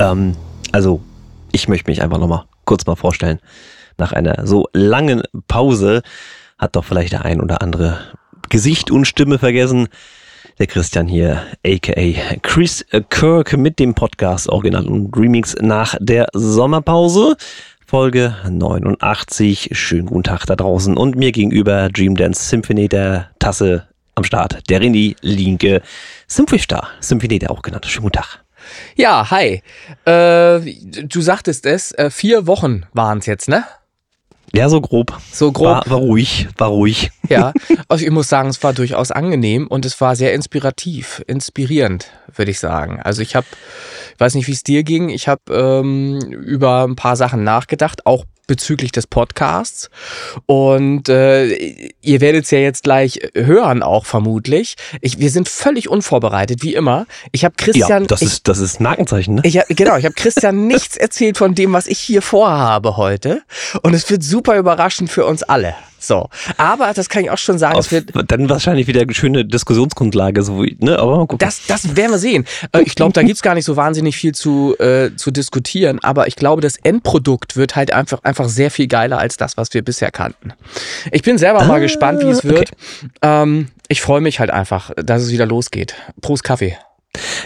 Ähm, also, ich möchte mich einfach nochmal kurz mal vorstellen. Nach einer so langen Pause hat doch vielleicht der ein oder andere Gesicht und Stimme vergessen. Der Christian hier, aka Chris Kirk mit dem Podcast Original und Remix nach der Sommerpause. Folge 89. Schönen guten Tag da draußen und mir gegenüber Dream Dance Symphony der Tasse am Start. Der René Linke Symphony Star, Symphony der auch genannt. Schönen guten Tag. Ja, hi. Äh, du sagtest es, äh, vier Wochen waren es jetzt, ne? Ja, so grob. So grob. War, war ruhig, war ruhig. Ja, also ich muss sagen, es war durchaus angenehm und es war sehr inspirativ, inspirierend, würde ich sagen. Also ich habe, ich weiß nicht, wie es dir ging, ich habe ähm, über ein paar Sachen nachgedacht, auch bezüglich des Podcasts. Und äh, ihr werdet es ja jetzt gleich hören, auch vermutlich. Ich, wir sind völlig unvorbereitet, wie immer. Ich habe Christian. Ja, das ich, ist das ist Markenzeichen, ne? Ich, genau, ich habe Christian nichts erzählt von dem, was ich hier vorhabe heute. Und es wird super überraschend für uns alle. So. Aber das kann ich auch schon sagen. Auf, dann wahrscheinlich wieder eine schöne Diskussionsgrundlage, so, ne? Aber mal gucken. Das, das werden wir sehen. Äh, ich glaube, da gibt's gar nicht so wahnsinnig viel zu, äh, zu diskutieren, aber ich glaube, das Endprodukt wird halt einfach, einfach sehr viel geiler als das, was wir bisher kannten. Ich bin selber ah, mal gespannt, wie es wird. Okay. Ähm, ich freue mich halt einfach, dass es wieder losgeht. Prost Kaffee.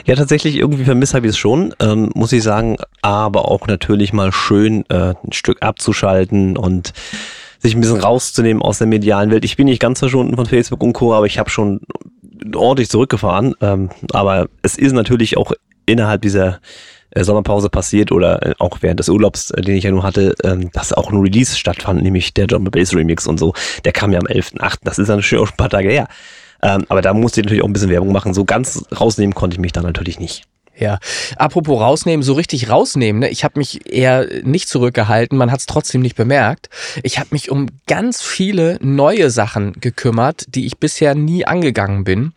Ja, tatsächlich irgendwie vermisse ich es schon, ähm, muss ich sagen, aber auch natürlich mal schön äh, ein Stück abzuschalten und sich ein bisschen rauszunehmen aus der medialen Welt. Ich bin nicht ganz verschwunden von Facebook und Co., aber ich habe schon ordentlich zurückgefahren. Ähm, aber es ist natürlich auch innerhalb dieser äh, Sommerpause passiert oder äh, auch während des Urlaubs, äh, den ich ja nun hatte, ähm, dass auch ein Release stattfand, nämlich der John Bass Remix und so. Der kam ja am 11.8. Das ist auch schon ein paar Tage her. Ähm, aber da musste ich natürlich auch ein bisschen Werbung machen. So ganz rausnehmen konnte ich mich da natürlich nicht. Ja, apropos rausnehmen, so richtig rausnehmen, ne? ich habe mich eher nicht zurückgehalten, man hat es trotzdem nicht bemerkt. Ich habe mich um ganz viele neue Sachen gekümmert, die ich bisher nie angegangen bin.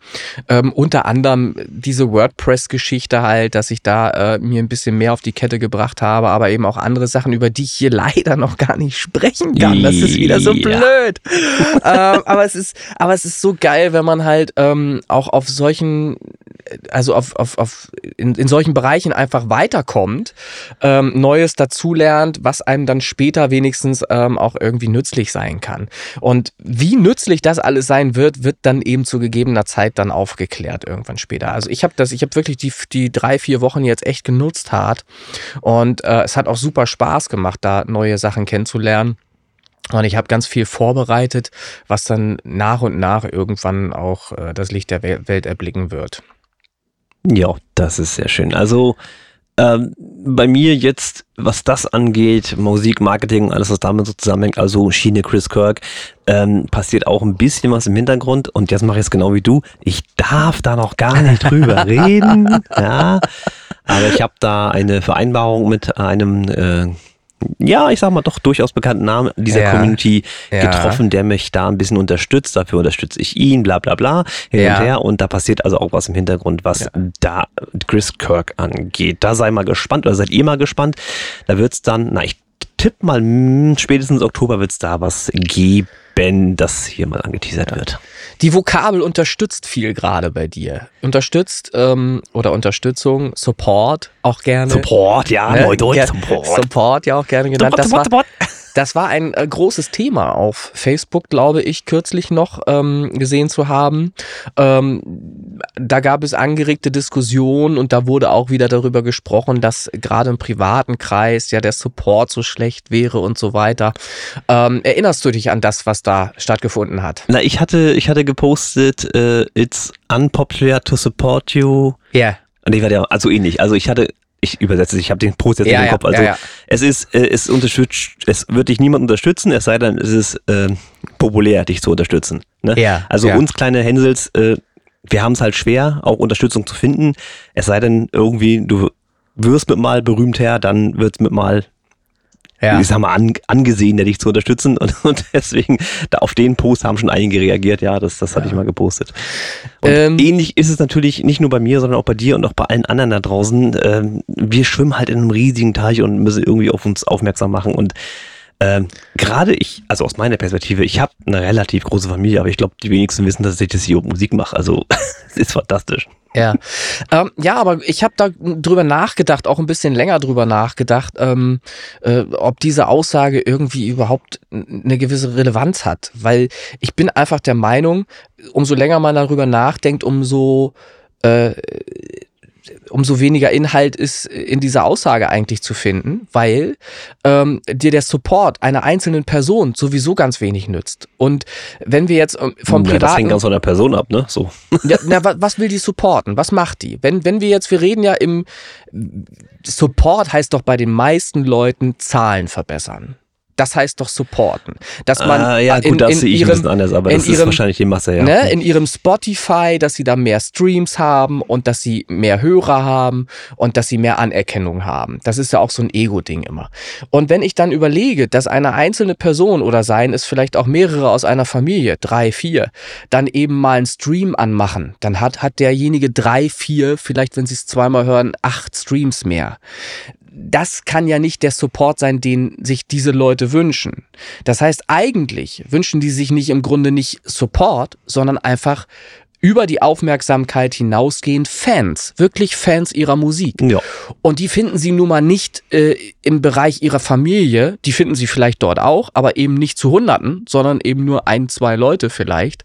Ähm, unter anderem diese WordPress-Geschichte halt, dass ich da äh, mir ein bisschen mehr auf die Kette gebracht habe, aber eben auch andere Sachen, über die ich hier leider noch gar nicht sprechen kann. Das ist wieder so blöd. ähm, aber es ist, aber es ist so geil, wenn man halt ähm, auch auf solchen, also auf, auf, auf in in, in solchen Bereichen einfach weiterkommt, ähm, Neues dazulernt, was einem dann später wenigstens ähm, auch irgendwie nützlich sein kann. Und wie nützlich das alles sein wird, wird dann eben zu gegebener Zeit dann aufgeklärt irgendwann später. Also ich habe das, ich habe wirklich die, die drei, vier Wochen jetzt echt genutzt hart und äh, es hat auch super Spaß gemacht, da neue Sachen kennenzulernen. Und ich habe ganz viel vorbereitet, was dann nach und nach irgendwann auch äh, das Licht der Welt erblicken wird. Ja, das ist sehr schön. Also ähm, bei mir jetzt, was das angeht, Musik, Marketing, alles was damit so zusammenhängt, also Schiene Chris Kirk, ähm, passiert auch ein bisschen was im Hintergrund und jetzt mache ich es genau wie du. Ich darf da noch gar nicht drüber reden, ja. Aber ich habe da eine Vereinbarung mit einem äh, ja, ich sag mal doch durchaus bekannten Namen dieser ja, Community ja. getroffen, der mich da ein bisschen unterstützt. Dafür unterstütze ich ihn, bla bla bla, hin ja. und her. Und da passiert also auch was im Hintergrund, was da Chris Kirk angeht. Da sei mal gespannt oder seid ihr mal gespannt. Da wird's dann, na, ich tippe mal, hm, spätestens Oktober wird's da was geben, das hier mal angeteasert wird. Die Vokabel unterstützt viel gerade bei dir. Unterstützt ähm, oder Unterstützung, Support auch gerne. Support, ja, ne? Neudeutsch, Support. Support ja auch gerne genannt. Das war, das war ein äh, großes Thema auf Facebook, glaube ich, kürzlich noch ähm, gesehen zu haben. Ähm, da gab es angeregte Diskussionen und da wurde auch wieder darüber gesprochen, dass gerade im privaten Kreis ja der Support so schlecht wäre und so weiter. Ähm, erinnerst du dich an das, was da stattgefunden hat? Na, ich hatte, ich hatte gepostet, uh, it's unpopular to support you. Ja. Yeah. Und ich war ja also ähnlich. Also ich hatte ich übersetze es, ich habe den Post jetzt ja, in den Kopf. Also ja, ja. es ist, äh, es unterstützt, es wird dich niemand unterstützen, es sei denn, es ist äh, populär, dich zu unterstützen. Ne? Ja, also uns kleine Hänsels, äh, wir haben es halt schwer, auch Unterstützung zu finden. Es sei denn, irgendwie, du wirst mit mal berühmt her, dann wird es mit mal ja. ich sag mal, an, angesehen, dich zu unterstützen. Und, und, deswegen, da auf den Post haben schon einige reagiert. Ja, das, das hatte ja. ich mal gepostet. Und ähm, ähnlich ist es natürlich nicht nur bei mir, sondern auch bei dir und auch bei allen anderen da draußen. Ähm, wir schwimmen halt in einem riesigen Teich und müssen irgendwie auf uns aufmerksam machen. Und Ähm, Gerade ich, also aus meiner Perspektive, ich habe eine relativ große Familie, aber ich glaube, die wenigsten wissen, dass ich das hier Musik mache. Also es ist fantastisch. Ja, ähm, ja, aber ich habe da drüber nachgedacht, auch ein bisschen länger drüber nachgedacht, ähm, äh, ob diese Aussage irgendwie überhaupt eine gewisse Relevanz hat, weil ich bin einfach der Meinung, umso länger man darüber nachdenkt, umso äh, umso weniger Inhalt ist in dieser Aussage eigentlich zu finden, weil ähm, dir der Support einer einzelnen Person sowieso ganz wenig nützt. Und wenn wir jetzt ähm, vom ja, Privaten... Das hängt ganz von der Person ab, ne? So. Ja, na, was will die supporten? Was macht die? Wenn, wenn wir jetzt, wir reden ja im... Support heißt doch bei den meisten Leuten Zahlen verbessern das heißt doch supporten. Dass man ah, ja, in, gut, das in sehe ich ihrem, ein bisschen anders, aber das ihrem, ist wahrscheinlich die Masse, ja. Ne, in ihrem Spotify, dass sie da mehr Streams haben und dass sie mehr Hörer haben und dass sie mehr Anerkennung haben. Das ist ja auch so ein Ego-Ding immer. Und wenn ich dann überlege, dass eine einzelne Person oder seien es vielleicht auch mehrere aus einer Familie, drei, vier, dann eben mal einen Stream anmachen, dann hat, hat derjenige drei, vier, vielleicht wenn sie es zweimal hören, acht Streams mehr das kann ja nicht der Support sein, den sich diese Leute wünschen. Das heißt, eigentlich wünschen die sich nicht im Grunde nicht Support, sondern einfach über die Aufmerksamkeit hinausgehend Fans, wirklich Fans ihrer Musik. Ja. Und die finden sie nun mal nicht äh, im Bereich ihrer Familie, die finden sie vielleicht dort auch, aber eben nicht zu Hunderten, sondern eben nur ein, zwei Leute vielleicht.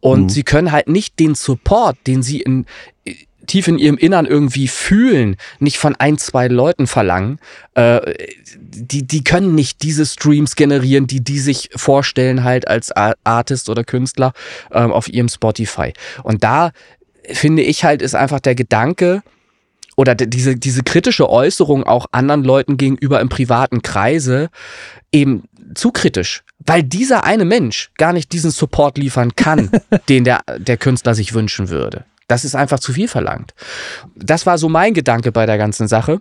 Und mhm. sie können halt nicht den Support, den sie in, tief in ihrem Innern irgendwie fühlen, nicht von ein, zwei Leuten verlangen, äh, die, die können nicht diese Streams generieren, die die sich vorstellen halt als Artist oder Künstler ähm, auf ihrem Spotify. Und da finde ich halt, ist einfach der Gedanke, oder diese, diese kritische Äußerung auch anderen Leuten gegenüber im privaten Kreise eben zu kritisch, weil dieser eine Mensch gar nicht diesen Support liefern kann, den der, der Künstler sich wünschen würde. Das ist einfach zu viel verlangt. Das war so mein Gedanke bei der ganzen Sache.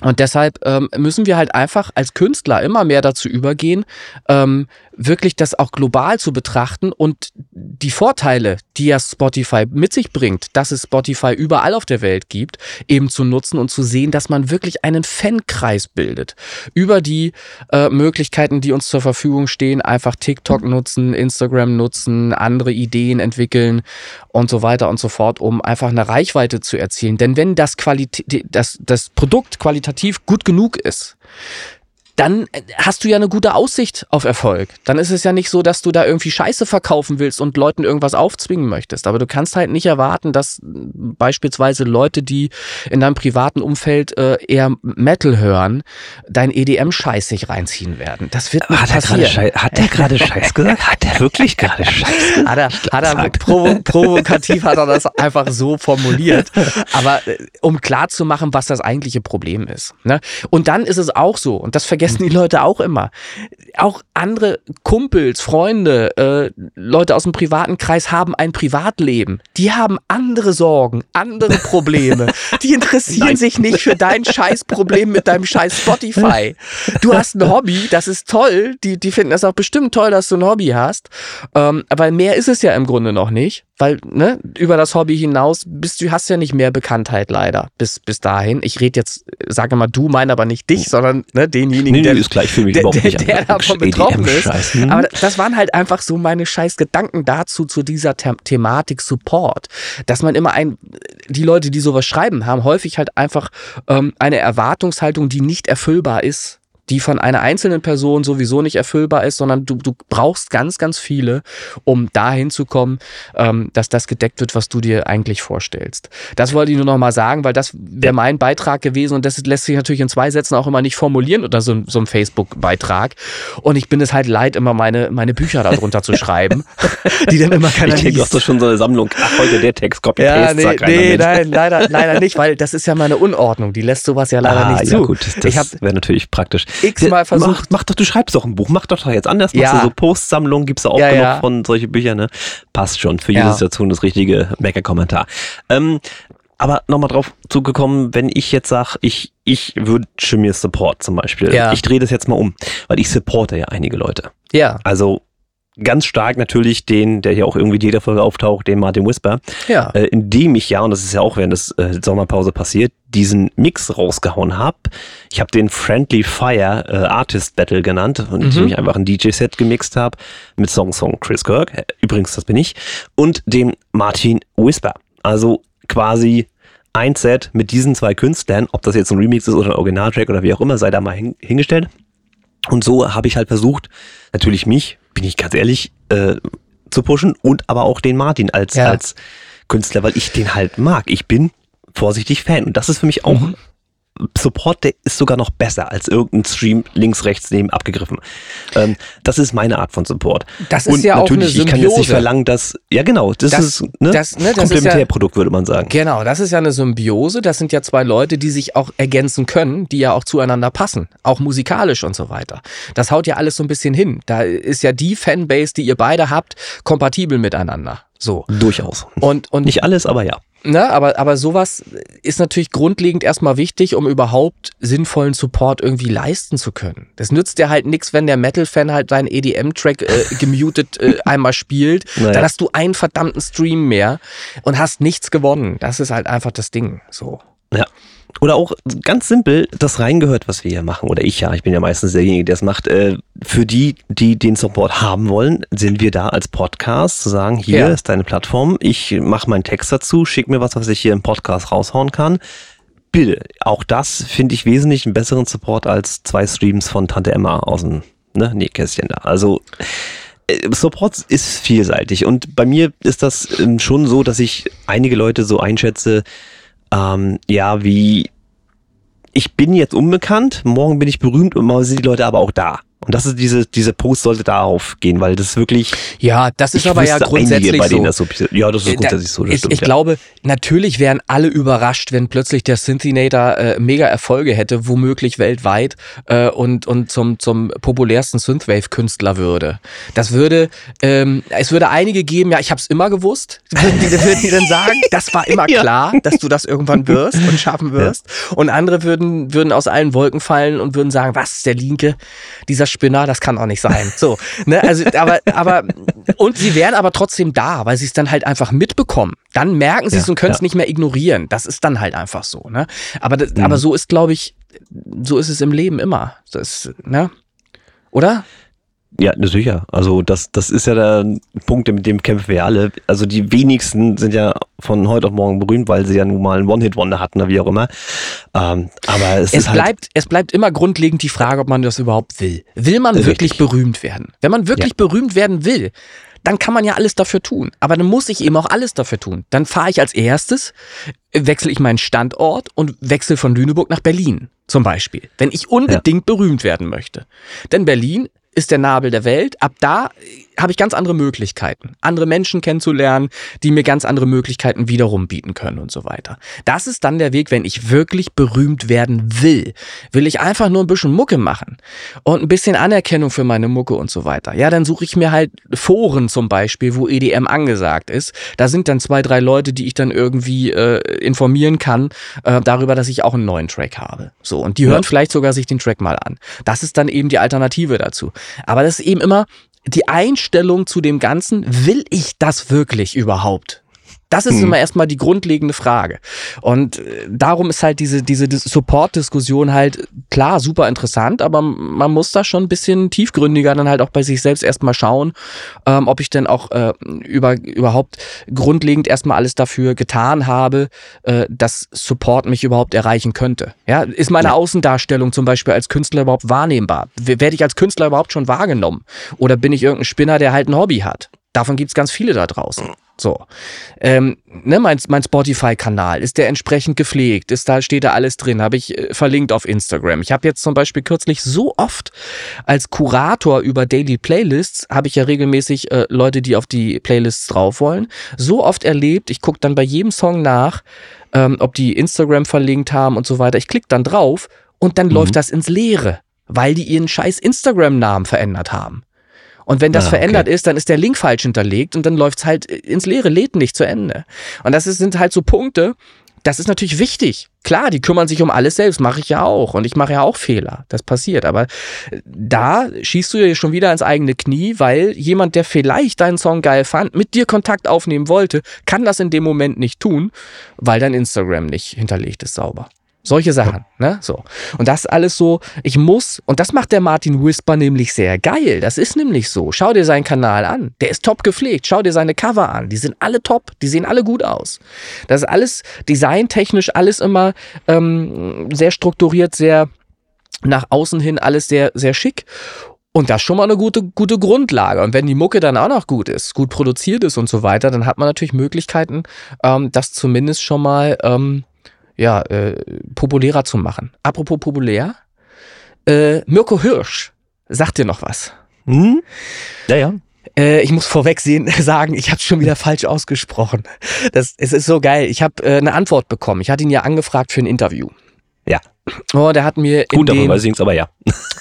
Und deshalb ähm, müssen wir halt einfach als Künstler immer mehr dazu übergehen, ähm, wirklich das auch global zu betrachten und die Vorteile, die ja Spotify mit sich bringt, dass es Spotify überall auf der Welt gibt, eben zu nutzen und zu sehen, dass man wirklich einen Fankreis bildet. Über die äh, Möglichkeiten, die uns zur Verfügung stehen, einfach TikTok nutzen, Instagram nutzen, andere Ideen entwickeln und so weiter und so fort, um einfach eine Reichweite zu erzielen. Denn wenn das, Qualität, das, das Produkt qualitativ gut genug ist, dann äh, hast du ja eine gute Aussicht auf Erfolg. Dann ist es ja nicht so, dass du da irgendwie Scheiße verkaufen willst und Leuten irgendwas aufzwingen möchtest. Aber du kannst halt nicht erwarten, dass beispielsweise Leute, die in deinem privaten Umfeld äh, eher Metal hören, dein EDM-Scheiß sich reinziehen werden. Das wird nicht hat passieren. Er Scheiß, hat der gerade Scheiß gesagt? Hat der wirklich gerade Scheiß gesagt? Hat er, hat er provo provokativ hat er das einfach so formuliert. Aber äh, um klar zu machen, was das eigentliche Problem ist. Ne? Und dann ist es auch so, und das vergessen vergessen die Leute auch immer. Auch andere Kumpels, Freunde, äh, Leute aus dem privaten Kreis haben ein Privatleben. Die haben andere Sorgen, andere Probleme. Die interessieren Nein. sich nicht für dein Scheißproblem mit deinem Scheiß Spotify. Du hast ein Hobby, das ist toll. Die, die finden das auch bestimmt toll, dass du ein Hobby hast. Ähm, aber mehr ist es ja im Grunde noch nicht weil ne, über das Hobby hinaus bist du hast ja nicht mehr Bekanntheit leider bis bis dahin. Ich rede jetzt, sage mal du, meine aber nicht dich, sondern ne, denjenigen, nee, der, ist gleich für mich der, der, der davon betroffen ist. Hm? Aber das waren halt einfach so meine scheiß Gedanken dazu zu dieser The Thematik Support, dass man immer ein die Leute, die sowas schreiben, haben häufig halt einfach ähm, eine Erwartungshaltung, die nicht erfüllbar ist die von einer einzelnen Person sowieso nicht erfüllbar ist, sondern du, du brauchst ganz, ganz viele, um dahin zu kommen, ähm, dass das gedeckt wird, was du dir eigentlich vorstellst. Das wollte ich nur noch mal sagen, weil das wäre mein Beitrag gewesen und das lässt sich natürlich in zwei Sätzen auch immer nicht formulieren oder so, so ein Facebook-Beitrag. Und ich bin es halt leid, immer meine, meine Bücher darunter zu schreiben, die dann immer keiner Ich denke, du hast schon so eine Sammlung. Ach, heute der Text, copy ja, nee, nee nein, leider, leider nicht, weil das ist ja meine Unordnung. Die lässt sowas ja leider ah, nicht ja, zu. Gut, das wäre natürlich praktisch x-mal versucht. Mach, mach, doch, du schreibst doch ein Buch, mach doch, doch jetzt anders. Ja. Machst du so Postsammlungen, gibst du auch ja, genug ja. von solche Bücher, ne? Passt schon. Für jede ja. Situation das richtige Mecker-Kommentar. Ähm, aber nochmal drauf zugekommen, wenn ich jetzt sage, ich, ich wünsche mir Support zum Beispiel. Ja. Ich drehe das jetzt mal um, weil ich supporte ja einige Leute. Ja. Also ganz stark natürlich den, der hier auch irgendwie jeder Folge auftaucht, den Martin Whisper, Ja. äh, indem ich ja, und das ist ja auch während des äh, Sommerpause passiert, diesen Mix rausgehauen habe. Ich habe den Friendly Fire äh, Artist Battle genannt, und indem ich einfach ein DJ-Set gemixt habe mit Songs von Chris Kirk, äh, übrigens, das bin ich, und dem Martin Whisper. Also quasi ein Set mit diesen zwei Künstlern, ob das jetzt ein Remix ist oder ein Originaltrack oder wie auch immer, sei da mal hin, hingestellt. Und so habe ich halt versucht, natürlich mich, bin ich ganz ehrlich, äh, zu pushen und aber auch den Martin als, Ja. als Künstler, weil ich den halt mag. Ich bin vorsichtig Fan. Und das ist für mich auch Mhm. Support, der ist sogar noch besser als irgendein Stream links, rechts neben abgegriffen. Ähm, das ist meine Art von Support. Das ist und ja auch natürlich, eine ich kann jetzt nicht Symbiose. verlangen, dass, ja genau, das, Das- ist ne, das- ne, das ist ja- Komplementärprodukt, würde man sagen. Genau, das ist ja eine Symbiose. Das sind ja zwei Leute, die sich auch ergänzen können, die ja auch zueinander passen, auch musikalisch und so weiter. Das haut ja alles so ein bisschen hin. Da ist ja die Fanbase, die ihr beide habt, kompatibel miteinander. So. Durchaus. Und, und Nicht alles, aber ja. Ne, aber, aber sowas ist natürlich grundlegend erstmal wichtig, um überhaupt sinnvollen Support irgendwie leisten zu können. Das nützt dir halt nichts, wenn der Metal-Fan halt seinen EDM-Track äh, gemutet äh, einmal spielt. Naja. Dann hast du einen verdammten Stream mehr und hast nichts gewonnen. Das ist halt einfach das Ding. So. Ja. Oder auch ganz simpel, das reingehört, was wir hier machen. Oder ich ja, ich bin ja meistens derjenige, der es macht. Äh, für die, die den Support haben wollen, sind wir da als Podcast, zu sagen, hier Ja. ist deine Plattform, ich mache meinen Text dazu, schick mir was, was ich hier im Podcast raushauen kann. Bitte, auch das finde ich wesentlich einen besseren Support als zwei Streams von Tante Emma aus dem ne, Nähkästchen da. Also äh, Support ist vielseitig und bei mir ist das ähm, schon so, dass ich einige Leute so einschätze, ähm, ja, wie ich bin jetzt unbekannt, morgen bin ich berühmt und morgen sind die Leute aber auch da. Und das ist diese, diese Post sollte darauf gehen, weil das wirklich. Ja, das ist aber ja einige, grundsätzlich bei denen so. das so. Ja, das ist Äh, grundsätzlich so. Das ich stimmt, ich ja. glaube, natürlich wären alle überrascht, wenn plötzlich der Synthinator äh, mega Erfolge hätte, womöglich weltweit äh, und, und zum, zum populärsten Synthwave-Künstler würde. Das würde, ähm, es würde einige geben, ja, ich habe es immer gewusst, würden die, würden die dann sagen, das war immer Ja. klar, dass du das irgendwann wirst und schaffen wirst. Und andere würden, würden aus allen Wolken fallen und würden sagen, was, der Linke, dieser Spinner, das kann auch nicht sein. So, ne, also, aber, aber, und sie wären aber trotzdem da, weil sie es dann halt einfach mitbekommen. Dann merken sie es Ja, und können es ja. nicht mehr ignorieren. Das ist dann halt einfach so, ne. Aber, das, Mhm. aber so ist, glaube ich, so ist es im Leben immer. Das, ne? Oder? Ja, sicher. Also das, das ist ja der Punkt, mit dem kämpfen wir alle. Also die wenigsten sind ja von heute auf morgen berühmt, weil sie ja nun mal einen One-Hit-Wonder hatten oder wie auch immer. Ähm, aber es, Es ist halt, bleibt, es bleibt immer grundlegend die Frage, ob man das überhaupt will. Will man Richtig. wirklich berühmt werden? Wenn man wirklich berühmt werden will, dann kann man ja alles dafür tun. Aber dann muss ich eben auch alles dafür tun. Dann fahre ich als erstes, wechsle ich meinen Standort und wechsle von Lüneburg nach Berlin zum Beispiel. Wenn ich unbedingt berühmt werden möchte. Denn Berlin ist der Nabel der Welt. Ab da habe ich ganz andere Möglichkeiten, andere Menschen kennenzulernen, die mir ganz andere Möglichkeiten wiederum bieten können und so weiter. Das ist dann der Weg, wenn ich wirklich berühmt werden will. Will ich einfach nur ein bisschen Mucke machen und ein bisschen Anerkennung für meine Mucke und so weiter. Ja, dann suche ich mir halt Foren zum Beispiel, wo EDM angesagt ist. Da sind dann zwei, drei Leute, die ich dann irgendwie äh, informieren kann äh, darüber, dass ich auch einen neuen Track habe. So, und die hören vielleicht sogar sich den Track mal an. Das ist dann eben die Alternative dazu. Aber das ist eben immer die Einstellung zu dem Ganzen, will ich das wirklich überhaupt? Das ist Hm. immer erstmal die grundlegende Frage. Und äh, darum ist halt diese, diese Dis- Support-Diskussion halt klar super interessant, aber man muss da schon ein bisschen tiefgründiger dann halt auch bei sich selbst erstmal schauen, ähm, ob ich denn auch äh, über, überhaupt grundlegend erstmal alles dafür getan habe, äh, dass Support mich überhaupt erreichen könnte. Ja, ist meine Ja. Außendarstellung zum Beispiel als Künstler überhaupt wahrnehmbar? Werde ich als Künstler überhaupt schon wahrgenommen? Oder bin ich irgendein Spinner, der halt ein Hobby hat? Davon gibt's ganz viele da draußen. So. Ähm, ne, mein, mein Spotify-Kanal, ist der entsprechend gepflegt? Ist da, steht da alles drin? Habe ich äh, verlinkt auf Instagram. Ich habe jetzt zum Beispiel kürzlich so oft als Kurator über Daily Playlists, habe ich ja regelmäßig äh, Leute, die auf die Playlists drauf wollen, so oft erlebt, ich gucke dann bei jedem Song nach, ähm, ob die Instagram verlinkt haben und so weiter. Ich klicke dann drauf und dann läuft das ins Leere, weil die ihren scheiß Instagram-Namen verändert haben. Und wenn das Ah, okay. verändert ist, dann ist der Link falsch hinterlegt und dann läuft's halt ins Leere, lädt nicht zu Ende. Und das ist, sind halt so Punkte, das ist natürlich wichtig. Klar, die kümmern sich um alles selbst, mache ich ja auch. Und ich mache ja auch Fehler. Das passiert. Aber äh, da schießt du dir schon wieder ins eigene Knie, weil jemand, der vielleicht deinen Song geil fand, mit dir Kontakt aufnehmen wollte, kann das in dem Moment nicht tun, weil dein Instagram nicht hinterlegt ist sauber. Solche Sachen, ne? So. Und das alles so, ich muss, und das macht der Martin Whisper nämlich sehr geil. Das ist nämlich so. Schau dir seinen Kanal an. Der ist top gepflegt. Schau dir seine Cover an. Die sind alle top. Die sehen alle gut aus. Das ist alles designtechnisch alles immer ähm, sehr strukturiert, sehr nach außen hin alles sehr, sehr schick. Und das ist schon mal eine gute, gute Grundlage. Und wenn die Mucke dann auch noch gut ist, gut produziert ist und so weiter, dann hat man natürlich Möglichkeiten, ähm, das zumindest schon mal ähm, ja, äh, populärer zu machen. Apropos populär, äh, Mirko Hirsch, sagt dir noch was? Hm? Ja, ja. Äh, ich muss vorweg sehen, sagen, ich habe schon wieder falsch ausgesprochen. Das, es ist so geil. Ich habe äh, eine Antwort bekommen. Ich hatte ihn ja angefragt für ein Interview. Ja. Oh, der hat mir. Gut, davon weiß ich aber ja.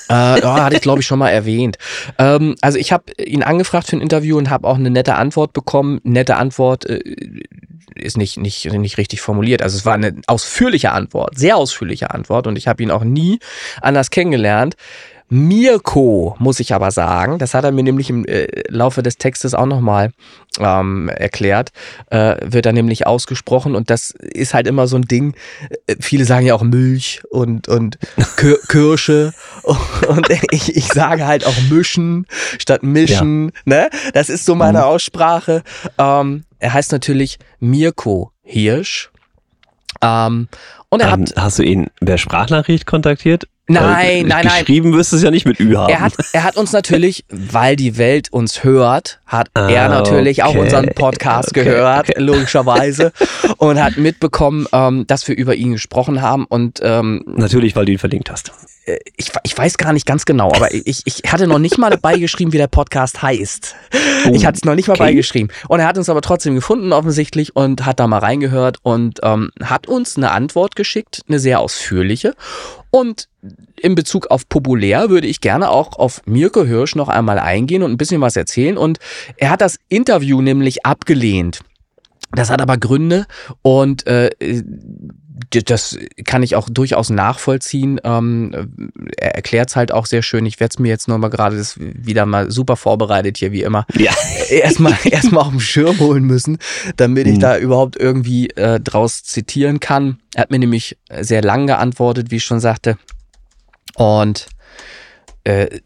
Äh, oh, hatte ich, glaube ich, schon mal erwähnt. Ähm, also ich habe ihn angefragt für ein Interview und habe auch eine nette Antwort bekommen. Nette Antwort äh, ist nicht, nicht, nicht richtig formuliert. Also es war eine ausführliche Antwort, sehr ausführliche Antwort und ich habe ihn auch nie anders kennengelernt. Mirko, muss ich aber sagen, das hat er mir nämlich im äh, Laufe des Textes auch nochmal ähm, erklärt, äh, wird er nämlich ausgesprochen und das ist halt immer so ein Ding. Äh, viele sagen ja auch Milch und, und Kirsche und ich, ich sage halt auch mischen statt mischen. Ja. Ne? Das ist so meine mhm. Aussprache. Ähm, er heißt natürlich Mirko Hirsch. Ähm, und er ähm, hat. Hast du ihn per Sprachnachricht kontaktiert? Nein, nein, nein. Geschrieben wirst du es ja nicht mit Ü haben. Er hat, er hat uns natürlich, weil die Welt uns hört, hat ah, er natürlich okay. auch unseren Podcast okay, gehört, okay. logischerweise, und hat mitbekommen, ähm, dass wir über ihn gesprochen haben. Und ähm, natürlich, weil du ihn verlinkt hast. Äh, ich, ich weiß gar nicht ganz genau, aber ich, ich hatte noch nicht mal beigeschrieben, wie der Podcast heißt. Oh, ich hatte es noch nicht mal beigeschrieben. Und er hat uns aber trotzdem gefunden, offensichtlich, und hat da mal reingehört und ähm, hat uns eine Antwort geschickt, eine sehr ausführliche. Und in Bezug auf populär würde ich gerne auch auf Mirko Hirsch noch einmal eingehen und ein bisschen was erzählen. Und er hat das Interview nämlich abgelehnt. Das hat aber Gründe und äh, das kann ich auch durchaus nachvollziehen. Ähm, er erklärt es halt auch sehr schön. Ich werde es mir jetzt nur mal gerade wieder mal super vorbereitet hier, wie immer. Ja. Erstmal erstmal auf den Schirm holen müssen, damit ich mhm. da überhaupt irgendwie äh, draus zitieren kann. Er hat mir nämlich sehr lang geantwortet, wie ich schon sagte. Und äh,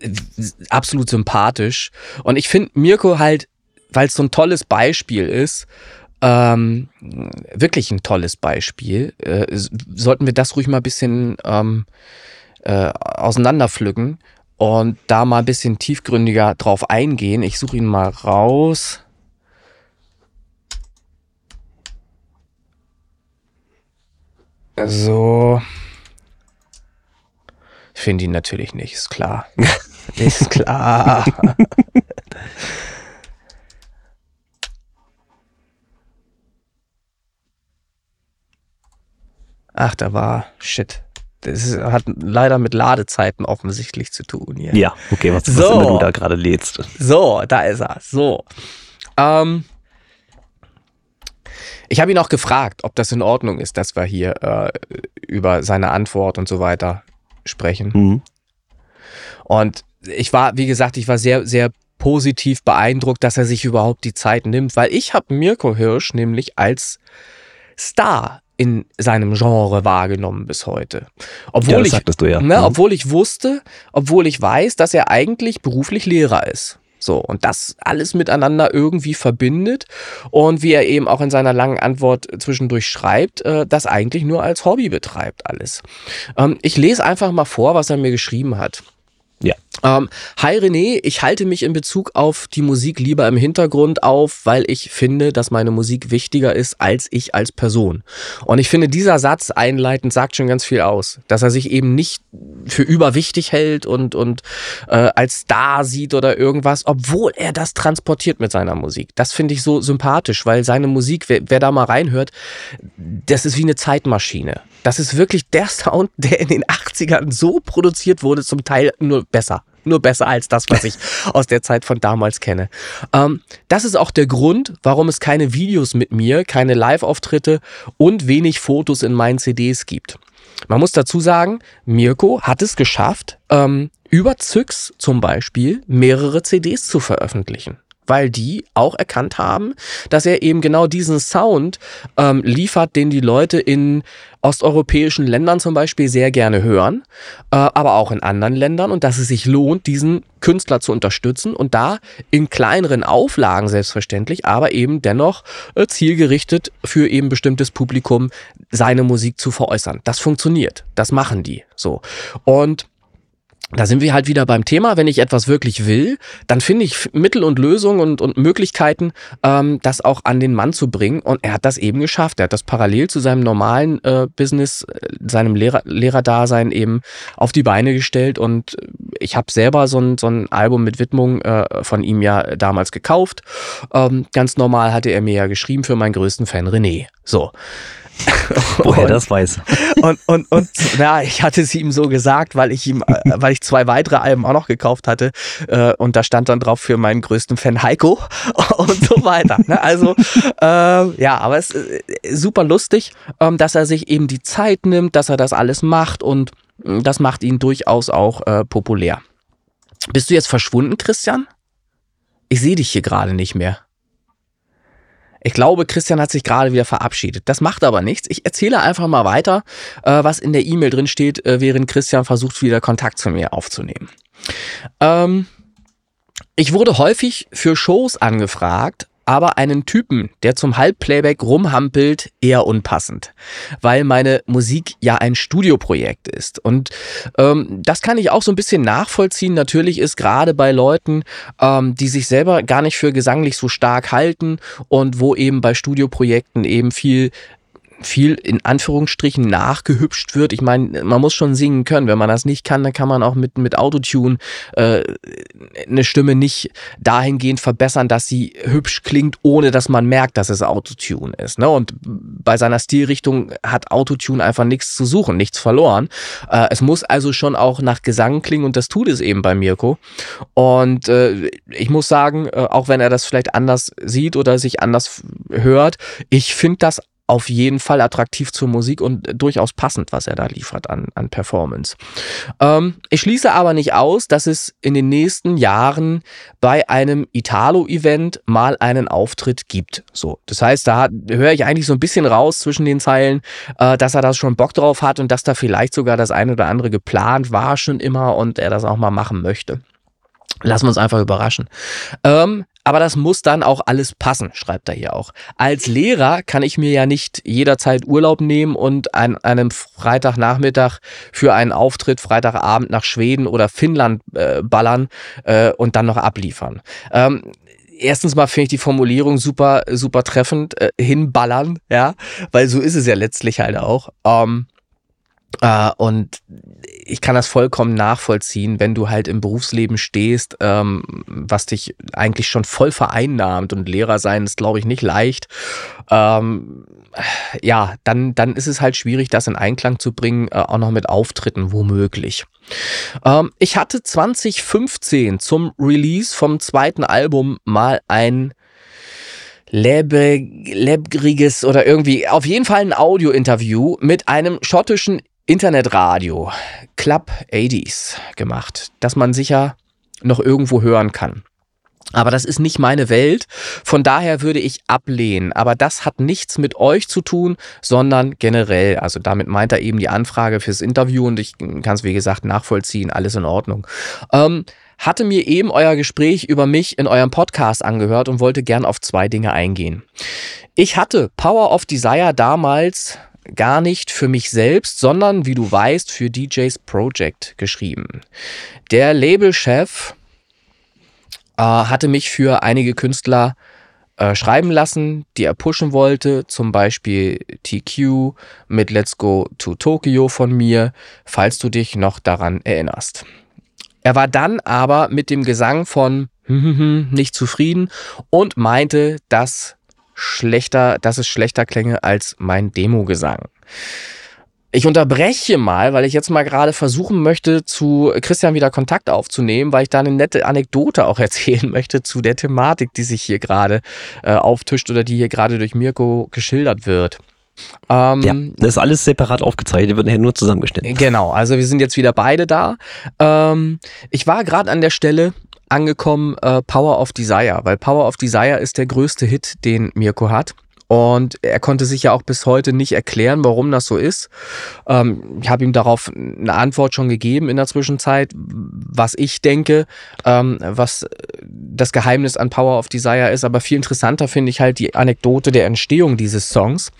absolut sympathisch. Und ich finde Mirko halt, weil es so ein tolles Beispiel ist, ähm, wirklich ein tolles Beispiel. Äh, sollten wir das ruhig mal ein bisschen ähm, äh, auseinanderpflücken und da mal ein bisschen tiefgründiger drauf eingehen. Ich suche ihn mal raus. So. Ich finde ihn natürlich nicht, ist klar. ist klar. Ach, da war shit. Das hat leider mit Ladezeiten offensichtlich zu tun hier. Ja, okay, was, so. immer du da gerade lädst. So, da ist er. So. Ähm, ich habe ihn auch gefragt, ob das in Ordnung ist, dass wir hier äh, über seine Antwort und so weiter sprechen. Mhm. Und ich war, wie gesagt, ich war sehr, sehr positiv beeindruckt, dass er sich überhaupt die Zeit nimmt, weil ich habe Mirko Hirsch nämlich als Star in seinem Genre wahrgenommen bis heute. Obwohl, ja, ich, ja. ne, mhm. obwohl ich wusste, obwohl ich weiß, dass er eigentlich beruflich Lehrer ist. So, und das alles miteinander irgendwie verbindet und wie er eben auch in seiner langen Antwort zwischendurch schreibt, äh, das eigentlich nur als Hobby betreibt alles. Ähm, ich lese einfach mal vor, was er mir geschrieben hat. Ähm, hi René, ich halte mich in Bezug auf die Musik lieber im Hintergrund auf, weil ich finde, dass meine Musik wichtiger ist als ich als Person. Und ich finde, dieser Satz einleitend sagt schon ganz viel aus, dass er sich eben nicht für überwichtig hält und, und äh, als Star sieht oder irgendwas, obwohl er das transportiert mit seiner Musik. Das finde ich so sympathisch, weil seine Musik, wer, wer da mal reinhört, das ist wie eine Zeitmaschine. Das ist wirklich der Sound, der in den 80ern so produziert wurde, zum Teil nur besser. Nur besser als das, was ich aus der Zeit von damals kenne. Ähm, das ist auch der Grund, warum es keine Videos mit mir, keine Live-Auftritte und wenig Fotos in meinen CDs gibt. Man muss dazu sagen, Mirko hat es geschafft, ähm, über Zyx zum Beispiel mehrere CDs zu veröffentlichen weil die auch erkannt haben, dass er eben genau diesen Sound ähm, liefert, den die Leute in osteuropäischen Ländern zum Beispiel sehr gerne hören, äh, aber auch in anderen Ländern und dass es sich lohnt, diesen Künstler zu unterstützen und da in kleineren Auflagen selbstverständlich, aber eben dennoch äh, zielgerichtet für eben bestimmtes Publikum seine Musik zu veräußern. Das funktioniert, das machen die. So. Und da sind wir halt wieder beim Thema, wenn ich etwas wirklich will, dann finde ich Mittel und Lösungen und, und Möglichkeiten, ähm, das auch an den Mann zu bringen. Und er hat das eben geschafft. Er hat das parallel zu seinem normalen äh, Business, äh, seinem Lehrer, Lehrerdasein eben auf die Beine gestellt. Und ich habe selber so ein, so ein Album mit Widmung äh, von ihm ja damals gekauft. Ähm, ganz normal hatte er mir ja geschrieben für meinen größten Fan René. So. Woher das weiß. Und, und, und ja, ich hatte es ihm so gesagt, weil ich ihm, äh, weil ich zwei weitere Alben auch noch gekauft hatte. Äh, und da stand dann drauf für meinen größten Fan Heiko und so weiter. Ne? Also äh, ja, aber es ist äh, super lustig, ähm, dass er sich eben die Zeit nimmt, dass er das alles macht und mm, das macht ihn durchaus auch äh, populär. Bist du jetzt verschwunden, Christian? Ich sehe dich hier gerade nicht mehr. Ich glaube, Christian hat sich gerade wieder verabschiedet. Das macht aber nichts. Ich erzähle einfach mal weiter, äh, was in der E-Mail drin steht, äh, während Christian versucht, wieder Kontakt zu mir aufzunehmen. Ähm, ich wurde häufig für Shows angefragt, aber einen Typen, der zum Halbplayback rumhampelt, eher unpassend, weil meine Musik ja ein Studioprojekt ist. Und ähm, das kann ich auch so ein bisschen nachvollziehen. Natürlich ist gerade bei Leuten, ähm, die sich selber gar nicht für gesanglich so stark halten und wo eben bei Studioprojekten eben viel viel in Anführungsstrichen nachgehübscht wird. Ich meine, man muss schon singen können. Wenn man das nicht kann, dann kann man auch mit, mit Autotune äh, eine Stimme nicht dahingehend verbessern, dass sie hübsch klingt, ohne dass man merkt, dass es Autotune ist. Ne? Und bei seiner Stilrichtung hat Autotune einfach nichts zu suchen, nichts verloren. Äh, es muss also schon auch nach Gesang klingen und das tut es eben bei Mirko. Und äh, ich muss sagen, äh, auch wenn er das vielleicht anders sieht oder sich anders hört, ich finde das auf jeden Fall attraktiv zur Musik und durchaus passend, was er da liefert an, an Performance. Ähm, ich schließe aber nicht aus, dass es in den nächsten Jahren bei einem Italo-Event mal einen Auftritt gibt. So, das heißt, da höre ich eigentlich so ein bisschen raus zwischen den Zeilen, äh, dass er das schon Bock drauf hat und dass da vielleicht sogar das eine oder andere geplant war schon immer und er das auch mal machen möchte. Lassen wir uns einfach überraschen. Ähm, aber das muss dann auch alles passen, schreibt er hier auch. Als Lehrer kann ich mir ja nicht jederzeit Urlaub nehmen und an einem Freitagnachmittag für einen Auftritt Freitagabend nach Schweden oder Finnland äh, ballern äh, und dann noch abliefern. Ähm, erstens mal finde ich die Formulierung super, super treffend, äh, hinballern, ja, weil so ist es ja letztlich halt auch. Ähm, äh, und ich kann das vollkommen nachvollziehen, wenn du halt im Berufsleben stehst, ähm, was dich eigentlich schon voll vereinnahmt und Lehrer sein ist, glaube ich, nicht leicht. Ähm, ja, dann, dann ist es halt schwierig, das in Einklang zu bringen, äh, auch noch mit Auftritten womöglich. Ähm, ich hatte 2015 zum Release vom zweiten Album mal ein lebriges oder irgendwie auf jeden Fall ein Audio-Interview mit einem schottischen Internetradio, Club 80s gemacht, das man sicher noch irgendwo hören kann. Aber das ist nicht meine Welt. Von daher würde ich ablehnen. Aber das hat nichts mit euch zu tun, sondern generell. Also damit meint er eben die Anfrage fürs Interview und ich kann es wie gesagt nachvollziehen. Alles in Ordnung. Ähm, hatte mir eben euer Gespräch über mich in eurem Podcast angehört und wollte gern auf zwei Dinge eingehen. Ich hatte Power of Desire damals gar nicht für mich selbst, sondern wie du weißt, für DJs Project geschrieben. Der Labelchef äh, hatte mich für einige Künstler äh, schreiben lassen, die er pushen wollte, zum Beispiel TQ mit Let's Go to Tokyo von mir, falls du dich noch daran erinnerst. Er war dann aber mit dem Gesang von nicht zufrieden und meinte, dass schlechter, dass es schlechter klänge als mein Demo-Gesang. Ich unterbreche mal, weil ich jetzt mal gerade versuchen möchte, zu Christian wieder Kontakt aufzunehmen, weil ich da eine nette Anekdote auch erzählen möchte zu der Thematik, die sich hier gerade äh, auftischt oder die hier gerade durch Mirko geschildert wird. Ähm, ja, das ist alles separat aufgezeichnet, wird nachher nur zusammengeschnitten. Genau, also wir sind jetzt wieder beide da. Ähm, ich war gerade an der Stelle angekommen, äh, Power of Desire, weil Power of Desire ist der größte Hit, den Mirko hat. Und er konnte sich ja auch bis heute nicht erklären, warum das so ist. Ähm, ich habe ihm darauf eine Antwort schon gegeben in der Zwischenzeit, was ich denke, ähm, was das Geheimnis an Power of Desire ist. Aber viel interessanter finde ich halt die Anekdote der Entstehung dieses Songs.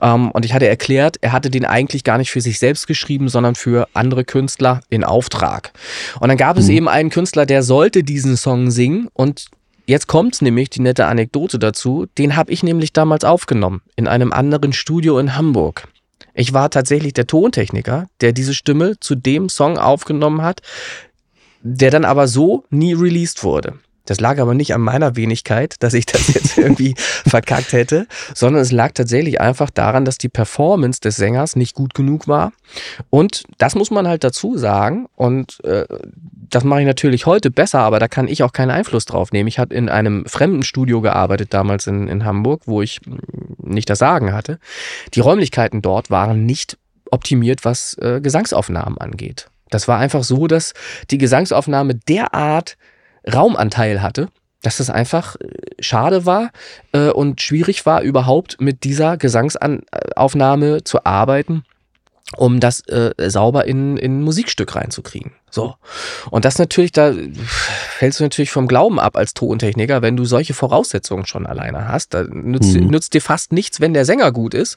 Ähm, und ich hatte erklärt, er hatte den eigentlich gar nicht für sich selbst geschrieben, sondern für andere Künstler in Auftrag. Und dann gab es mhm. eben einen Künstler, der sollte diesen Song singen und Jetzt kommt nämlich die nette Anekdote dazu. Den habe ich nämlich damals aufgenommen in einem anderen Studio in Hamburg. Ich war tatsächlich der Tontechniker, der diese Stimme zu dem Song aufgenommen hat, der dann aber so nie released wurde. Das lag aber nicht an meiner Wenigkeit, dass ich das jetzt irgendwie verkackt hätte, sondern es lag tatsächlich einfach daran, dass die Performance des Sängers nicht gut genug war. Und das muss man halt dazu sagen. Und äh, das mache ich natürlich heute besser, aber da kann ich auch keinen Einfluss drauf nehmen. Ich habe in einem fremden Studio gearbeitet damals in, in Hamburg, wo ich nicht das Sagen hatte. Die Räumlichkeiten dort waren nicht optimiert, was äh, Gesangsaufnahmen angeht. Das war einfach so, dass die Gesangsaufnahme derart Raumanteil hatte, dass es einfach äh, schade war äh, und schwierig war, überhaupt mit dieser Gesangsaufnahme zu arbeiten um das äh, sauber in, in ein Musikstück reinzukriegen. So. Und das natürlich, da fällst du natürlich vom Glauben ab als Tontechniker, wenn du solche Voraussetzungen schon alleine hast. Da nützt, mhm. nützt dir fast nichts, wenn der Sänger gut ist,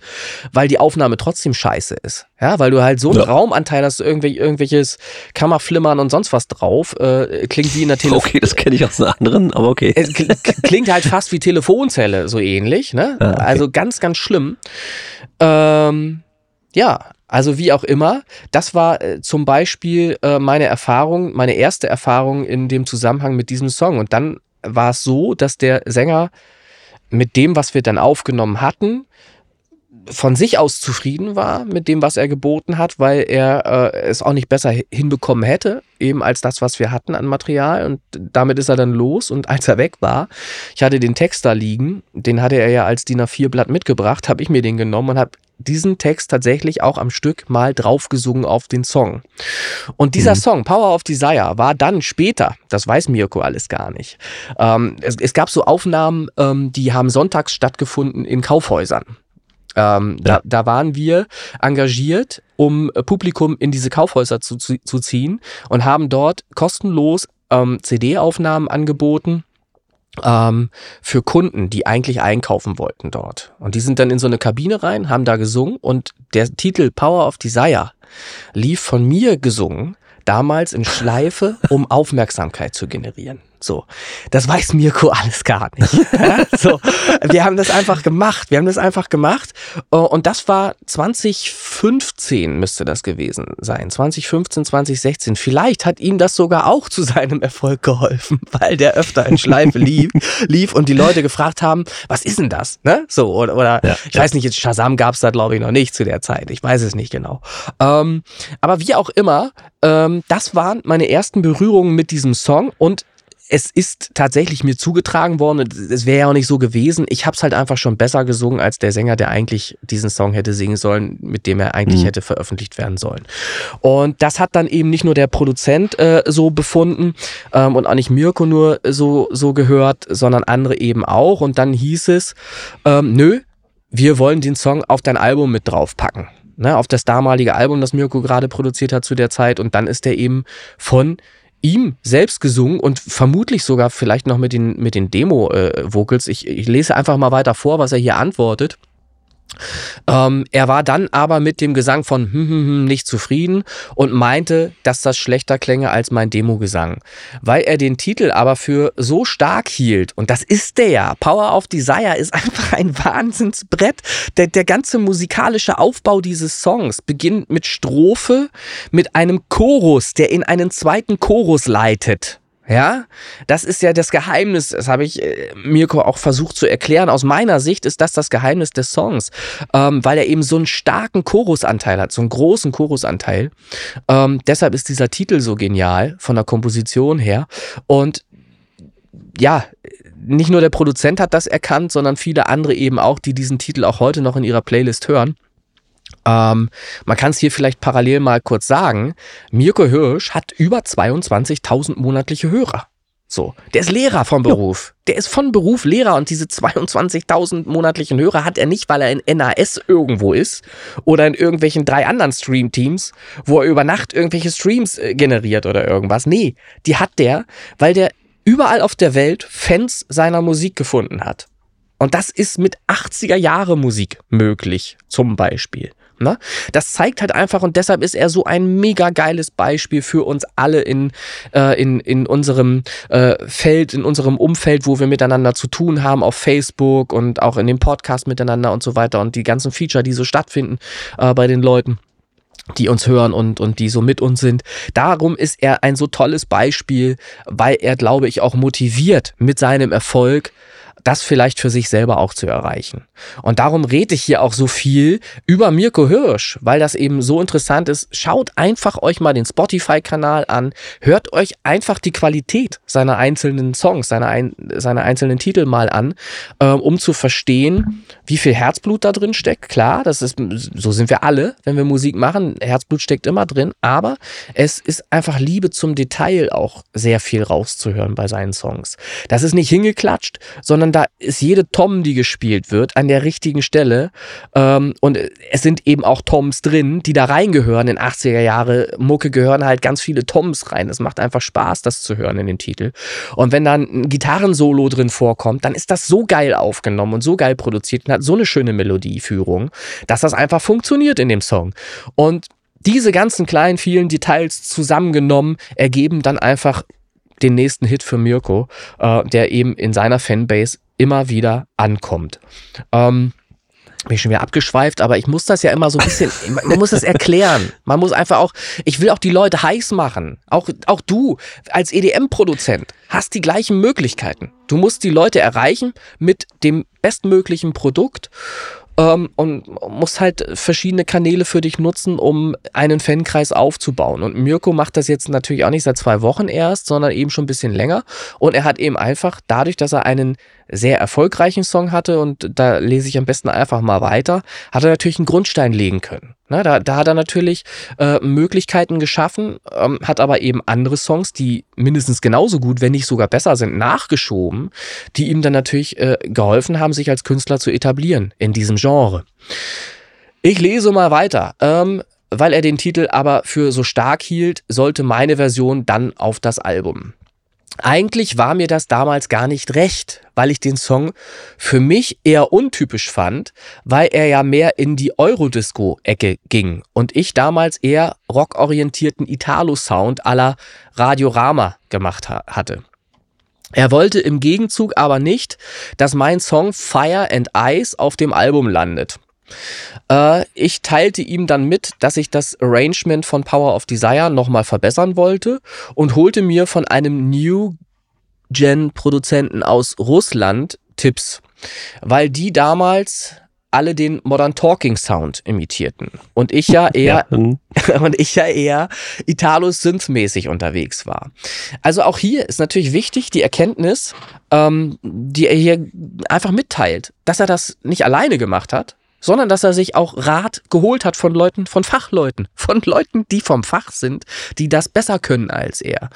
weil die Aufnahme trotzdem scheiße ist. Ja, weil du halt so einen ja. Raumanteil hast, irgendwelch, irgendwelches Kammerflimmern und sonst was drauf. Äh, klingt wie in der Telefon. Okay, das kenne ich aus einer anderen, aber okay. Es klingt halt fast wie Telefonzelle, so ähnlich. Ne? Ah, okay. Also ganz, ganz schlimm. Ähm, ja, also wie auch immer, das war äh, zum Beispiel äh, meine Erfahrung, meine erste Erfahrung in dem Zusammenhang mit diesem Song. Und dann war es so, dass der Sänger mit dem, was wir dann aufgenommen hatten, von sich aus zufrieden war mit dem, was er geboten hat, weil er äh, es auch nicht besser hinbekommen hätte, eben als das, was wir hatten an Material. Und damit ist er dann los. Und als er weg war, ich hatte den Text da liegen, den hatte er ja als DIN A4-Blatt mitgebracht, habe ich mir den genommen und habe diesen Text tatsächlich auch am Stück mal draufgesungen auf den Song. Und dieser mhm. Song, Power of Desire, war dann später, das weiß Mirko alles gar nicht. Ähm, es, es, gab so Aufnahmen, ähm, die haben sonntags stattgefunden in Kaufhäusern. Ähm, ja. da, da waren wir engagiert, um Publikum in diese Kaufhäuser zu, zu, zu ziehen und haben dort kostenlos ähm, CD-Aufnahmen angeboten ähm, für Kunden, die eigentlich einkaufen wollten dort. Und die sind dann in so eine Kabine rein, haben da gesungen und der Titel Power of Desire lief von mir gesungen, damals in Schleife, um Aufmerksamkeit zu generieren. So, das weiß Mirko alles gar nicht. so, wir haben das einfach gemacht. Wir haben das einfach gemacht. Äh, und das war 2015 müsste das gewesen sein. 2015, 2016. Vielleicht hat ihm das sogar auch zu seinem Erfolg geholfen, weil der öfter in Schleife lief, lief und die Leute gefragt haben, was ist denn das? Ne? So, oder, oder ja, ich ja. weiß nicht, jetzt Shazam gab es da glaube ich noch nicht zu der Zeit. Ich weiß es nicht genau. Ähm, aber wie auch immer, ähm, das waren meine ersten Berührungen mit diesem Song und es ist tatsächlich mir zugetragen worden, es wäre ja auch nicht so gewesen. Ich habe es halt einfach schon besser gesungen als der Sänger, der eigentlich diesen Song hätte singen sollen, mit dem er eigentlich mhm. hätte veröffentlicht werden sollen. Und das hat dann eben nicht nur der Produzent äh, so befunden ähm, und auch nicht Mirko nur so, so gehört, sondern andere eben auch. Und dann hieß es, ähm, nö, wir wollen den Song auf dein Album mit draufpacken. Ne, auf das damalige Album, das Mirko gerade produziert hat zu der Zeit. Und dann ist der eben von ihm selbst gesungen und vermutlich sogar vielleicht noch mit den, mit den Demo-Vocals. ich, ich lese einfach mal weiter vor, was er hier antwortet. Ähm, er war dann aber mit dem Gesang von hm, hm, hm nicht zufrieden und meinte, dass das schlechter klänge als mein Demo-Gesang. Weil er den Titel aber für so stark hielt, und das ist der ja, Power of Desire ist einfach ein Wahnsinnsbrett. Der, der ganze musikalische Aufbau dieses Songs beginnt mit Strophe, mit einem Chorus, der in einen zweiten Chorus leitet. Ja, das ist ja das Geheimnis, das habe ich äh, Mirko auch versucht zu erklären. Aus meiner Sicht ist das das Geheimnis des Songs, ähm, weil er eben so einen starken Chorusanteil hat, so einen großen Chorusanteil. Ähm, deshalb ist dieser Titel so genial von der Komposition her. Und ja, nicht nur der Produzent hat das erkannt, sondern viele andere eben auch, die diesen Titel auch heute noch in ihrer Playlist hören. Ähm, man kann es hier vielleicht parallel mal kurz sagen. Mirko Hirsch hat über 22.000 monatliche Hörer. So, der ist Lehrer vom Beruf. Der ist von Beruf Lehrer und diese 22.000 monatlichen Hörer hat er nicht, weil er in NAS irgendwo ist oder in irgendwelchen drei anderen Stream-Teams, wo er über Nacht irgendwelche Streams äh, generiert oder irgendwas. Nee, die hat der, weil der überall auf der Welt Fans seiner Musik gefunden hat. Und das ist mit 80er Jahre Musik möglich, zum Beispiel. Ne? Das zeigt halt einfach und deshalb ist er so ein mega geiles Beispiel für uns alle in, äh, in, in unserem äh, Feld, in unserem Umfeld, wo wir miteinander zu tun haben, auf Facebook und auch in dem Podcast miteinander und so weiter und die ganzen Feature, die so stattfinden äh, bei den Leuten die uns hören und, und die so mit uns sind. Darum ist er ein so tolles Beispiel, weil er, glaube ich, auch motiviert mit seinem Erfolg das vielleicht für sich selber auch zu erreichen. Und darum rede ich hier auch so viel über Mirko Hirsch, weil das eben so interessant ist. Schaut einfach euch mal den Spotify-Kanal an, hört euch einfach die Qualität seiner einzelnen Songs, seiner, ein, seiner einzelnen Titel mal an, äh, um zu verstehen, wie viel Herzblut da drin steckt. Klar, das ist, so sind wir alle, wenn wir Musik machen. Herzblut steckt immer drin, aber es ist einfach Liebe zum Detail auch sehr viel rauszuhören bei seinen Songs. Das ist nicht hingeklatscht, sondern da ist jede Tom, die gespielt wird, an der richtigen Stelle. Ähm, und es sind eben auch Toms drin, die da reingehören. In 80er Jahre Mucke gehören halt ganz viele Toms rein. Es macht einfach Spaß, das zu hören in dem Titel. Und wenn dann ein Gitarrensolo drin vorkommt, dann ist das so geil aufgenommen und so geil produziert und hat so eine schöne Melodieführung, dass das einfach funktioniert in dem Song. Und diese ganzen kleinen, vielen Details zusammengenommen ergeben dann einfach den nächsten Hit für Mirko, äh, der eben in seiner Fanbase immer wieder ankommt. Ähm, bin schon wieder abgeschweift, aber ich muss das ja immer so ein bisschen, man muss das erklären. Man muss einfach auch, ich will auch die Leute heiß machen. Auch, auch du als EDM-Produzent hast die gleichen Möglichkeiten. Du musst die Leute erreichen mit dem bestmöglichen Produkt ähm, und musst halt verschiedene Kanäle für dich nutzen, um einen Fankreis aufzubauen. Und Mirko macht das jetzt natürlich auch nicht seit zwei Wochen erst, sondern eben schon ein bisschen länger. Und er hat eben einfach dadurch, dass er einen sehr erfolgreichen Song hatte und da lese ich am besten einfach mal weiter, hat er natürlich einen Grundstein legen können. Na, da, da hat er natürlich äh, Möglichkeiten geschaffen, ähm, hat aber eben andere Songs, die mindestens genauso gut, wenn nicht sogar besser sind, nachgeschoben, die ihm dann natürlich äh, geholfen haben, sich als Künstler zu etablieren in diesem Genre. Ich lese mal weiter. Ähm, weil er den Titel aber für so stark hielt, sollte meine Version dann auf das Album. Eigentlich war mir das damals gar nicht recht, weil ich den Song für mich eher untypisch fand, weil er ja mehr in die Eurodisco-Ecke ging und ich damals eher rockorientierten Italo-Sound aller Radiorama gemacht ha hatte. Er wollte im Gegenzug aber nicht, dass mein Song Fire and Ice auf dem Album landet. Äh, ich teilte ihm dann mit, dass ich das Arrangement von Power of Desire nochmal verbessern wollte und holte mir von einem New Gen Produzenten aus Russland Tipps, weil die damals alle den Modern Talking Sound imitierten und ich ja eher ja. Und ich ja eher Italo Synth mäßig unterwegs war. Also auch hier ist natürlich wichtig die Erkenntnis, ähm, die er hier einfach mitteilt, dass er das nicht alleine gemacht hat, sondern dass er sich auch Rat geholt hat von Leuten, von Fachleuten, von Leuten, die vom Fach sind, die das besser können als er.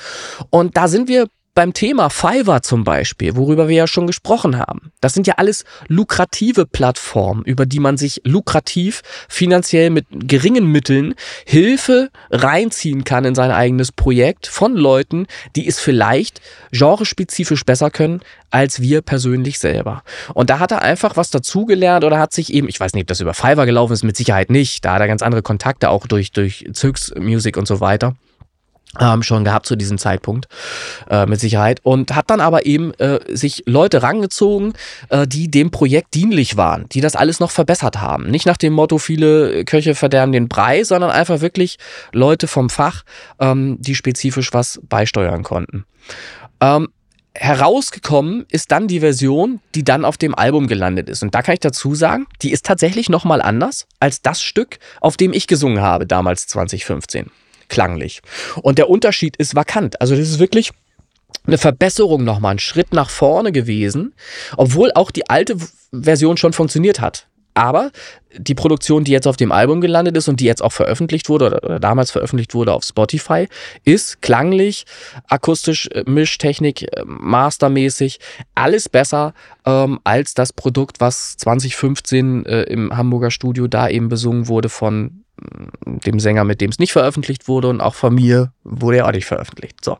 Und da sind wir beim Thema Fiverr zum Beispiel, worüber wir ja schon gesprochen haben. Das sind ja alles lukrative Plattformen, über die man sich lukrativ finanziell mit geringen Mitteln Hilfe reinziehen kann in sein eigenes Projekt von Leuten, die es vielleicht genrespezifisch besser können als wir persönlich selber. Und da hat er einfach was dazugelernt oder hat sich eben, ich weiß nicht, ob das über Fiverr gelaufen ist, mit Sicherheit nicht. Da hat er ganz andere Kontakte auch durch, durch Zirks Music und so weiter ähm, schon gehabt zu diesem Zeitpunkt äh, mit Sicherheit und hat dann aber eben äh, sich Leute rangezogen, äh, die dem Projekt dienlich waren, die das alles noch verbessert haben. Nicht nach dem Motto, viele Köche verderben den Brei, sondern einfach wirklich Leute vom Fach, ähm, die spezifisch was beisteuern konnten. Ähm, herausgekommen ist dann die Version, die dann auf dem Album gelandet ist. Und da kann ich dazu sagen, die ist tatsächlich nochmal anders als das Stück, auf dem ich gesungen habe, damals 2015. Klanglich. Und der Unterschied ist vakant. Also das ist wirklich eine Verbesserung nochmal, ein Schritt nach vorne gewesen, obwohl auch die alte Version schon funktioniert hat. Aber die Produktion, die jetzt auf dem Album gelandet ist und die jetzt auch veröffentlicht wurde oder, damals veröffentlicht wurde auf Spotify, ist klanglich, akustisch, äh, Mischtechnik, äh, mastermäßig alles besser ähm, als das Produkt, was 2015 äh, im Hamburger Studio da eben besungen wurde von dem Sänger, mit dem es nicht veröffentlicht wurde und auch von mir wurde er auch nicht veröffentlicht. So.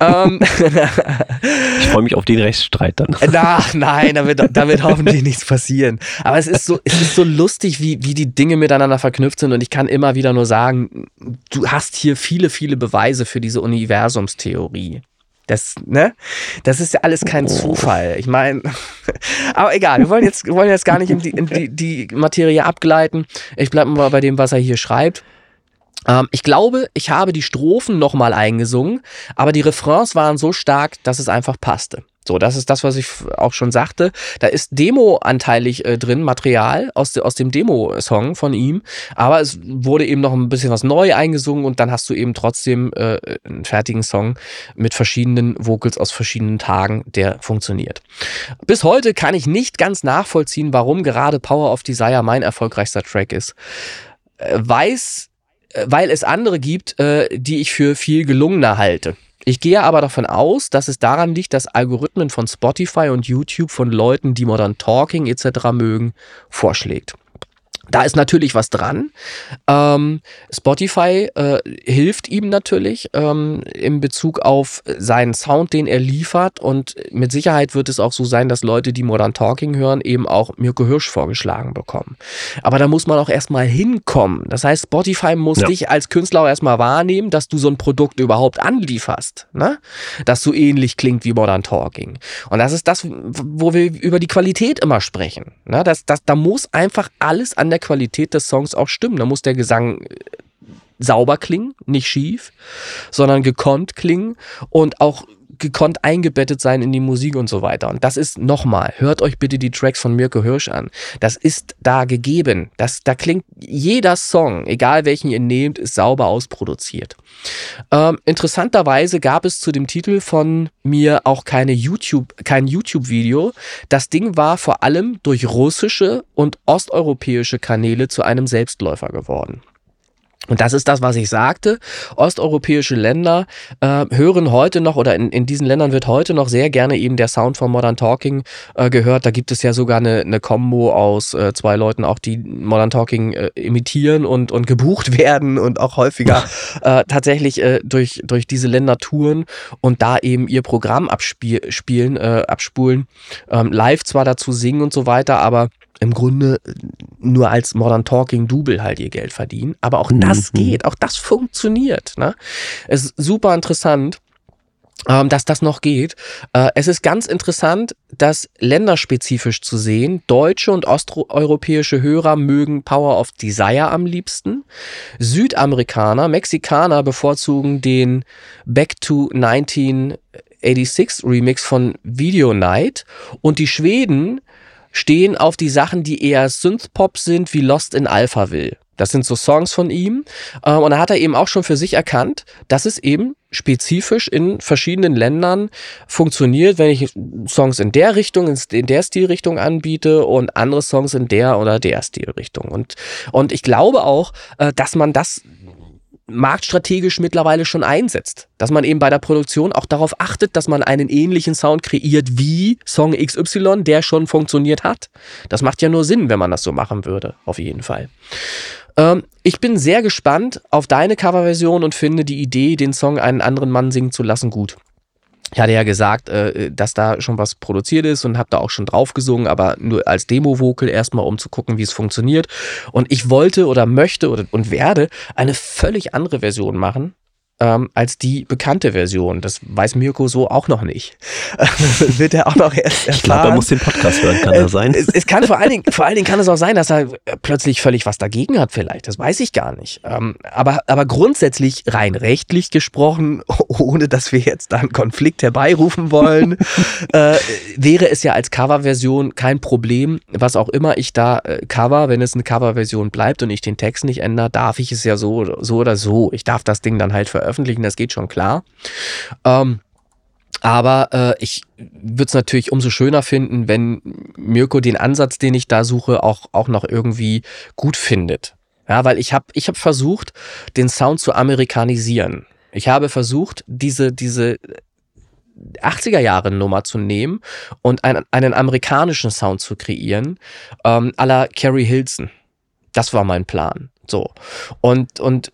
ähm, ich freue mich auf den Rechtsstreit dann. Na, nein, da wird, da wird hoffentlich nichts passieren. Aber es ist so, es ist so lustig, wie, wie die Dinge miteinander verknüpft sind und ich kann immer wieder nur sagen, du hast hier viele, viele Beweise für diese Universumstheorie. Das, ne? das ist ja alles kein Zufall. Ich meine, aber egal, wir wollen jetzt, wir wollen jetzt gar nicht in die, in die, die Materie abgleiten. Ich bleibe mal bei dem, was er hier schreibt. Ähm, ich glaube, ich habe die Strophen nochmal eingesungen, aber die Refrains waren so stark, dass es einfach passte. So, das ist das, was ich auch schon sagte. Da ist Demo-anteilig äh, drin, Material aus, de, aus dem Demo-Song von ihm, aber es wurde eben noch ein bisschen was neu eingesungen und dann hast du eben trotzdem äh, einen fertigen Song mit verschiedenen Vocals aus verschiedenen Tagen, der funktioniert. Bis heute kann ich nicht ganz nachvollziehen, warum gerade Power of Desire mein erfolgreichster Track ist. Äh, weiß, äh, weil es andere gibt, äh, die ich für viel gelungener halte. Ich gehe aber davon aus, dass es daran liegt, dass Algorithmen von Spotify und YouTube von Leuten, die Modern Talking etc. mögen, vorschlägt. Da ist natürlich was dran. Ähm, Spotify äh, hilft ihm natürlich ähm, in Bezug auf seinen Sound, den er liefert. Und mit Sicherheit wird es auch so sein, dass Leute, die Modern Talking hören, eben auch Mirko Hirsch vorgeschlagen bekommen. Aber da muss man auch erstmal hinkommen. Das heißt, Spotify muss ja. dich als Künstler auch erstmal wahrnehmen, dass du so ein Produkt überhaupt anlieferst. Ne? Dass so ähnlich klingt wie Modern Talking. Und das ist das, wo wir über die Qualität immer sprechen. Ne? Das, das, da muss einfach alles an der Qualität des Songs auch stimmen. Da muss der Gesang äh, sauber klingen, nicht schief, sondern gekonnt klingen und auch gekonnt eingebettet sein in die Musik und so weiter. Und das ist nochmal, hört euch bitte die Tracks von Mirko Hirsch an. Das ist da gegeben. Das, da klingt jeder Song, egal welchen ihr nehmt, ist sauber ausproduziert. Ähm, interessanterweise gab es zu dem Titel von mir auch keine YouTube, kein YouTube-Video. Das Ding war vor allem durch russische und osteuropäische Kanäle zu einem Selbstläufer geworden. Und das ist das, was ich sagte. Osteuropäische Länder äh, hören heute noch oder in, in diesen Ländern wird heute noch sehr gerne eben der Sound von Modern Talking äh, gehört. Da gibt es ja sogar eine, eine Kombo aus äh, zwei Leuten, auch die Modern Talking äh, imitieren und, und gebucht werden und auch häufiger äh, tatsächlich äh, durch, durch diese Länder touren und da eben ihr Programm abspielen, äh, abspulen. Ähm, live zwar dazu singen und so weiter, aber im Grunde nur als Modern Talking Double halt ihr Geld verdienen. Aber auch das mhm. geht, auch das funktioniert. Ne? Es ist super interessant. Ähm, dass das noch geht. Äh, es ist ganz interessant, das länderspezifisch zu sehen. Deutsche und osteuropäische Hörer mögen Power of Desire am liebsten. Südamerikaner, Mexikaner bevorzugen den Back to 1986 Remix von Video Night und die Schweden stehen auf die Sachen, die eher Synthpop sind, wie Lost in Alphaville. Das sind so Songs von ihm. Ähm, und da hat er eben auch schon für sich erkannt, dass es eben spezifisch in verschiedenen Ländern funktioniert, wenn ich Songs in der Richtung, in der Stilrichtung anbiete und andere Songs in der oder der Stilrichtung. Und, und ich glaube auch, äh, dass man das marktstrategisch mittlerweile schon einsetzt. Dass man eben bei der Produktion auch darauf achtet, dass man einen ähnlichen Sound kreiert wie Song XY, der schon funktioniert hat. Das macht ja nur Sinn, wenn man das so machen würde, auf jeden Fall. Ähm, ich bin sehr gespannt auf deine Coverversion und finde die Idee, den Song einen anderen Mann singen zu lassen, gut. Ich hatte ja gesagt, äh, dass da schon was produziert ist und habe da auch schon drauf gesungen, aber nur als Demo-Vocal erstmal, um zu gucken, wie es funktioniert. Und ich wollte oder möchte und werde eine völlig andere Version machen, ähm, als die bekannte Version. Das weiß Mirko so auch noch nicht. Wird er auch noch erst erfahren. Ich glaube, er muss den Podcast hören, kann das sein? Es, es, kann vor allen, Dingen, vor allen Dingen kann es auch sein, dass er plötzlich völlig was dagegen hat vielleicht. Das weiß ich gar nicht. Ähm, aber, aber grundsätzlich rein rechtlich gesprochen, ohne dass wir jetzt einen Konflikt herbeirufen wollen, äh, wäre es ja als Coverversion kein Problem. Was auch immer ich da äh, cover, wenn es eine Coverversion bleibt und ich den Text nicht ändere, darf ich es ja so, so oder so. Ich darf das Ding dann halt veröffentlichen, das geht schon klar. Ähm, aber äh, ich würde es natürlich umso schöner finden, wenn Mirko den Ansatz, den ich da suche, auch, auch noch irgendwie gut findet. Ja, weil ich habe ich hab versucht, den Sound zu amerikanisieren. Ich habe versucht, diese, diese 80er Jahre Nummer zu nehmen und einen, einen amerikanischen Sound zu kreieren, ähm, à la Carrie Hilson. Das war mein Plan. So. Und, und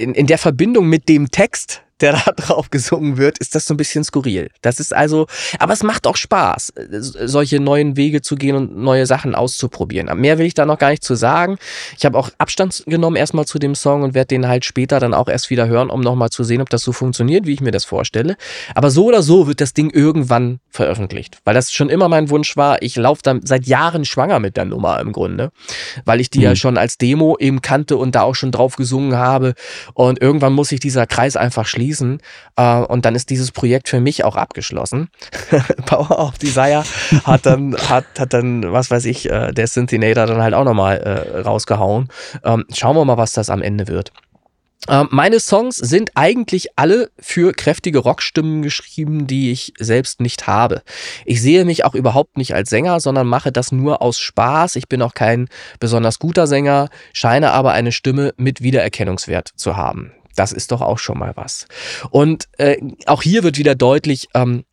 in, in der Verbindung mit dem Text, der da drauf gesungen wird, ist das so ein bisschen skurril. Das ist also, aber es macht auch Spaß, solche neuen Wege zu gehen und neue Sachen auszuprobieren. Mehr will ich da noch gar nicht zu sagen. Ich habe auch Abstand genommen erstmal zu dem Song und werde den halt später dann auch erst wieder hören, um nochmal zu sehen, ob das so funktioniert, wie ich mir das vorstelle. Aber so oder so wird das Ding irgendwann veröffentlicht, weil das schon immer mein Wunsch war. Ich laufe dann seit Jahren schwanger mit der Nummer im Grunde, weil ich die mhm. ja schon als Demo eben kannte und da auch schon drauf gesungen habe. Und irgendwann muss sich dieser Kreis einfach schließen schließen. Äh, und dann ist dieses Projekt für mich auch abgeschlossen. Power of Desire hat dann, hat, hat dann, was weiß ich, äh, der Synthinator dann halt auch nochmal äh, rausgehauen. Ähm, schauen wir mal, was das am Ende wird. Ähm, meine Songs sind eigentlich alle für kräftige Rockstimmen geschrieben, die ich selbst nicht habe. Ich sehe mich auch überhaupt nicht als Sänger, sondern mache das nur aus Spaß. Ich bin auch kein besonders guter Sänger, scheine aber eine Stimme mit Wiedererkennungswert zu haben. Das ist doch auch schon mal was. Und äh, auch hier wird wieder deutlich, ähm,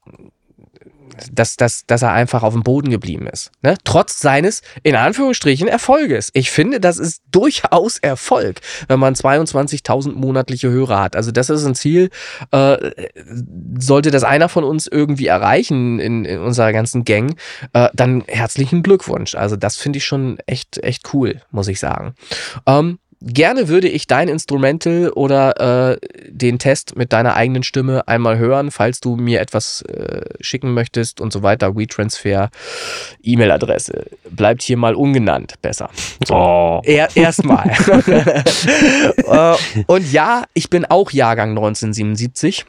dass, dass, dass er einfach auf dem Boden geblieben ist. Ne? Trotz seines, in Anführungsstrichen, Erfolges. Ich finde, das ist durchaus Erfolg, wenn man 22.000 monatliche Hörer hat. Also das ist ein Ziel, äh, sollte das einer von uns irgendwie erreichen in, in unserer ganzen Gang, äh, dann herzlichen Glückwunsch. Also das finde ich schon echt, echt cool, muss ich sagen. Ähm, Gerne würde ich dein Instrumental oder äh, den Test mit deiner eigenen Stimme einmal hören, falls du mir etwas äh, schicken möchtest und so weiter. WeTransfer, E-Mail-Adresse. Bleibt hier mal ungenannt, besser. So, oh. er, Erstmal. äh, und ja, ich bin auch Jahrgang 1977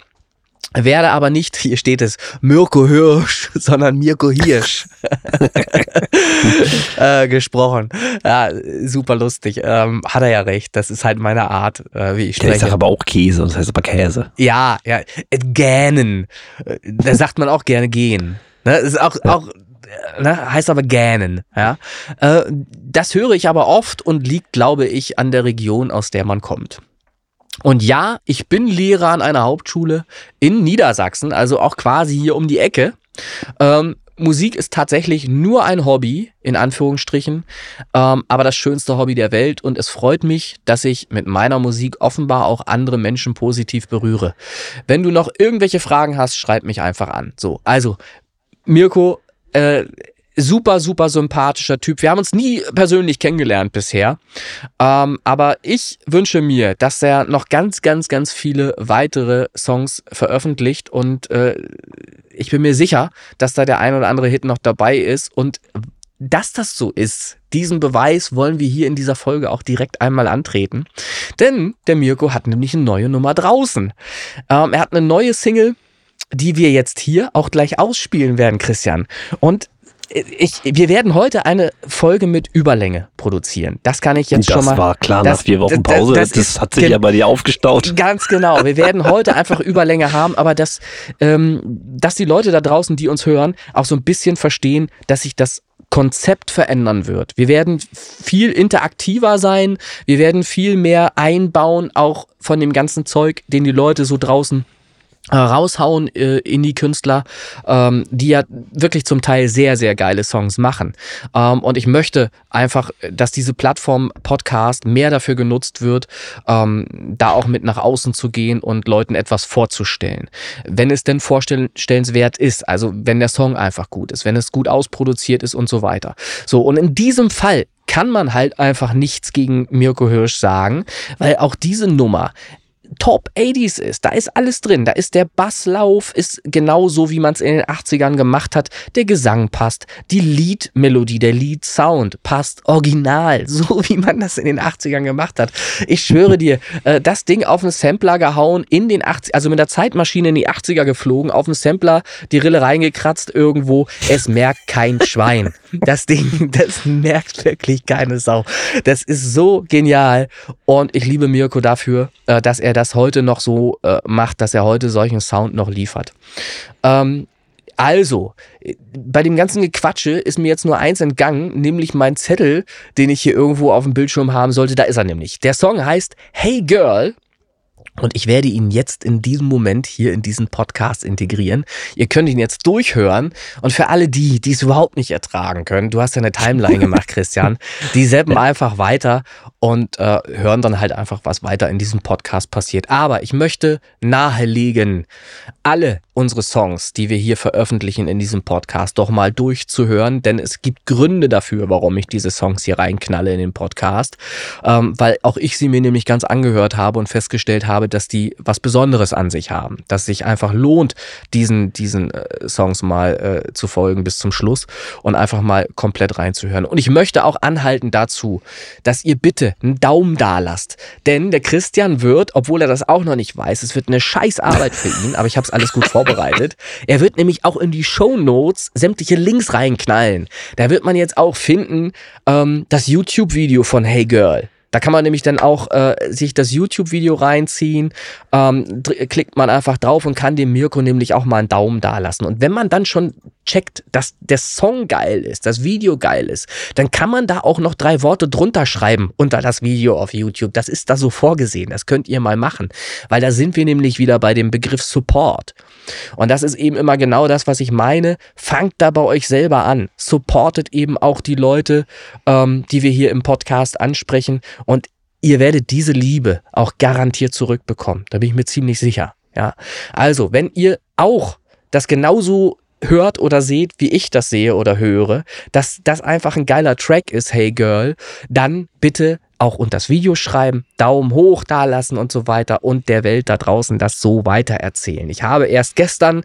werde aber nicht, hier steht es, Mirko Hirsch, sondern Mirko Hirsch äh, gesprochen. Ja, super lustig. Ähm, hat er ja recht. Das ist halt meine Art, äh, wie ich spreche. Ich sage aber auch Käse, das heißt aber Käse. Ja, ja. Äh, gähnen. Äh, da sagt man auch gerne gehen. Ne? Das ist auch, ja. auch äh, ne, heißt aber gähnen. Ja? Äh, das höre ich aber oft und liegt, glaube ich, an der Region, aus der man kommt. Und ja, ich bin Lehrer an einer Hauptschule in Niedersachsen, also auch quasi hier um die Ecke. Ähm, Musik ist tatsächlich nur ein Hobby, in Anführungsstrichen, ähm, aber das schönste Hobby der Welt und es freut mich, dass ich mit meiner Musik offenbar auch andere Menschen positiv berühre. Wenn du noch irgendwelche Fragen hast, schreib mich einfach an. So, also, Mirko, äh, super, super sympathischer Typ. Wir haben uns nie persönlich kennengelernt bisher. Ähm, aber ich wünsche mir, dass er noch ganz, ganz, ganz viele weitere Songs veröffentlicht und äh, ich bin mir sicher, dass da der ein oder andere Hit noch dabei ist und dass das so ist, diesen Beweis wollen wir hier in dieser Folge auch direkt einmal antreten. Denn der Mirko hat nämlich eine neue Nummer draußen. Ähm, er hat eine neue Single, die wir jetzt hier auch gleich ausspielen werden, Christian. Und ich, wir werden heute eine Folge mit Überlänge produzieren. Das kann ich jetzt das schon mal. Das war klar das, nach vier Wochen Pause. Das, das, das hat sich ja bei dir aufgestaut. Ganz genau. Wir werden heute einfach Überlänge haben, aber dass, ähm, dass die Leute da draußen, die uns hören, auch so ein bisschen verstehen, dass sich das Konzept verändern wird. Wir werden viel interaktiver sein. Wir werden viel mehr einbauen, auch von dem ganzen Zeug, den die Leute so draußen äh, raushauen äh, in die Künstler, ähm, die ja wirklich zum Teil sehr, sehr geile Songs machen. Ähm, und ich möchte einfach, dass diese Plattform Podcast mehr dafür genutzt wird, ähm, da auch mit nach außen zu gehen und Leuten etwas vorzustellen. Wenn es denn vorstellenswert ist, also wenn der Song einfach gut ist, wenn es gut ausproduziert ist und so weiter. So, und in diesem Fall kann man halt einfach nichts gegen Mirko Hirsch sagen, weil auch diese Nummer Top 80s ist. Da ist alles drin. Da ist der Basslauf, ist genauso, wie man es in den 80ern gemacht hat. Der Gesang passt. Die Liedmelodie, der Liedsound passt original, so wie man das in den 80ern gemacht hat. Ich schwöre dir, äh, das Ding auf einen Sampler gehauen, in den 80 also mit der Zeitmaschine in die 80er geflogen, auf einen Sampler die Rille reingekratzt irgendwo. Es merkt kein Schwein. Das Ding, das merkt wirklich keine Sau. Das ist so genial und ich liebe Mirko dafür, äh, dass er das heute noch so äh, macht, dass er heute solchen Sound noch liefert. Ähm, also, bei dem ganzen Gequatsche ist mir jetzt nur eins entgangen, nämlich mein Zettel, den ich hier irgendwo auf dem Bildschirm haben sollte. Da ist er nämlich. Der Song heißt Hey Girl und ich werde ihn jetzt in diesem Moment hier in diesen Podcast integrieren. Ihr könnt ihn jetzt durchhören. Und für alle die, die es überhaupt nicht ertragen können, du hast ja eine Timeline gemacht, Christian, die seppen einfach weiter und äh, hören dann halt einfach, was weiter in diesem Podcast passiert. Aber ich möchte nahelegen, alle unsere Songs, die wir hier veröffentlichen in diesem Podcast, doch mal durchzuhören, denn es gibt Gründe dafür, warum ich diese Songs hier reinknalle in den Podcast, ähm, weil auch ich sie mir nämlich ganz angehört habe und festgestellt habe, dass die was Besonderes an sich haben, dass sich einfach lohnt, diesen, diesen äh, Songs mal äh, zu folgen bis zum Schluss und einfach mal komplett reinzuhören. Und ich möchte auch anhalten dazu, dass ihr bitte einen Daumen da lasst, denn der Christian wird, obwohl er das auch noch nicht weiß, es wird eine Scheißarbeit für ihn, aber ich habe es alles gut vorbereitet. Er wird nämlich auch in die Show Notes sämtliche Links reinknallen. Da wird man jetzt auch finden, ähm, das YouTube-Video von Hey Girl. Da kann man nämlich dann auch äh, sich das YouTube-Video reinziehen, ähm, klickt man einfach drauf und kann dem Mirko nämlich auch mal einen Daumen da lassen. Und wenn man dann schon checkt, dass der Song geil ist, das Video geil ist, dann kann man da auch noch drei Worte drunter schreiben unter das Video auf YouTube. Das ist da so vorgesehen. Das könnt ihr mal machen, weil da sind wir nämlich wieder bei dem Begriff Support. Und das ist eben immer genau das, was ich meine. Fangt da bei euch selber an. Supportet eben auch die Leute, ähm, die wir hier im Podcast ansprechen. Und ihr werdet diese Liebe auch garantiert zurückbekommen. Da bin ich mir ziemlich sicher. Ja. Also, wenn ihr auch das genauso hört oder seht, wie ich das sehe oder höre, dass das einfach ein geiler Track ist, Hey Girl, dann bitte auch unter das Video schreiben, Daumen hoch da lassen und so weiter und der Welt da draußen das so weiter erzählen. Ich habe erst gestern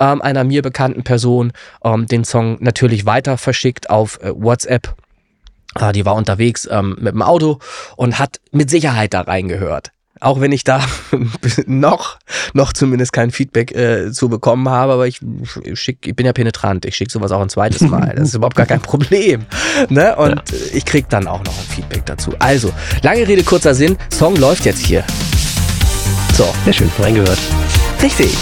ähm, einer mir bekannten Person ähm, den Song natürlich weiter verschickt auf äh, WhatsApp. Äh, die war unterwegs ähm, mit dem Auto und hat mit Sicherheit da reingehört. Auch wenn ich da noch, noch zumindest kein Feedback äh, zu bekommen habe, aber ich, schick, ich bin ja penetrant, ich schicke sowas auch ein zweites Mal. Das ist überhaupt gar kein Problem. Ne? Und ja. ich krieg dann auch noch ein Feedback dazu. Also, lange Rede, kurzer Sinn, Song läuft jetzt hier. So. Sehr schön, reingehört. Richtig.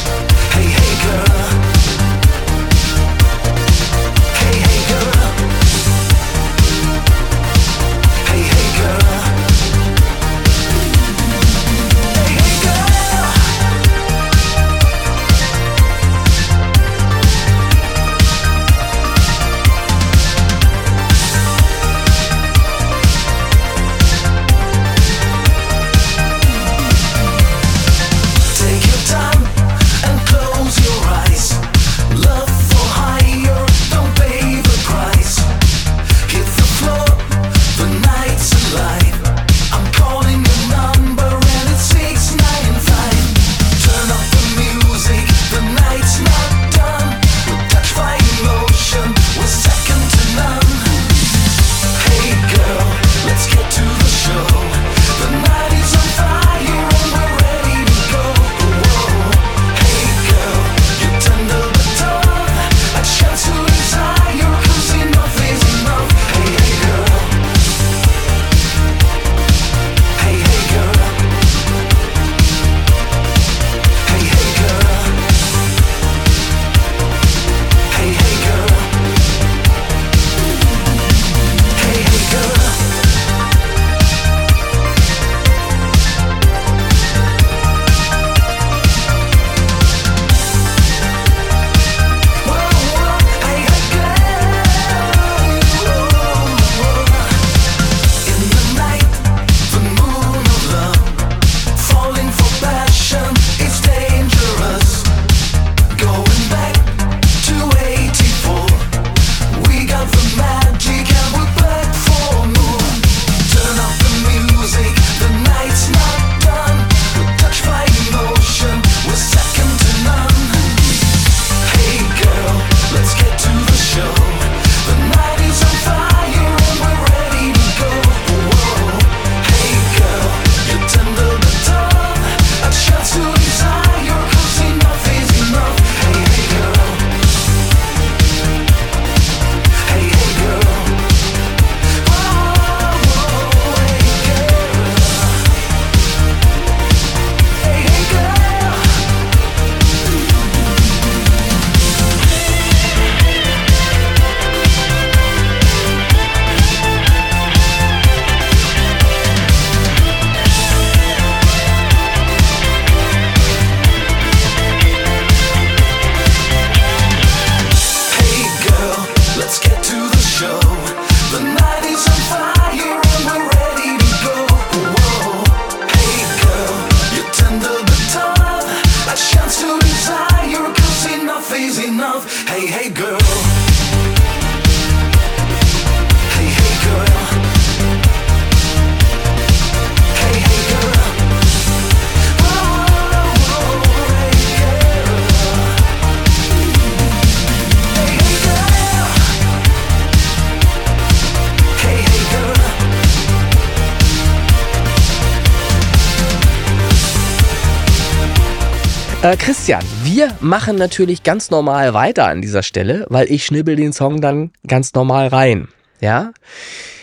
Christian, wir machen natürlich ganz normal weiter an dieser Stelle, weil ich schnibbel den Song dann ganz normal rein. Ja?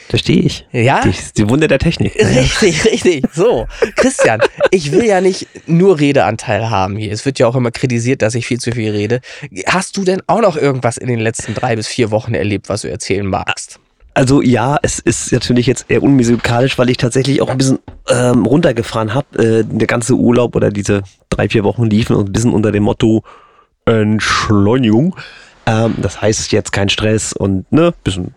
Verstehe ich. Ja? Die, die Wunder der Technik. Richtig, richtig. So, Christian, ich will ja nicht nur Redeanteil haben hier. Es wird ja auch immer kritisiert, dass ich viel zu viel rede. Hast du denn auch noch irgendwas in den letzten drei bis vier Wochen erlebt, was du erzählen magst? Also ja, es ist natürlich jetzt eher unmusikalisch, weil ich tatsächlich auch ein bisschen ähm, runtergefahren habe. Äh, der ganze Urlaub oder diese drei, vier Wochen liefen ein bisschen unter dem Motto Entschleunigung. Ähm, das heißt jetzt kein Stress und ne, bisschen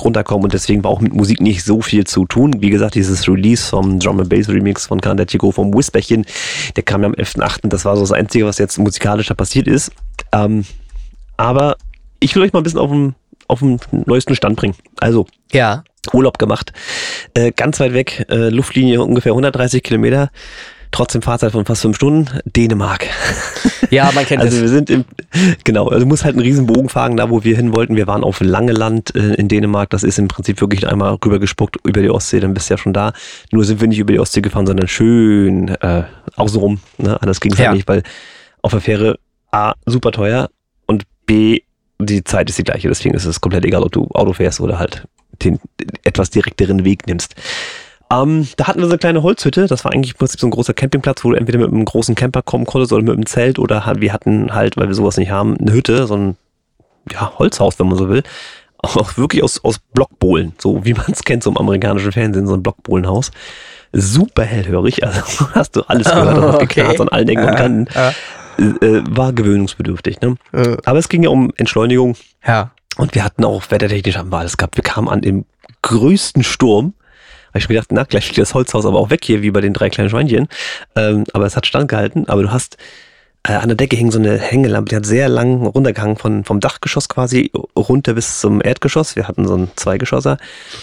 runterkommen und deswegen war auch mit Musik nicht so viel zu tun. Wie gesagt, dieses Release vom Drum and Bass Remix von Kandachiko vom Whisperchen, der kam ja am 11.8. Das war so das Einzige, was jetzt musikalischer passiert ist. Ähm, aber ich will euch mal ein bisschen auf den, auf den neuesten Stand bringen. Also, Ja. Urlaub gemacht, äh, ganz weit weg, äh, Luftlinie ungefähr 130 Kilometer, trotzdem Fahrzeit von fast fünf Stunden, Dänemark. Ja, man kennt Also es. wir sind im, genau, also du musst halt einen riesen Bogen fahren, da wo wir hin wollten. Wir waren auf Langeland äh, in Dänemark. Das ist im Prinzip wirklich einmal rübergespuckt über die Ostsee, dann bist du ja schon da. Nur sind wir nicht über die Ostsee gefahren, sondern schön äh, außenrum. Ne? Anders ging es Ja. halt nicht, weil auf der Fähre A, super teuer und B, die Zeit ist die gleiche. Deswegen ist es komplett egal, ob du Auto fährst oder halt den etwas direkteren Weg nimmst. Ähm, da hatten wir so eine kleine Holzhütte. Das war eigentlich im Prinzip so ein großer Campingplatz, wo du entweder mit einem großen Camper kommen konntest oder mit einem Zelt oder wir hatten halt, weil wir sowas nicht haben, eine Hütte, so ein ja, Holzhaus, wenn man so will. Auch wirklich aus, aus Blockbohlen, so wie man es kennt, so im amerikanischen Fernsehen, so ein Blockbohlenhaus. Super hellhörig, also hast du alles gehört, hat Okay. geknarrt an allen Ecken und Kanten. Ja. Äh, war gewöhnungsbedürftig. Ne? Äh, Aber es ging ja um Entschleunigung ja. und wir hatten auch wettertechnisch haben wir alles gehabt. Wir kamen an dem größten Sturm. Hab ich mir gedacht, na, gleich fliegt das Holzhaus aber auch weg hier, wie bei den drei kleinen Schweinchen. Ähm, aber es hat standgehalten. Aber du hast äh, an der Decke hing so eine Hängelampe, die hat sehr lang runtergehangen von, vom Dachgeschoss quasi runter bis zum Erdgeschoss. Wir hatten so ein Zweigeschosser.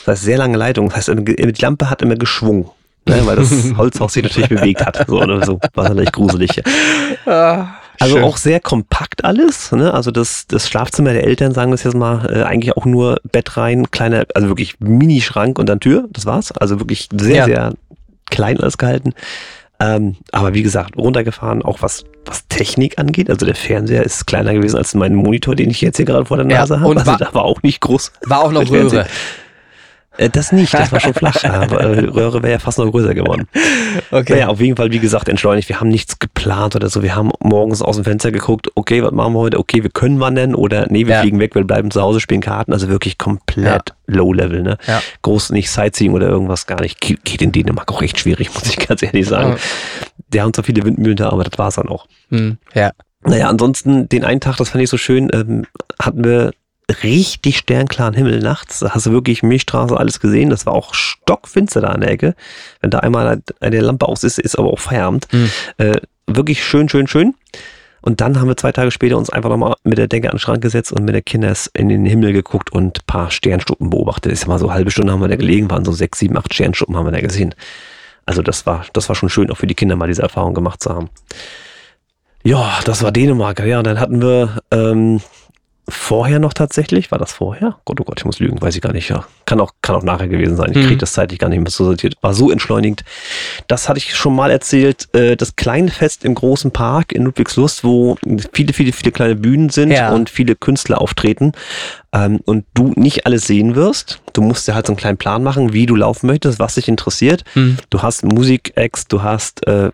Das heißt, sehr lange Leitung. Das heißt, die Lampe hat immer geschwungen. Ne, weil das Holzhaus sich natürlich bewegt hat. So, oder so. War natürlich gruselig. Ah, Also schön. auch sehr kompakt alles. Ne? Also das, das Schlafzimmer der Eltern, sagen wir es jetzt mal, äh, eigentlich auch nur Bett rein, kleiner, also wirklich Minischrank und dann Tür. Das war's. Also wirklich sehr, Ja. sehr klein alles gehalten. Ähm, aber wie gesagt, runtergefahren, auch was, was Technik angeht. Also der Fernseher ist kleiner gewesen als mein Monitor, den ich jetzt hier gerade vor der Ja, Nase habe. und Also wa- da war auch nicht groß. War auch noch. Röhre. Äh, das nicht, das war schon flach. Aber äh, Röhre wäre ja fast noch größer geworden. Okay. Naja, auf jeden Fall, wie gesagt, entschleunigt. Wir haben nichts geplant oder so. Wir haben morgens aus dem Fenster geguckt, okay, was machen wir heute? Okay, wir können wandern oder nee, wir Ja. fliegen weg, wir bleiben zu Hause, spielen Karten. Also wirklich komplett low-level, ne? Ja. Groß nicht Sightseeing oder irgendwas gar nicht. Ge- Geht in Dänemark auch recht schwierig, muss ich ganz ehrlich sagen. Die haben zwar viele Windmühlen da, aber das war's dann auch. Hm, ja. Naja, ansonsten den einen Tag, das fand ich so schön, ähm, hatten wir richtig sternklaren Himmel nachts. Da hast du wirklich Milchstraße alles gesehen. Das war auch stockfinster da an der Ecke. Wenn da einmal eine Lampe aus ist, ist aber auch Feierabend. Hm. Äh, wirklich schön, schön, schön. Und dann haben wir zwei Tage später uns einfach nochmal mit der Decke an den Schrank gesetzt und mit der Kinders in den Himmel geguckt und ein paar Sternstuppen beobachtet. Ist ja mal so eine halbe Stunde haben wir da gelegen, waren so sechs, sieben, acht Sternstuppen haben wir da gesehen. Also das war, das war schon schön, auch für die Kinder mal diese Erfahrung gemacht zu haben. Ja, das war Dänemark. Ja, und dann hatten wir ähm, vorher noch tatsächlich, war das vorher? Gott, oh Gott, ich muss lügen, weiß ich gar nicht. Ja, kann auch, kann auch nachher gewesen sein. Ich Mhm. kriege das zeitlich gar nicht mehr so sortiert. War so entschleunigt. Das hatte ich schon mal erzählt. Äh, das kleine Fest im großen Park in Ludwigslust, wo viele, viele, viele kleine Bühnen sind Ja. und viele Künstler auftreten ähm, und du nicht alles sehen wirst. Du musst dir halt so einen kleinen Plan machen, wie du laufen möchtest, was dich interessiert. Hm. Du hast Musik-Acts, du hast äh,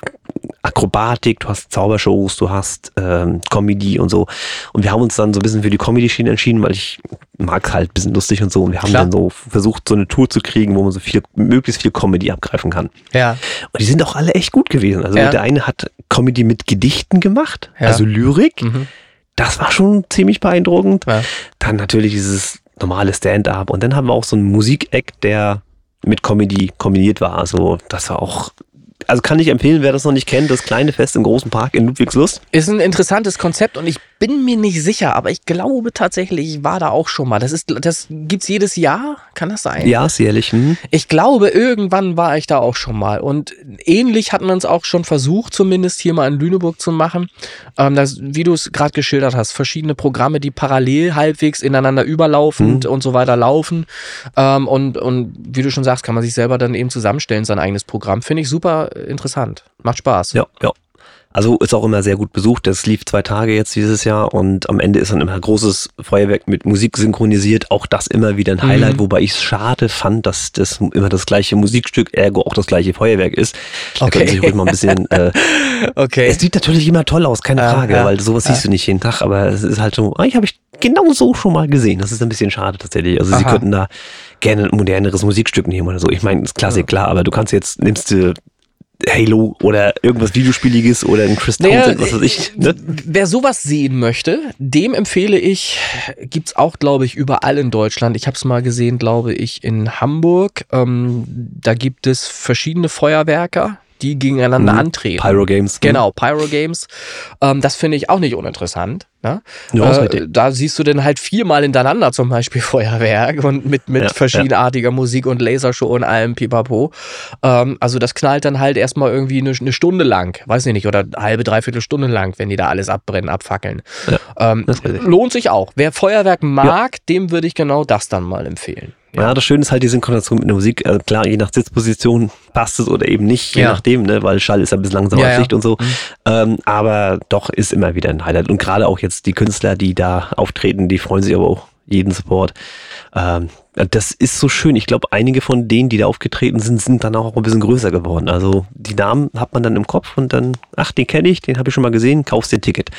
Akrobatik, du hast Zaubershows, du hast ähm, Comedy und so. Und wir haben uns dann so ein bisschen für die Comedy-Schiene entschieden, weil ich mag halt ein bisschen lustig und so. Und wir haben Klar. dann so versucht, so eine Tour zu kriegen, wo man so viel, möglichst viel Comedy abgreifen kann. Ja. Und die sind auch alle echt gut gewesen. Also Ja. der eine hat Comedy mit Gedichten gemacht, Ja. also Lyrik. Mhm. Das war schon ziemlich beeindruckend. Ja. Dann natürlich dieses normale Stand-up. Und dann haben wir auch so einen Musik-Act, der mit Comedy kombiniert war. Also das war auch, also kann ich empfehlen, wer das noch nicht kennt, das kleine Fest im großen Park in Ludwigslust. Ist ein interessantes Konzept und ich bin mir nicht sicher, aber ich glaube tatsächlich, ich war da auch schon mal. Das ist, das gibt's jedes Jahr? Kann das sein? Ja, ist jährlich. Hm. Ich glaube, irgendwann war ich da auch schon mal. Und ähnlich hat man es auch schon versucht, zumindest hier mal in Lüneburg zu machen. Ähm, das, wie du es gerade geschildert hast, verschiedene Programme, die parallel halbwegs ineinander überlaufend und so weiter laufen. Ähm, und, und wie du schon sagst, kann man sich selber dann eben zusammenstellen, sein eigenes Programm. Finde ich super interessant. Macht Spaß. Ja, ja. Also ist auch immer sehr gut besucht. Das lief zwei Tage jetzt dieses Jahr und am Ende ist dann immer ein großes Feuerwerk mit Musik synchronisiert. Auch das immer wieder ein Highlight, mhm. wobei ich es schade fand, dass das immer das gleiche Musikstück, ergo auch das gleiche Feuerwerk ist. Da okay. sich ruhig mal ein bisschen. Äh, okay. Es sieht natürlich immer toll aus, keine Frage, ja, weil sowas ja. siehst du nicht jeden Tag, aber es ist halt so, ich habe ich genau so schon mal gesehen. Das ist ein bisschen schade tatsächlich. Also Aha. sie könnten da gerne ein moderneres Musikstück nehmen oder so. Ich meine, ist Klassik, klar, aber du kannst jetzt, nimmst du Halo oder irgendwas Videospieliges oder ein Chris Townsend, naja, was weiß ich. Ne? Wer sowas sehen möchte, dem empfehle ich, gibt's auch, glaube ich, überall in Deutschland. Ich habe es mal gesehen, glaube ich, in Hamburg. Ähm, da gibt es verschiedene Feuerwerker die gegeneinander mhm. antreten. Pyro Games. Mhm. Genau, Pyro Games. Ähm, das finde ich auch nicht uninteressant. Ne? Ja, äh, da siehst du dann halt viermal hintereinander zum Beispiel Feuerwerk und mit, mit ja, verschiedenartiger ja. Musik und Lasershow und allem Pipapo. Ähm, also das knallt dann halt erstmal irgendwie eine, eine, Stunde lang, weiß ich nicht, oder eine halbe, dreiviertel Stunde lang, wenn die da alles abbrennen, abfackeln. Ähm, lohnt sich auch. Wer Feuerwerk mag, dem würde ich genau das dann mal empfehlen. Ja. ja. das Schöne ist halt die Synchronisation mit der Musik. Also klar, je nach Sitzposition passt es oder eben nicht, je ja. nachdem, ne? weil Schall ist ja ein bisschen langsamer als Licht und so. Mhm. Ähm, aber doch ist immer wieder ein Highlight. Und gerade auch jetzt die Künstler, die da auftreten, die freuen sich aber auch jeden Support. Ähm, das ist so schön. Ich glaube, einige von denen, die da aufgetreten sind, sind dann auch ein bisschen größer geworden. Also die Namen hat man dann im Kopf und dann, ach, den kenne ich, den habe ich schon mal gesehen, kaufst den Ticket.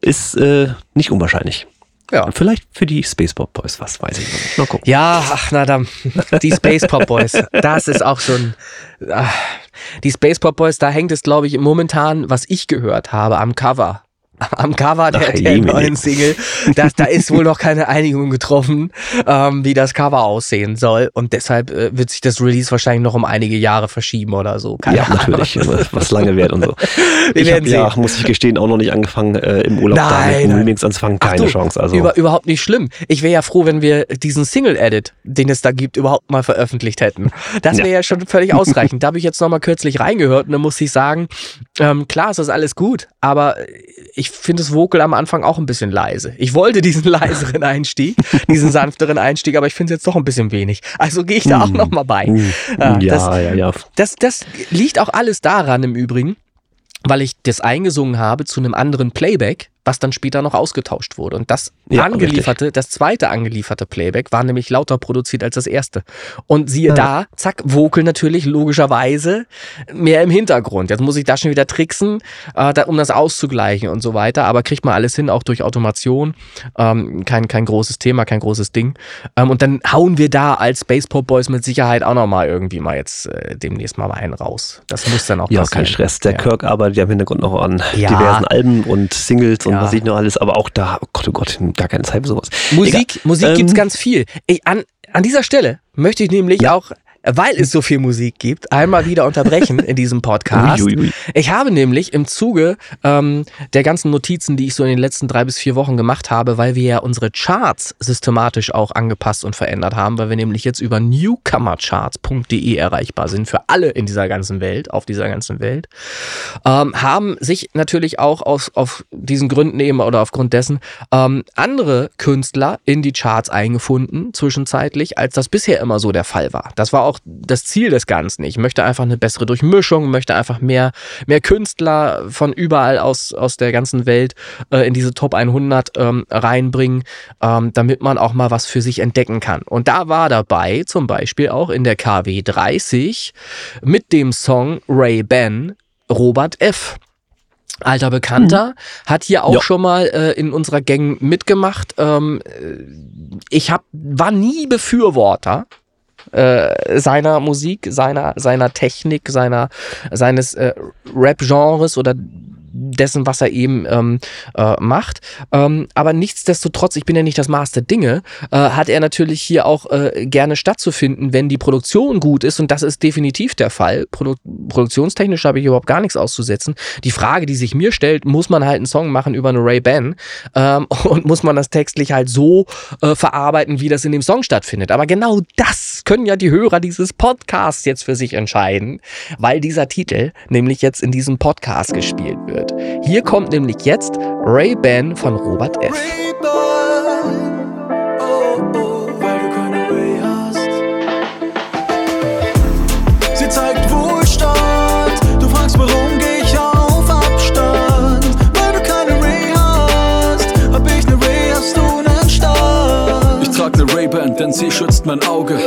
Ist äh, nicht unwahrscheinlich. Ja. Vielleicht für die Space Pop Boys, was weiß ich nicht. Mal gucken. Ja, ach na dann, die Space Pop Boys, das ist auch so ein. Ach, die Space Pop Boys, da hängt es, glaube ich, momentan, was ich gehört habe, am Cover am Cover der, der neuen Single. Das, da ist wohl noch keine Einigung getroffen, ähm, wie das Cover aussehen soll. Und deshalb äh, wird sich das Release wahrscheinlich noch um einige Jahre verschieben oder so. Keine ja, Ahnung. natürlich. Was lange wird und so. Wir ich habe ja, muss ich gestehen, auch noch nicht angefangen, äh, im Urlaub nein, da mit dem Remix anzufangen. Keine du, Chance. Also. Über, überhaupt nicht schlimm. Ich wäre ja froh, wenn wir diesen Single-Edit, den es da gibt, überhaupt mal veröffentlicht hätten. Das wäre ja. ja. schon völlig ausreichend. da habe ich jetzt noch mal kürzlich reingehört und da muss ich sagen, ähm, klar ist das alles gut, aber ich finde das Vocal am Anfang auch ein bisschen leise. Ich wollte diesen leiseren Einstieg, diesen sanfteren Einstieg, aber ich finde es jetzt doch ein bisschen wenig. Also gehe ich da auch hm. noch mal bei. Mm. Ja, das, ja, ja. Das, das liegt auch alles daran im Übrigen, weil ich das eingesungen habe zu einem anderen Playback was dann später noch ausgetauscht wurde. Und das ja, angelieferte, richtig. das zweite angelieferte Playback war nämlich lauter produziert als das erste. Und siehe ja. da, zack, Vocal natürlich logischerweise mehr im Hintergrund. Jetzt muss ich da schon wieder tricksen, äh, da, um das auszugleichen und so weiter. Aber kriegt man alles hin, auch durch Automation. Ähm, kein, kein großes Thema, kein großes Ding. Ähm, und dann hauen wir da als Space Pop Boys mit Sicherheit auch nochmal irgendwie mal jetzt äh, demnächst mal einen raus. Das muss dann auch ja, passieren. Ja, kein Stress. Der ja. Kirk arbeitet ja im Hintergrund noch an diversen Alben und Singles und was ich noch alles, aber auch da, oh Gott, oh Gott, gar keine Zeit für sowas. Musik, Egal. Musik ähm, gibt's ganz viel. Ich, an, an dieser Stelle möchte ich nämlich ja. auch weil es so viel Musik gibt, einmal wieder unterbrechen in diesem Podcast. Ui, ui, ui. Ich habe nämlich im Zuge ähm, der ganzen Notizen, die ich so in den letzten drei bis vier Wochen gemacht habe, weil wir ja unsere Charts systematisch auch angepasst und verändert haben, weil wir nämlich jetzt über newcomercharts.de erreichbar sind für alle in dieser ganzen Welt, auf dieser ganzen Welt, ähm, haben sich natürlich auch aus, auf diesen Gründen eben oder aufgrund dessen ähm, andere Künstler in die Charts eingefunden, zwischenzeitlich, als das bisher immer so der Fall war. Das war auch auch das Ziel des Ganzen. Ich möchte einfach eine bessere Durchmischung, möchte einfach mehr, mehr Künstler von überall aus, aus der ganzen Welt äh, in diese Top 100 ähm, reinbringen, ähm, damit man auch mal was für sich entdecken kann. Und da war dabei zum Beispiel auch in der KW 30 mit dem Song Ray Ben Robert F alter Bekannter, mhm. hat hier auch ja. schon mal äh, in unserer Gang mitgemacht. Ähm, ich hab, war nie Befürworter äh, seiner Musik, seiner, seiner Technik, seiner, seines äh, Rap-Genres oder dessen, was er eben ähm, äh, macht. Ähm, aber nichtsdestotrotz, ich bin ja nicht das Maß der Dinge, äh, hat er natürlich hier auch äh, gerne stattzufinden, wenn die Produktion gut ist. Und das ist definitiv der Fall. Produ produktionstechnisch habe ich überhaupt gar nichts auszusetzen. Die Frage, die sich mir stellt, muss man halt einen Song machen über eine Ray-Ban ähm, und muss man das textlich halt so äh, verarbeiten, wie das in dem Song stattfindet. Aber genau das können ja die Hörer dieses Podcasts jetzt für sich entscheiden, weil dieser Titel nämlich jetzt in diesem Podcast gespielt wird. Hier kommt nämlich jetzt Ray-Ban von Robert F. Ray-Ban denn sie schützt mein Auge.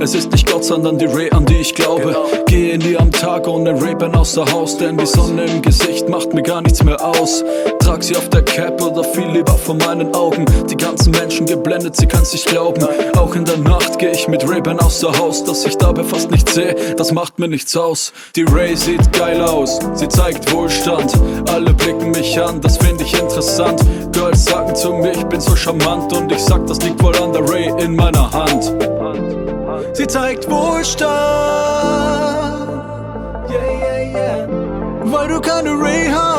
Es ist nicht Gott, sondern die Ray, an die ich glaube. Gehe nie am Tag ohne Ray-Ban außer Haus, denn die Sonne im Gesicht macht mir gar nichts mehr aus. Trag sie auf der Cap oder viel lieber vor meinen Augen. Die ganzen Menschen geblendet, sie kann's nicht glauben. Auch in der Nacht geh ich mit Ray-Ban außer Haus, dass ich dabei fast nichts sehe, das macht mir nichts aus. Die Ray sieht geil aus, sie zeigt Wohlstand. Alle blicken mich an, das find ich interessant. Girls sagen zu mir, ich bin so charmant und ich sag, das liegt wohl an der Ray in meiner Hand. Sie zeigt Wohlstand, yeah, yeah, yeah. weil du keine Ray hast.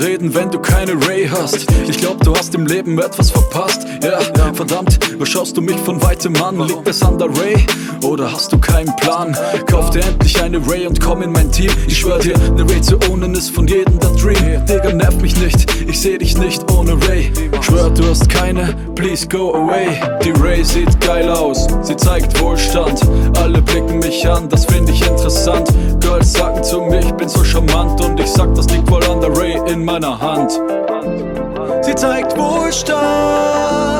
Kann reden, wenn du keine Ray hast. Ich glaub, du hast im Leben etwas verpasst. Ja, verdammt, was schaust du mich von weitem an? Liegt es an der Ray oder hast du keinen Plan? Kauf dir endlich eine Ray und komm in mein Team. Ich schwör dir, ne Ray zu ownen ist von jedem der Dream. Digga, nerv mich nicht, ich seh dich nicht ohne Ray. Schwör, du hast keine, please go away. Die Ray sieht geil aus, sie zeigt Wohlstand. Alle blicken mich an, das find ich interessant. Girls sagen zu mir, ich bin so charmant und ich sag, das liegt wohl an der Ray in meiner Hand. Sie zeigt Wohlstand.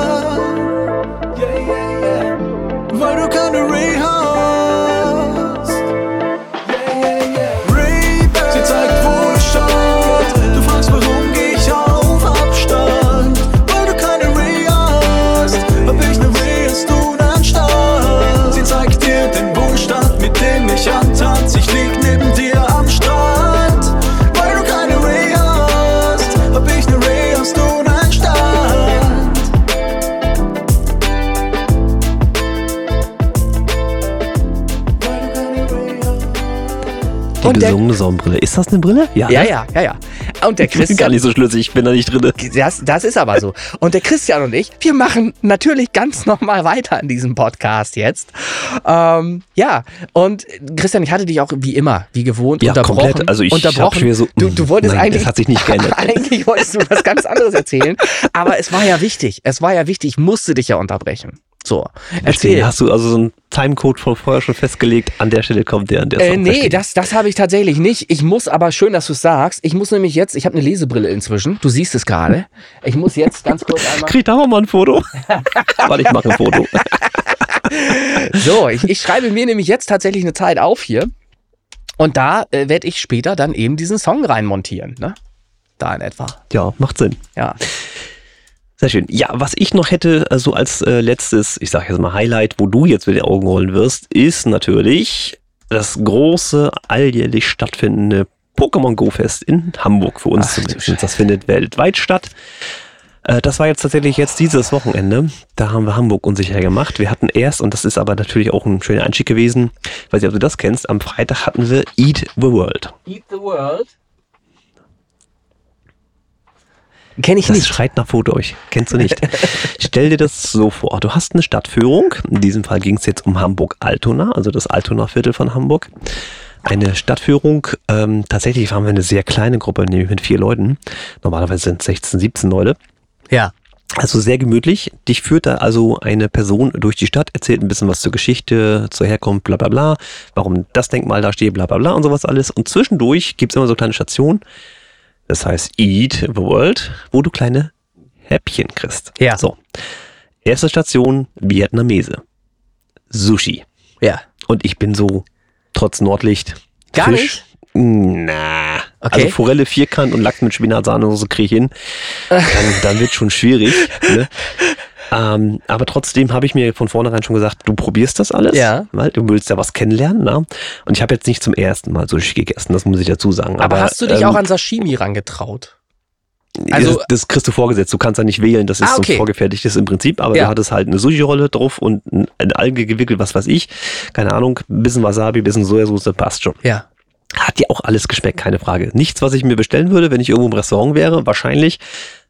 Die Und der- besungene Sonnenbrille. Ist das eine Brille? Ja, ne? ja, ja, ja. Und der Ich bin gar Christian, nicht so schlüssig, ich bin da nicht drin. das, das ist aber so. Und der Christian und ich, wir machen natürlich ganz normal weiter in diesem Podcast jetzt. Ähm, ja, und Christian, ich hatte dich auch wie immer, wie gewohnt, Ja, unterbrochen. komplett. Also ich unterbrochen. schwer so, du, du wolltest nein, eigentlich. das hat sich nicht geändert. eigentlich wolltest du was ganz anderes erzählen. Aber es war ja wichtig. Es war ja wichtig. Ich musste dich ja unterbrechen. So, erzähl. Hast du also so einen Timecode von vorher schon festgelegt? An der Stelle kommt der, an der Äh, Song. nee, Verstehe. das, das habe ich tatsächlich nicht. Ich muss aber, schön, dass du es sagst, ich muss nämlich jetzt, ich habe eine Lesebrille inzwischen, du siehst es gerade. Ich muss jetzt ganz kurz einmal. Krieg da mal ein Foto. Warte, ich mache ein Foto. So, ich, ich schreibe mir nämlich jetzt tatsächlich eine Zeit auf hier. Und da äh, werde ich später dann eben diesen Song reinmontieren, ne? Da in etwa. Ja, macht Sinn. Ja. Sehr schön. Ja, was ich noch hätte, also als äh, letztes, ich sage jetzt mal Highlight, wo du jetzt mit den Augen rollen wirst, ist natürlich das große, alljährlich stattfindende Pokémon Go Fest in Hamburg für uns Ach, zumindest. Das findet weltweit statt. Äh, Das war jetzt tatsächlich jetzt dieses Wochenende. Da haben wir Hamburg unsicher gemacht. Wir hatten erst, und das ist aber natürlich auch ein schöner Einstieg gewesen, weiß nicht, ob du das kennst, am Freitag hatten wir Eat the World. Eat the World. Kenne ich Das nicht. schreit nach Foto euch. Kennst du nicht? Stell dir das so vor. Du hast eine Stadtführung. In diesem Fall ging es jetzt um Hamburg-Altona, also das Altona-Viertel von Hamburg. Eine Stadtführung. Ähm, tatsächlich waren wir eine sehr kleine Gruppe, nämlich mit vier Leuten. Normalerweise sind es 16, 17 Leute. Ja. Also sehr gemütlich. Dich führt da also eine Person durch die Stadt, erzählt ein bisschen was zur Geschichte, zur Herkunft, bla bla bla, warum das Denkmal da steht, bla bla bla und sowas alles. Und zwischendurch gibt's immer so kleine Stationen. Das heißt Eat the World, wo du kleine Häppchen kriegst. Ja. So. Erste Station, Vietnamese. Sushi. Ja. Und ich bin so, trotz Nordlicht. Gar Fisch, nicht? Na. Okay. Also Forelle vierkant und Lachs mit Spinatsahnesoße kriege ich hin. Dann, dann wird schon schwierig. Ne? Ähm, aber trotzdem habe ich mir von vornherein schon gesagt, du probierst das alles, Ja. weil du willst ja was kennenlernen. Ne? Und ich habe jetzt nicht zum ersten Mal Sushi gegessen, das muss ich dazu sagen. Aber, hast du dich ähm, auch an Sashimi rangetraut? also, also- das, das kriegst du vorgesetzt, du kannst da nicht wählen, das ist Ah, okay. so ein vorgefertigtes im Prinzip, aber Ja. du hattest halt eine Sushi-Rolle drauf und ein- eine Alge gewickelt, was weiß ich, keine Ahnung, ein bisschen Wasabi, ein bisschen Sojasauce, passt schon. Ja. Hat dir auch alles geschmeckt, keine Frage. Nichts, was ich mir bestellen würde, wenn ich irgendwo im Restaurant wäre, wahrscheinlich.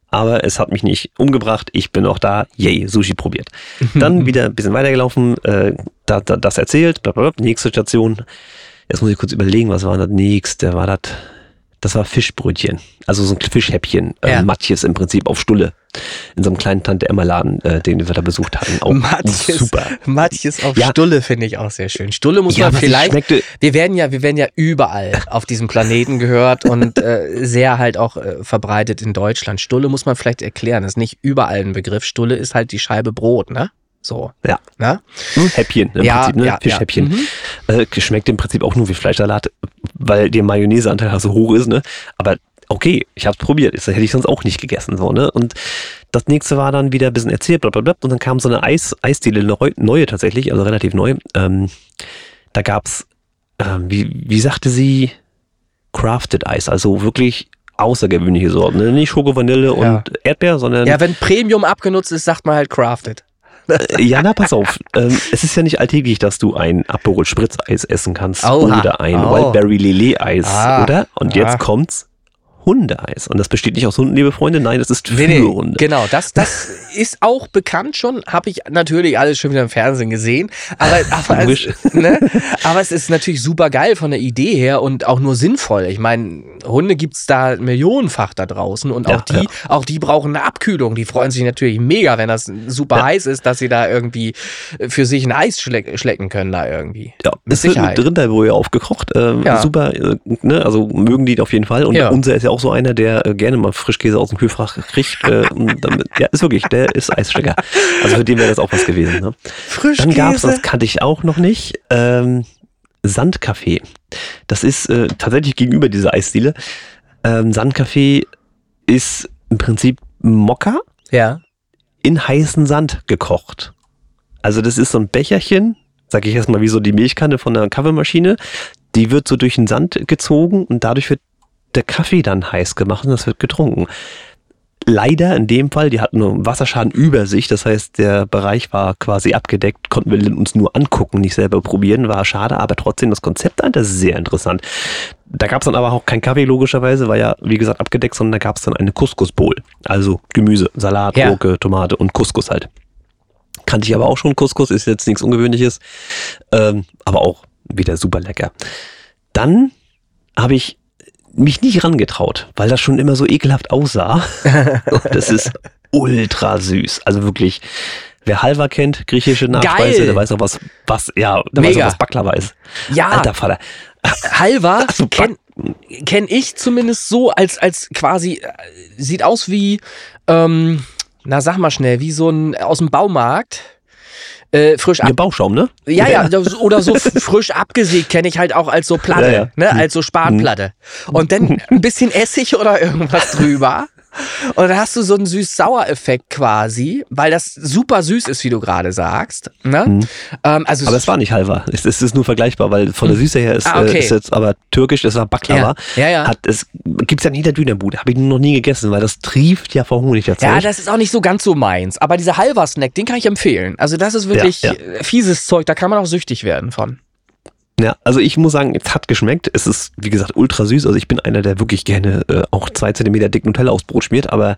Aber es hat mich nicht umgebracht. Ich bin auch da. Yay, Sushi probiert. Dann wieder ein bisschen weitergelaufen, äh, da, da, das erzählt, bla, bla, bla. nächste Station. Jetzt muss ich kurz überlegen, was war das nächste? War das, das war Fischbrötchen. Also so ein Fischhäppchen. Ja. Äh, Matjes im Prinzip auf Stulle. In so einem kleinen Tante-Emma-Laden, äh, den wir da besucht hatten. Auch Matjes, super. Matjes auf Ja. Stulle finde ich auch sehr schön. Stulle muss Ja, man vielleicht. Wir werden ja, wir werden ja überall auf diesem Planeten gehört und äh, sehr halt auch äh, verbreitet in Deutschland. Stulle muss man vielleicht erklären. Das ist nicht überall ein Begriff. Stulle ist halt die Scheibe Brot, ne? So. Ja. Ne? Hm, Häppchen im Ja, Prinzip, ne? ja, Fischhäppchen. ja. Mhm. Äh, schmeckt im Prinzip auch nur wie Fleischsalat, weil der Mayonnaiseanteil halt so hoch ist, ne? Aber okay, ich hab's probiert. Das hätte ich sonst auch nicht gegessen, so, ne? Und das nächste war dann wieder ein bisschen erzählt, blablabla. Und dann kam so eine Eis, Eisdiele, neu, neue tatsächlich, also relativ neu. Ähm, da gab's, ähm, wie, wie sagte sie, Crafted Eis, also wirklich außergewöhnliche Sorten. Ne? Nicht Schoko, Vanille Ja. und Erdbeer, sondern Ja, wenn Premium abgenutzt ist, sagt man halt crafted. Äh, Ja, na, pass auf. ähm, es ist ja nicht alltäglich, dass du ein Aperol Spritzeis essen kannst Oha. oder ein Oh. Wildberry Lillet Eis, Ah. oder? Und Ah. jetzt kommt's Hundeeis. Und das besteht nicht aus Hunden, liebe Freunde, nein, es ist für Nee, nee, Hunde. genau, das, das ist auch bekannt schon, habe ich natürlich alles schon wieder im Fernsehen gesehen, aber, aber, es, ne? aber es ist natürlich super geil von der Idee her und auch nur sinnvoll. Ich meine, Hunde gibt's da millionenfach da draußen und auch, Ja, die, auch die brauchen eine Abkühlung. Die freuen sich natürlich mega, wenn das super Ja. heiß ist, dass sie da irgendwie für sich ein Eis schleck, schlecken können da irgendwie. Ja, Mit es wird mit Rinderbrühe aufgekocht. Ähm, Ja. Super, äh, ne? also mögen die auf jeden Fall. Und Ja. unser ist ja auch so einer, der äh, gerne mal Frischkäse aus dem Kühlfach kriegt. Äh, damit, ja, ist wirklich, der ist Eisstecker. Also für den wäre das auch was gewesen. Ne? Dann gab es, das kannte ich auch noch nicht, ähm, Sandkaffee. Das ist äh, tatsächlich gegenüber dieser Eisdiele. Ähm, Sandkaffee ist im Prinzip Mokka Ja. in heißen Sand gekocht. Also das ist so ein Becherchen, sag ich erstmal wie so die Milchkanne von der Kaffeemaschine. Die wird so durch den Sand gezogen und dadurch wird der Kaffee dann heiß gemacht und das wird getrunken. Leider in dem Fall, die hatten nur einen Wasserschaden über sich, das heißt, der Bereich war quasi abgedeckt, konnten wir uns nur angucken, nicht selber probieren, war schade, aber trotzdem das Konzept dahinter ist sehr interessant. Da gab es dann aber auch kein Kaffee logischerweise, war ja wie gesagt abgedeckt, sondern da gab es dann eine Couscous-Bowl, also Gemüse, Salat, Ja. Gurke, Tomate und Couscous halt. Kannte ich aber auch schon, Couscous ist jetzt nichts Ungewöhnliches, ähm, aber auch wieder super lecker. Dann habe ich mich nicht rangetraut, weil das schon immer so ekelhaft aussah. Und das ist ultra süß. Also wirklich, wer Halva kennt, griechische Nachspeise, Geil. der weiß auch was, was, ja, der weiß Mega. auch was Baklava ist. Ja. Alter Vater. Halva Also kenn, kenn ich zumindest so als, als quasi, äh, sieht aus wie, ähm, na sag mal schnell, wie so ein aus dem Baumarkt. Äh, frisch ab, Ihr Bauschaum, ne? ja, ja, oder so frisch abgesägt kenne ich halt auch als so Platte, Ja, ja. ne, als so Spanplatte. Und dann ein bisschen Essig oder irgendwas drüber. Und dann hast du so einen süß-sauer-Effekt quasi, weil das super süß ist, wie du gerade sagst. Ne? Ähm, also Mhm. Aber es war nicht Halva. Es, es ist nur vergleichbar, weil von der Süße her ist, Ah, okay. äh, ist jetzt aber türkisch, das war Baklava. Ja, ja, ja. Hat, es gibt's ja in jeder Dönerbude. Habe ich noch nie gegessen, weil das trieft ja vor Honig der Ja, das ist auch nicht so ganz so meins. Aber dieser Halva-Snack, den kann ich empfehlen. Also das ist wirklich Ja, äh, fieses Zeug, da kann man auch süchtig werden von. Ja, also ich muss sagen, es hat geschmeckt. Es ist, wie gesagt, ultra süß. Also ich bin einer, der wirklich gerne äh, auch zwei Zentimeter dick Nutella aufs Brot schmiert, aber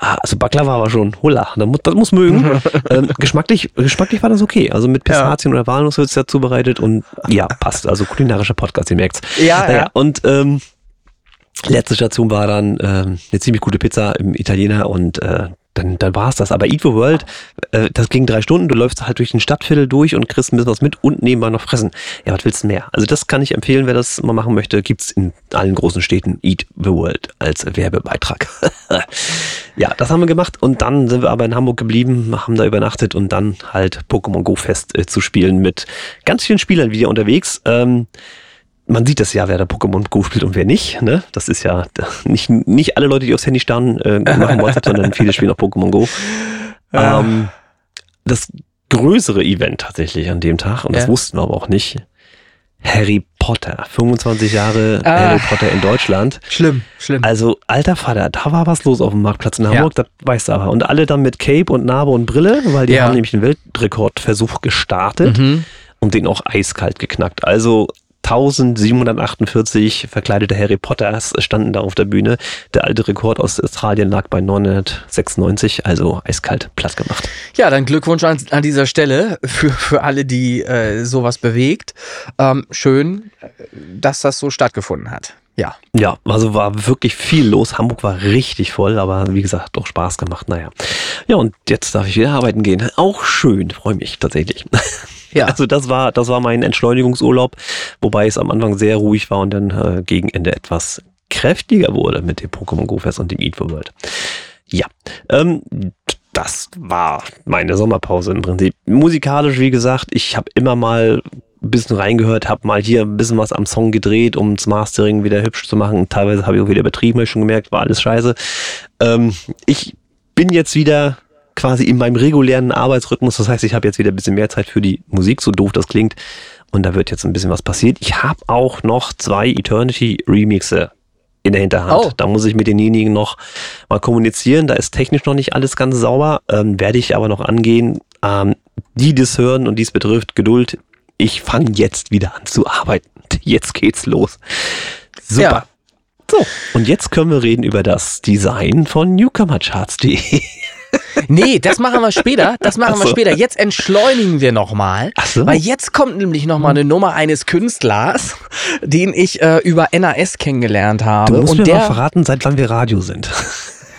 also Baklava war schon Hulla. Das muss, das muss mögen. ähm, geschmacklich, geschmacklich war das okay. Also mit Pistazien oder Walnuss wird es ja zubereitet und ja, passt. Also kulinarischer Podcast, ihr merkt's. Ja, Naja, ja. Und ähm, letzte Station war dann ähm, eine ziemlich gute Pizza im Italiener und äh, dann, dann war es das. Aber Eat the World, äh, das ging drei Stunden, du läufst halt durch den Stadtviertel durch und kriegst ein bisschen was mit und nebenbei noch fressen. Ja, was willst du mehr? Also das kann ich empfehlen, wer das mal machen möchte, gibt's in allen großen Städten Eat the World als Werbebeitrag. ja, das haben wir gemacht und dann sind wir aber in Hamburg geblieben, haben da übernachtet und dann halt Pokémon Go Fest äh, zu spielen mit ganz vielen Spielern wieder unterwegs. Ähm, man sieht das ja, wer da Pokémon Go spielt und wer nicht. Ne? Das ist ja nicht, nicht alle Leute, die aufs Handy starren, äh, machen WhatsApp, sondern viele spielen auch Pokémon Go. Ähm, das größere Event tatsächlich an dem Tag, und das Ja. wussten wir aber auch nicht, Harry Potter. 25 Jahre Ah. Harry Potter in Deutschland. Schlimm, schlimm. Also, alter Vater, da war was los auf dem Marktplatz in Ja. Hamburg, das weißt du aber. Und alle dann mit Cape und Narbe und Brille, weil die Ja. haben nämlich einen Weltrekordversuch gestartet Mhm. und den auch eiskalt geknackt. Also 1748 verkleidete Harry Potters standen da auf der Bühne. Der alte Rekord aus Australien lag bei 996, also eiskalt platt gemacht. Ja, dann Glückwunsch an, an dieser Stelle für, für alle, die äh, sowas bewegt. Ähm, schön, dass das so stattgefunden hat. Ja. Ja, also war wirklich viel los. Hamburg war richtig voll, aber wie gesagt, doch Spaß gemacht. Naja. Ja, und jetzt darf ich wieder arbeiten gehen. Auch schön, freue mich tatsächlich. Ja. Also das war, das war mein Entschleunigungsurlaub, wobei es am Anfang sehr ruhig war und dann äh, gegen Ende etwas kräftiger wurde mit dem Pokémon Go Fest und dem Eat for World. Ja, ähm, das war meine Sommerpause im Prinzip. Musikalisch, wie gesagt, ich habe immer mal ein bisschen reingehört, habe mal hier ein bisschen was am Song gedreht, um das Mastering wieder hübsch zu machen. Teilweise habe ich auch wieder übertrieben, habe ich schon gemerkt, war alles scheiße. Ähm, ich bin jetzt wieder quasi in meinem regulären Arbeitsrhythmus. Das heißt, ich habe jetzt wieder ein bisschen mehr Zeit für die Musik, so doof das klingt. Und da wird jetzt ein bisschen was passiert. Ich habe auch noch zwei Eternity Remixe in der Hinterhand. Oh. Da muss ich mit denjenigen noch mal kommunizieren. Da ist technisch noch nicht alles ganz sauber. Ähm, werde ich aber noch angehen. Ähm, die das hören und dies betrifft, Geduld ich fange jetzt wieder an zu arbeiten. Jetzt geht's los. Super. Ja. So, und jetzt können wir reden über das Design von newcomercharts.de. Nee, das machen wir später. Das machen so. wir später. Jetzt entschleunigen wir nochmal. So. Weil jetzt kommt nämlich nochmal eine Nummer eines Künstlers, den ich äh, über NAS kennengelernt habe. Du musst und mir der, mal verraten, seit wann wir Radio sind.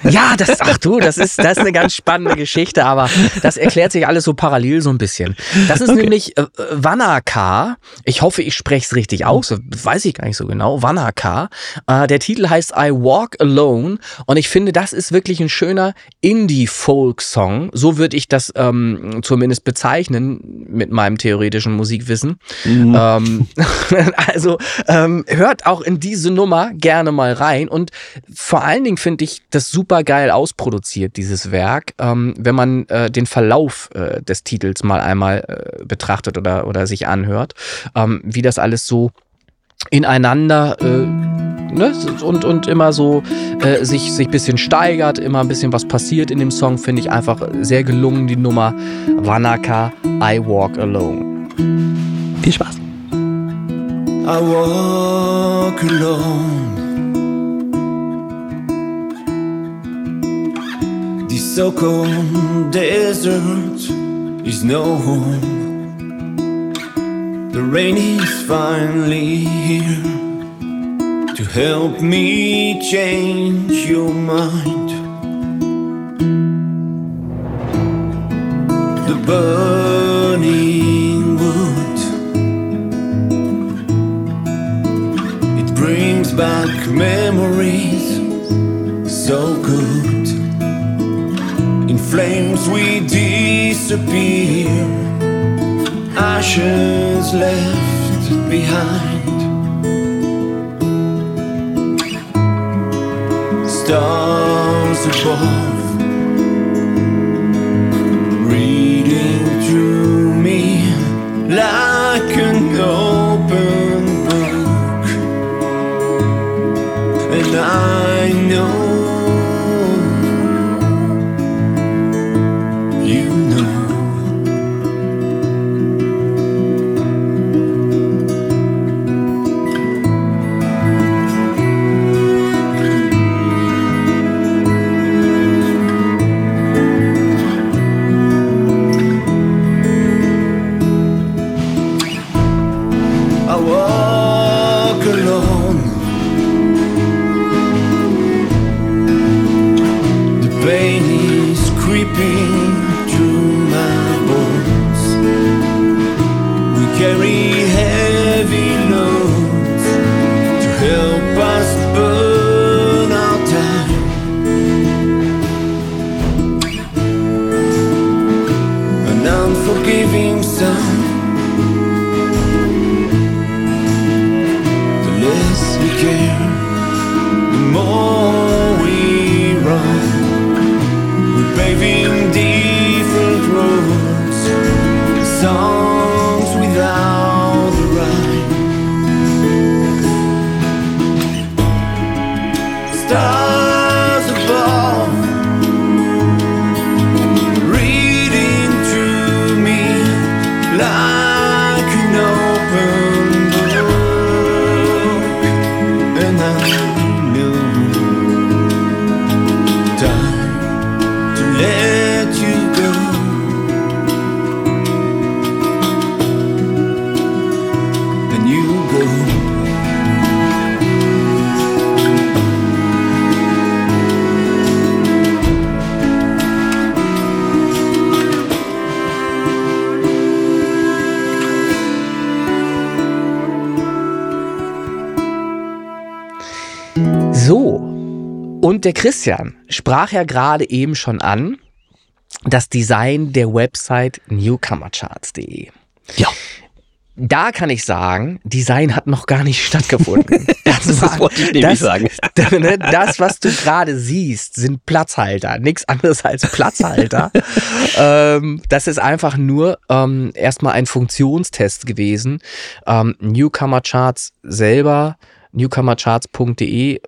Ja, das, ach du, das ist, das ist eine ganz spannende Geschichte, aber das erklärt sich alles so parallel so ein bisschen. Das ist okay. nämlich äh, Vanaka. Ich hoffe, ich spreche es richtig aus. Weiß ich gar nicht so genau. Vanaka. Äh, der Titel heißt I Walk Alone und ich finde, das ist wirklich ein schöner Indie-Folk-Song. So würde ich das ähm, zumindest bezeichnen mit meinem theoretischen Musikwissen. Mhm. Ähm, also ähm, hört auch in diese Nummer gerne mal rein und vor allen Dingen finde ich das super super geil ausproduziert, dieses Werk, ähm, wenn man äh, den Verlauf äh, des Titels mal einmal äh, betrachtet oder, oder sich anhört, ähm, wie das alles so ineinander äh, ne, und, und immer so äh, sich, sich ein bisschen steigert, immer ein bisschen was passiert in dem Song, finde ich einfach sehr gelungen, die Nummer Wanaka, I Walk Alone. Viel Spaß. I walk alone so-called desert is no home. The rain is finally here to help me change your mind. The burning wood it brings back memories so good flames we disappear, ashes left behind. Stars above, reading through me like an open book, and I know. Und der Christian sprach ja gerade eben schon an, das Design der Website newcomercharts.de. Ja. Da kann ich sagen, Design hat noch gar nicht stattgefunden. Das, Das war- wollte ich nämlich sagen. ne, Das, was du gerade siehst, sind Platzhalter. Nichts anderes als Platzhalter. ähm, das ist einfach nur ähm, erstmal ein Funktionstest gewesen. Ähm, Newcomer Charts selber, newcomercharts.de,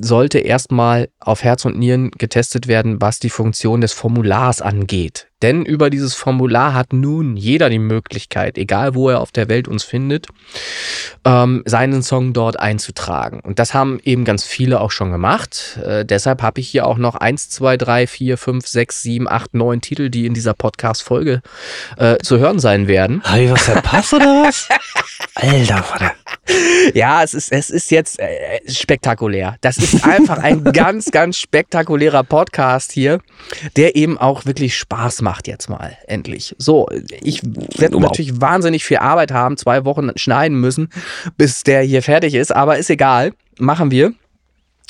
sollte erstmal auf Herz und Nieren getestet werden, was die Funktion des Formulars angeht. Denn über dieses Formular hat nun jeder die Möglichkeit, egal wo er auf der Welt uns findet, ähm, seinen Song dort einzutragen. Und das haben eben ganz viele auch schon gemacht. Äh, deshalb habe ich hier auch noch 1, 2, 3, 4, 5, 6, 7, 8, 9 Titel, die in dieser Podcast-Folge äh, zu hören sein werden. Habe ich was verpasst oder was? Alter, Vater. Ja, es ist, es ist jetzt äh, spektakulär. Das ist einfach ein ganz, ganz spektakulärer Podcast hier, der eben auch wirklich Spaß macht jetzt mal, endlich. So, ich werde Wow. natürlich wahnsinnig viel Arbeit haben, zwei Wochen schneiden müssen, bis der hier fertig ist, aber ist egal, machen wir.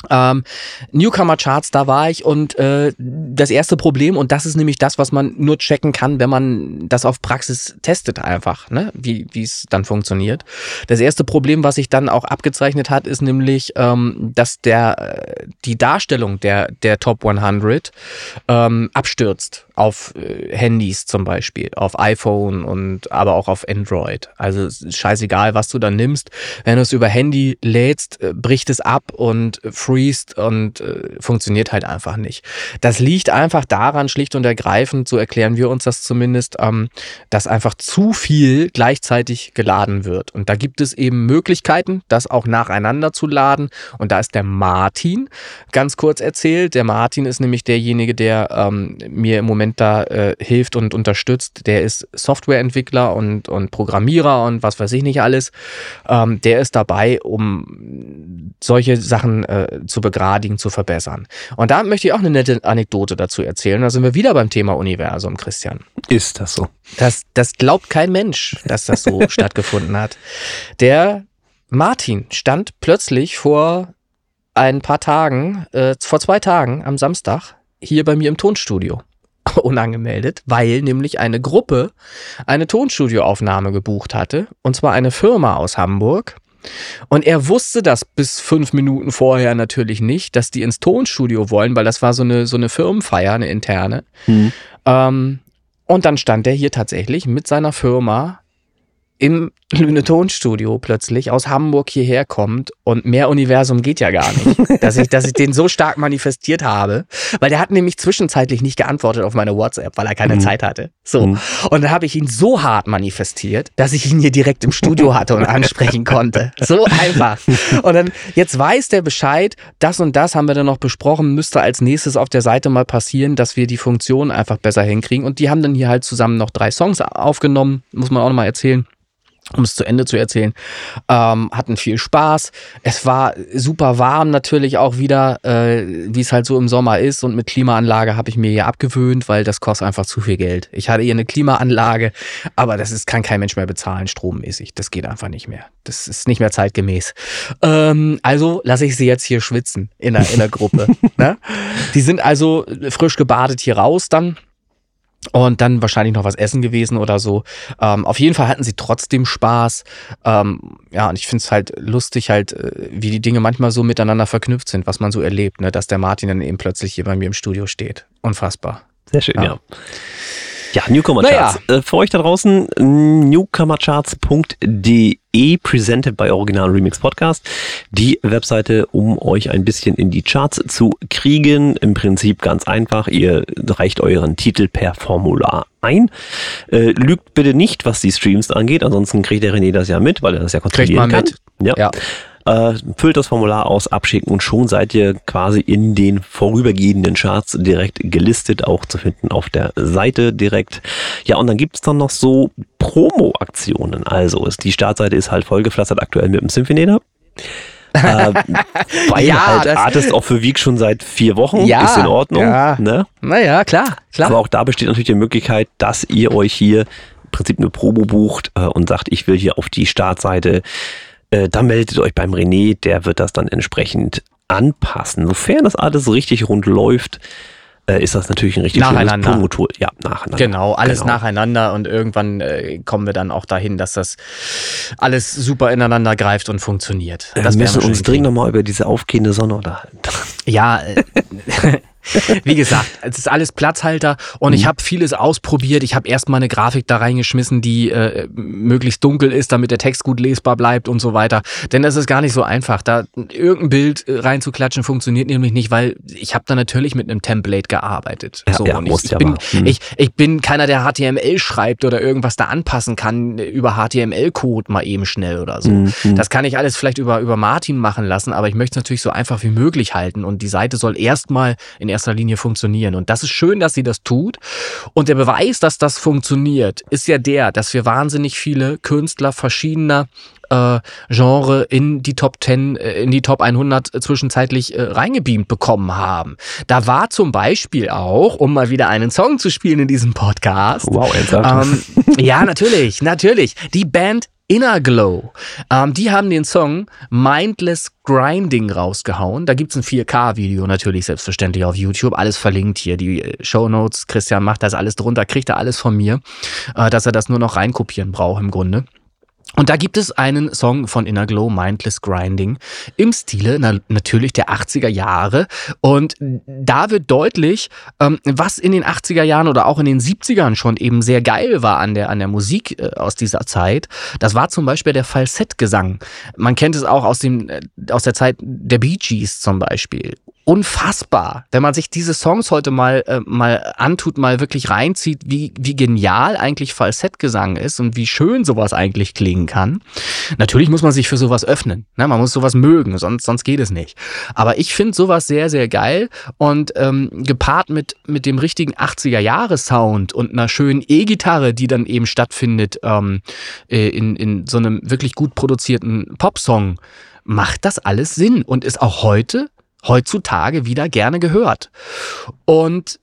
Ähm, Newcomer Charts, da war ich und äh, das erste Problem, und das ist nämlich das, was man nur checken kann, wenn man das auf Praxis testet einfach, ne? wie wie es dann funktioniert. Das erste Problem, was sich dann auch abgezeichnet hat, ist nämlich, ähm, dass der äh, die Darstellung der der Top 100 ähm, abstürzt auf äh, Handys zum Beispiel, auf iPhone und aber auch auf Android. Also scheißegal, was du dann nimmst. Wenn du es über Handy lädst, äh, bricht es ab und äh, freest und äh, funktioniert halt einfach nicht. Das liegt einfach daran, schlicht und ergreifend, so erklären wir uns das zumindest, ähm, dass einfach zu viel gleichzeitig geladen wird. Und da gibt es eben Möglichkeiten, das auch nacheinander zu laden. Und da ist der Martin ganz kurz erzählt. Der Martin ist nämlich derjenige, der ähm, mir im Moment da äh, hilft und unterstützt. Der ist Softwareentwickler und, und Programmierer und was weiß ich nicht alles. Ähm, der ist dabei, um solche Sachen äh, zu begradigen, zu verbessern. Und da möchte ich auch eine nette Anekdote dazu erzählen. Da sind wir wieder beim Thema Universum, Christian. Ist das so? Das, das glaubt kein Mensch, dass das so stattgefunden hat. Der Martin stand plötzlich vor ein paar Tagen, äh, vor zwei Tagen am Samstag hier bei mir im Tonstudio. Unangemeldet, weil nämlich eine Gruppe eine Tonstudioaufnahme gebucht hatte. Und zwar eine Firma aus Hamburg. Und er wusste das bis fünf Minuten vorher natürlich nicht, dass die ins Tonstudio wollen, weil das war so eine, so eine Firmenfeier, eine interne. Hm. Ähm, und dann stand er hier tatsächlich mit seiner Firma im Lüne Tonstudio plötzlich aus Hamburg hierher kommt und mehr Universum geht ja gar nicht, dass ich, dass ich den so stark manifestiert habe, weil der hat nämlich zwischenzeitlich nicht geantwortet auf meine WhatsApp, weil er keine Mhm. Zeit hatte. So. Mhm. Und dann habe ich ihn so hart manifestiert, dass ich ihn hier direkt im Studio hatte und ansprechen konnte. So einfach. Und dann, jetzt weiß der Bescheid, das und das haben wir dann noch besprochen, müsste als nächstes auf der Seite mal passieren, dass wir die Funktion einfach besser hinkriegen. Und die haben dann hier halt zusammen noch drei Songs aufgenommen, muss man auch nochmal erzählen. Um es zu Ende zu erzählen, ähm, hatten viel Spaß. Es war super warm natürlich auch wieder, äh, wie es halt so im Sommer ist. Und mit Klimaanlage habe ich mir hier abgewöhnt, weil das kostet einfach zu viel Geld. Ich hatte hier eine Klimaanlage, aber das ist, kann kein Mensch mehr bezahlen, strommäßig. Das geht einfach nicht mehr. Das ist nicht mehr zeitgemäß. Ähm, also lasse ich sie jetzt hier schwitzen in der, in der Gruppe. ne? Die sind also frisch gebadet hier raus dann. Und dann wahrscheinlich noch was essen gewesen oder so. Ähm, auf jeden Fall hatten sie trotzdem Spaß. Ähm, ja, und ich finde es halt lustig, halt, äh, wie die Dinge manchmal so miteinander verknüpft sind, was man so erlebt, ne? dass der Martin dann eben plötzlich hier bei mir im Studio steht. Unfassbar. Sehr schön, Ja. ja. Ja, Newcomer Naja. Charts. Äh, für euch da draußen, newcomercharts.de, presented bei Original Remix Podcast. Die Webseite, um euch ein bisschen in die Charts zu kriegen. Im Prinzip ganz einfach. Ihr reicht euren Titel per Formular ein. Äh, lügt bitte nicht, was die Streams angeht, ansonsten kriegt der René das ja mit, weil er das ja kontrollieren man kann. mit. Ja. Äh, füllt das Formular aus, abschicken und schon seid ihr quasi in den vorübergehenden Charts direkt gelistet, auch zu finden auf der Seite direkt. Ja, und dann gibt's dann noch so Promo-Aktionen. Also ist, die Startseite ist halt vollgepflastert aktuell mit dem Symphonator. äh, weil Ja, halt Artist of the Week schon seit vier Wochen Ja, ist in Ordnung. ja. Ne? Naja, klar, klar. Aber auch da besteht natürlich die Möglichkeit, dass ihr euch hier im Prinzip eine Probe bucht äh, und sagt, ich will hier auf die Startseite. Äh, dann meldet euch beim René, der wird das dann entsprechend anpassen. Sofern das alles richtig rund läuft, äh, ist das natürlich ein richtig schönes Nacheinander. Promotool. Ja, nacheinander. Genau, alles Genau. nacheinander und irgendwann äh, kommen wir dann auch dahin, dass das alles super ineinander greift und funktioniert. Wir Das werden müssen wir uns dringend nochmal über diese aufgehende Sonne unterhalten. Ja, äh, wie gesagt, es ist alles Platzhalter und Mhm. ich habe vieles ausprobiert. Ich habe erstmal eine Grafik da reingeschmissen, die äh, möglichst dunkel ist, damit der Text gut lesbar bleibt und so weiter. Denn das ist gar nicht so einfach. Da irgendein Bild äh, reinzuklatschen funktioniert nämlich nicht, weil ich habe da natürlich mit einem Template gearbeitet. Ja, so, ja, und ich, ich, bin, mal. Hm. ich, ich bin keiner, der HTML schreibt oder irgendwas da anpassen kann äh, über HTML-Code mal eben schnell oder so. Mhm. Das kann ich alles vielleicht über, über Martin machen lassen, aber ich möchte es natürlich so einfach wie möglich halten und die Seite soll erstmal in erster Linie funktionieren. Und das ist schön, dass sie das tut. Und der Beweis, dass das funktioniert, ist ja der, dass wir wahnsinnig viele Künstler verschiedener äh, Genre in die Top 10, äh, in die Top 100 zwischenzeitlich äh, reingebeamt bekommen haben. Da war zum Beispiel auch, um mal wieder einen Song zu spielen in diesem Podcast, Wow, ernsthaft? ähm, ja, natürlich, natürlich. Die Band Inner Glow. Ähm, die haben den Song Mindless Grinding rausgehauen. Da gibt's ein 4K-Video natürlich selbstverständlich auf YouTube. Alles verlinkt hier. Die äh, Shownotes, Christian macht das alles drunter, kriegt er alles von mir, äh, dass er das nur noch reinkopieren braucht im Grunde. Und da gibt es einen Song von Inner Glow, Mindless Grinding, im Stile na, natürlich der 80er Jahre. Und da wird deutlich, ähm, was in den 80er Jahren oder auch in den 70ern schon eben sehr geil war an der, an der Musik äh, aus dieser Zeit. Das war zum Beispiel der Falsettgesang. Man kennt es auch aus, dem, äh, aus der Zeit der Bee Gees zum Beispiel. Unfassbar, wenn man sich diese Songs heute mal, äh, mal antut, mal wirklich reinzieht, wie, wie genial eigentlich Falsettgesang ist und wie schön sowas eigentlich klingen kann. Natürlich muss man sich für sowas öffnen. Ne? Man muss sowas mögen, sonst, sonst geht es nicht. Aber ich finde sowas sehr, sehr geil und ähm, gepaart mit, mit dem richtigen 80er-Jahre-Sound und einer schönen E-Gitarre, die dann eben stattfindet ähm, äh, in, in so einem wirklich gut produzierten Popsong, macht das alles Sinn und ist auch heute heutzutage wieder gerne gehört. Und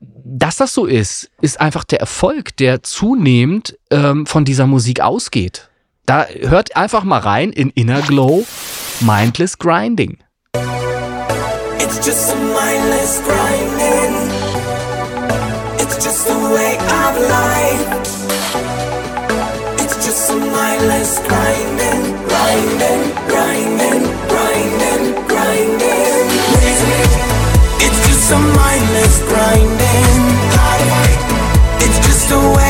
dass das so ist, ist einfach der Erfolg, der zunehmend ähm, von dieser Musik ausgeht. Da hört einfach mal rein in Inner Glow Mindless Grinding. It's just a mindless grinding. It's just a way of life. It's just a mindless grinding, grinding, It's a mindless grinding. It's just a way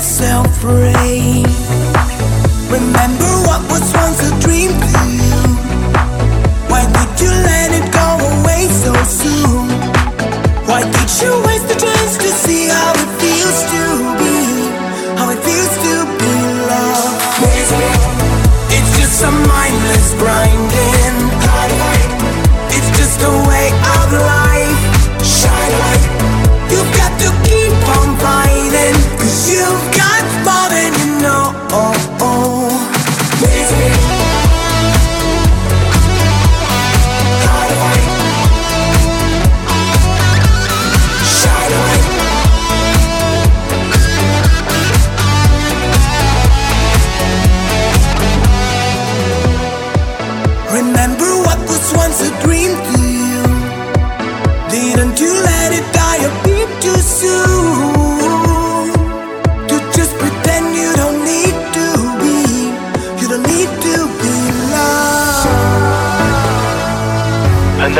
yourself free. Remember what was once a dream to you. Why did you let it go away so soon? Why did you waste the chance to see how it feels to be? How it feels to be loved? It's just a mindless grinding.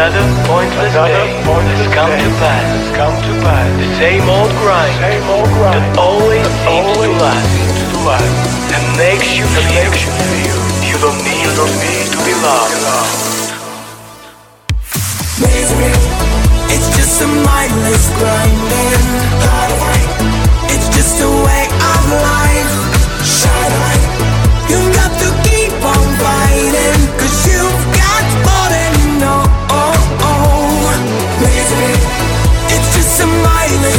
Another pointless day has come to pass. Come to pass. The same old grind, same old grind that always seems to last, to last, and makes you feel you feel you don't need, you don't need to be loved. It's just a mindless grinding. It's just a way of life. Shine light. You've got to keep on fighting.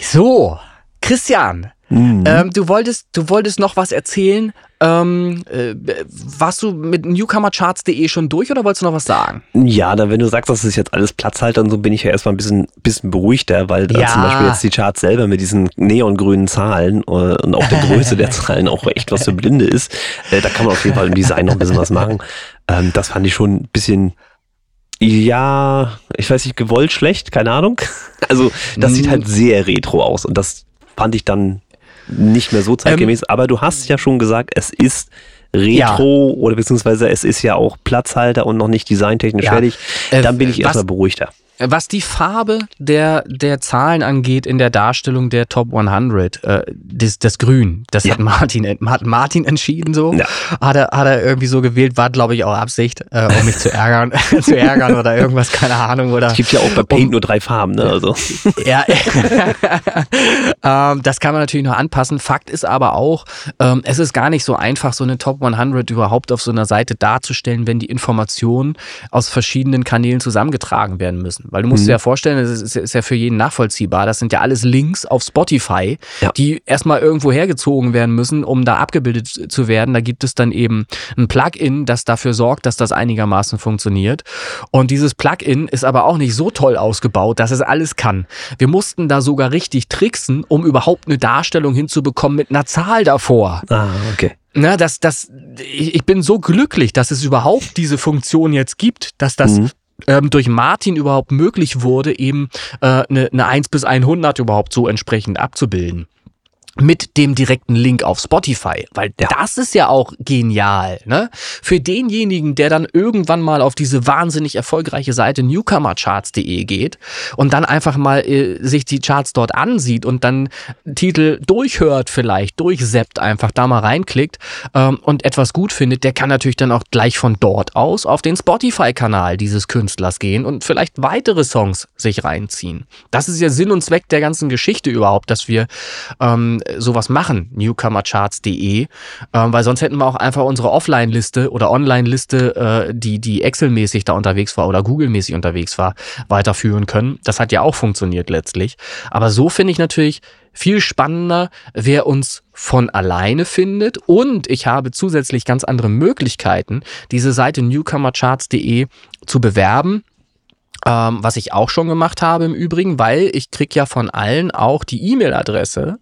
So, Christian, ähm, du wolltest, du wolltest noch was erzählen. Ähm, äh, warst du mit newcomercharts.de schon durch oder wolltest du noch was sagen? Ja, dann wenn du sagst, das ist jetzt alles Platzhalter und so, bin ich ja erstmal ein bisschen, bisschen beruhigter, weil äh, Ja. zum Beispiel jetzt die Charts selber mit diesen neongrünen Zahlen äh, und auch der Größe der Zahlen auch echt was für Blinde ist. Äh, da kann man auf jeden Fall im Design noch ein bisschen was machen. Ähm, das fand ich schon ein bisschen, ja, ich weiß nicht, gewollt schlecht, keine Ahnung. Also das sieht halt sehr retro aus und das fand ich dann nicht mehr so zeitgemäß. Aber du hast ja schon gesagt, es ist Retro oder beziehungsweise es ist ja auch Platzhalter und noch nicht designtechnisch Ja. fertig. Äh, Dann bin ich was- erstmal beruhigter. Was die Farbe der, der Zahlen angeht in der Darstellung der Top 100, äh, das, das Grün, das Ja. hat Martin, hat Martin entschieden so. Ja. Hat, er, hat er irgendwie so gewählt, war glaube ich auch Absicht, äh, um mich zu ärgern, zu ärgern oder irgendwas, keine Ahnung. Oder Es gibt ja auch bei Paint nur drei Farben, ne? Also Ja, ähm, das kann man natürlich noch anpassen. Fakt ist aber auch, ähm, es ist gar nicht so einfach, so eine Top 100 überhaupt auf so einer Seite darzustellen, wenn die Informationen aus verschiedenen Kanälen zusammengetragen werden müssen. Weil du musst dir ja vorstellen, das ist, ist ja für jeden nachvollziehbar. Das sind ja alles Links auf Spotify, Ja. die erstmal irgendwo hergezogen werden müssen, um da abgebildet zu werden. Da gibt es dann eben ein Plugin, das dafür sorgt, dass das einigermaßen funktioniert. Und dieses Plugin ist aber auch nicht so toll ausgebaut, dass es alles kann. Wir mussten da sogar richtig tricksen, um überhaupt eine Darstellung hinzubekommen mit einer Zahl davor. Ah, okay. Na, das, das, ich ich bin so glücklich, dass es überhaupt diese Funktion jetzt gibt, dass das Mhm. Ähm, durch Martin überhaupt möglich wurde, eben äh, eine, eine 1 bis 100 überhaupt so entsprechend abzubilden. Mit dem direkten Link auf Spotify, weil Ja. das ist ja auch genial, ne? Für denjenigen, der dann irgendwann mal auf diese wahnsinnig erfolgreiche Seite newcomercharts.de geht und dann einfach mal äh, sich die Charts dort ansieht und dann Titel durchhört vielleicht, durchseppt einfach, da mal reinklickt ähm, und etwas gut findet, der kann natürlich dann auch gleich von dort aus auf den Spotify-Kanal dieses Künstlers gehen und vielleicht weitere Songs sich reinziehen. Das ist ja Sinn und Zweck der ganzen Geschichte überhaupt, dass wir ähm, sowas machen, newcomercharts.de, ähm, weil sonst hätten wir auch einfach unsere Offline-Liste oder Online-Liste, äh, die, die Excel-mäßig da unterwegs war oder Google-mäßig unterwegs war, weiterführen können. Das hat ja auch funktioniert letztlich. Aber so finde ich natürlich viel spannender, wer uns von alleine findet. Und ich habe zusätzlich ganz andere Möglichkeiten, diese Seite newcomercharts.de zu bewerben. Ähm, was ich auch schon gemacht habe im Übrigen, weil ich krieg ja von allen auch die E-Mail-Adresse,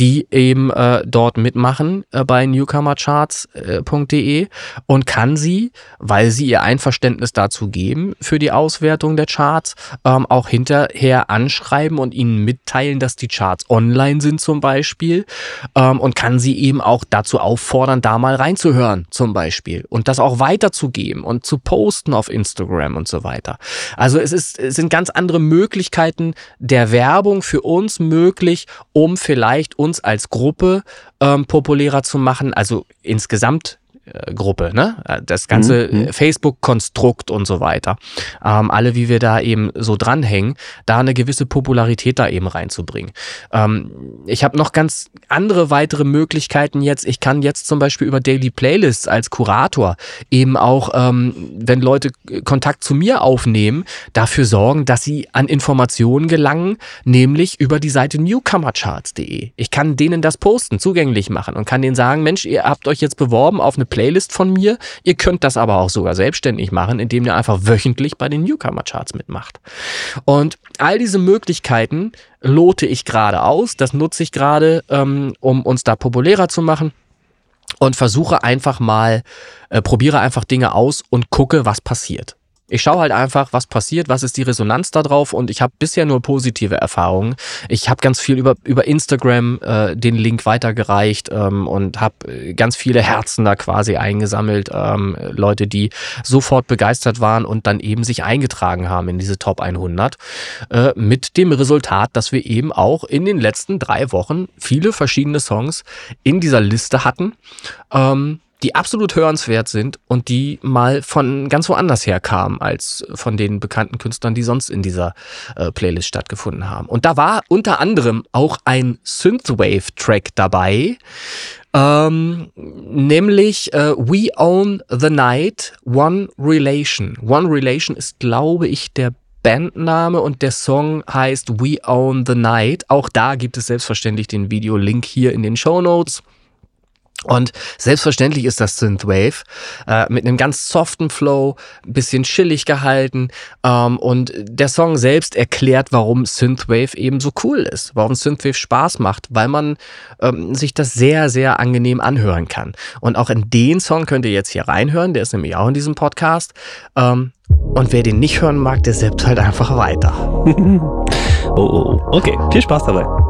die eben äh, dort mitmachen äh, bei newcomercharts.de und kann sie, weil sie ihr Einverständnis dazu geben für die Auswertung der Charts, ähm, auch hinterher anschreiben und ihnen mitteilen, dass die Charts online sind zum Beispiel ähm, und kann sie eben auch dazu auffordern, da mal reinzuhören zum Beispiel und das auch weiterzugeben und zu posten auf Instagram und so weiter. Also es, ist, es sind ganz andere Möglichkeiten der Werbung für uns möglich, um vielleicht uns als Gruppe ähm, populärer zu machen, also insgesamt Gruppe, ne? Das ganze Mhm. äh, Facebook-Konstrukt und so weiter. Ähm, alle, wie wir da eben so dranhängen, da eine gewisse Popularität da eben reinzubringen. Ähm, ich habe noch ganz andere weitere Möglichkeiten jetzt. Ich kann jetzt zum Beispiel über Daily Playlists als Kurator eben auch, ähm, wenn Leute Kontakt zu mir aufnehmen, dafür sorgen, dass sie an Informationen gelangen, nämlich über die Seite newcomercharts.de. Ich kann denen das posten, zugänglich machen und kann denen sagen, Mensch, ihr habt euch jetzt beworben auf eine Playlist von mir. Ihr könnt das aber auch sogar selbstständig machen, indem ihr einfach wöchentlich bei den Newcomer-Charts mitmacht. Und all diese Möglichkeiten lote ich gerade aus. Das nutze ich gerade, ähm, um uns da populärer zu machen. Und versuche einfach mal, äh, probiere einfach Dinge aus und gucke, was passiert. Ich schaue halt einfach, was passiert, was ist die Resonanz da drauf und ich habe bisher nur positive Erfahrungen. Ich habe ganz viel über, über Instagram äh, den Link weitergereicht ähm, und habe äh, ganz viele Herzen da quasi eingesammelt. Ähm, Leute, die sofort begeistert waren und dann eben sich eingetragen haben in diese Top 100. Äh, mit dem Resultat, dass wir eben auch in den letzten drei Wochen viele verschiedene Songs in dieser Liste hatten. Ähm, die absolut hörenswert sind und die mal von ganz woanders her kamen als von den bekannten Künstlern, die sonst in dieser äh, Playlist stattgefunden haben. Und da war unter anderem auch ein Synthwave-Track dabei, ähm, nämlich äh, We Own the Night, One Relation. One Relation ist, glaube ich, der Bandname und der Song heißt We Own the Night. Auch da gibt es selbstverständlich den Videolink hier in den Show Notes. Und selbstverständlich ist das Synthwave äh, mit einem ganz soften Flow, ein bisschen chillig gehalten. Ähm, und der Song selbst erklärt, warum Synthwave eben so cool ist, warum Synthwave Spaß macht, weil man ähm, sich das sehr, sehr angenehm anhören kann. Und auch in den Song könnt ihr jetzt hier reinhören, der ist nämlich auch in diesem Podcast. Ähm, und wer den nicht hören mag, der selbst halt einfach weiter. oh, oh, oh. Okay, viel Spaß dabei.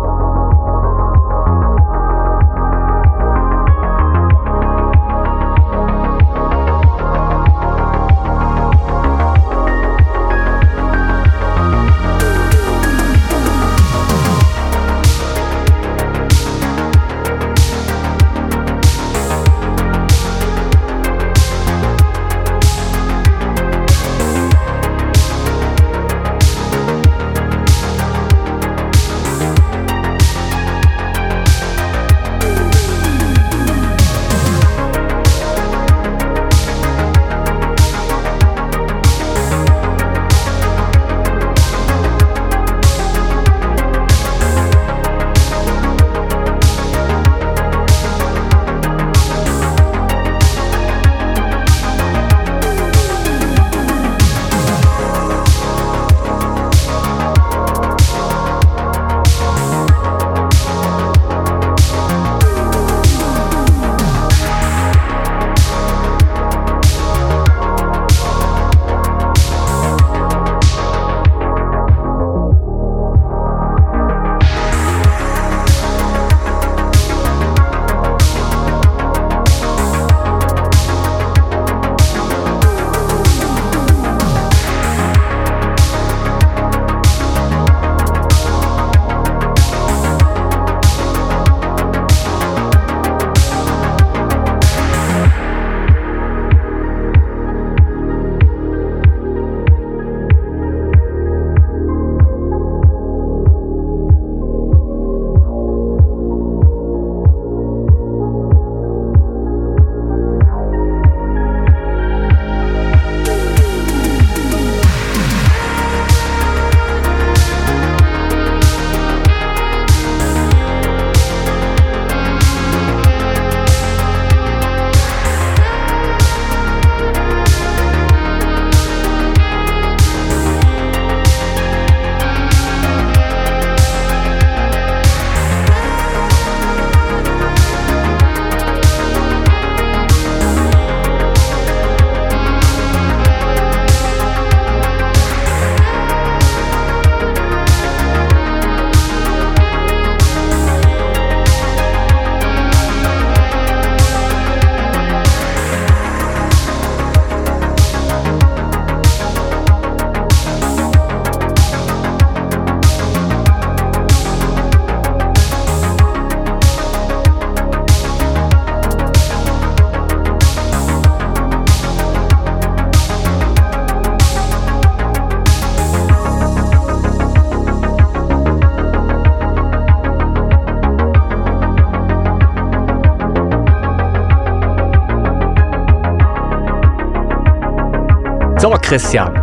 Christian.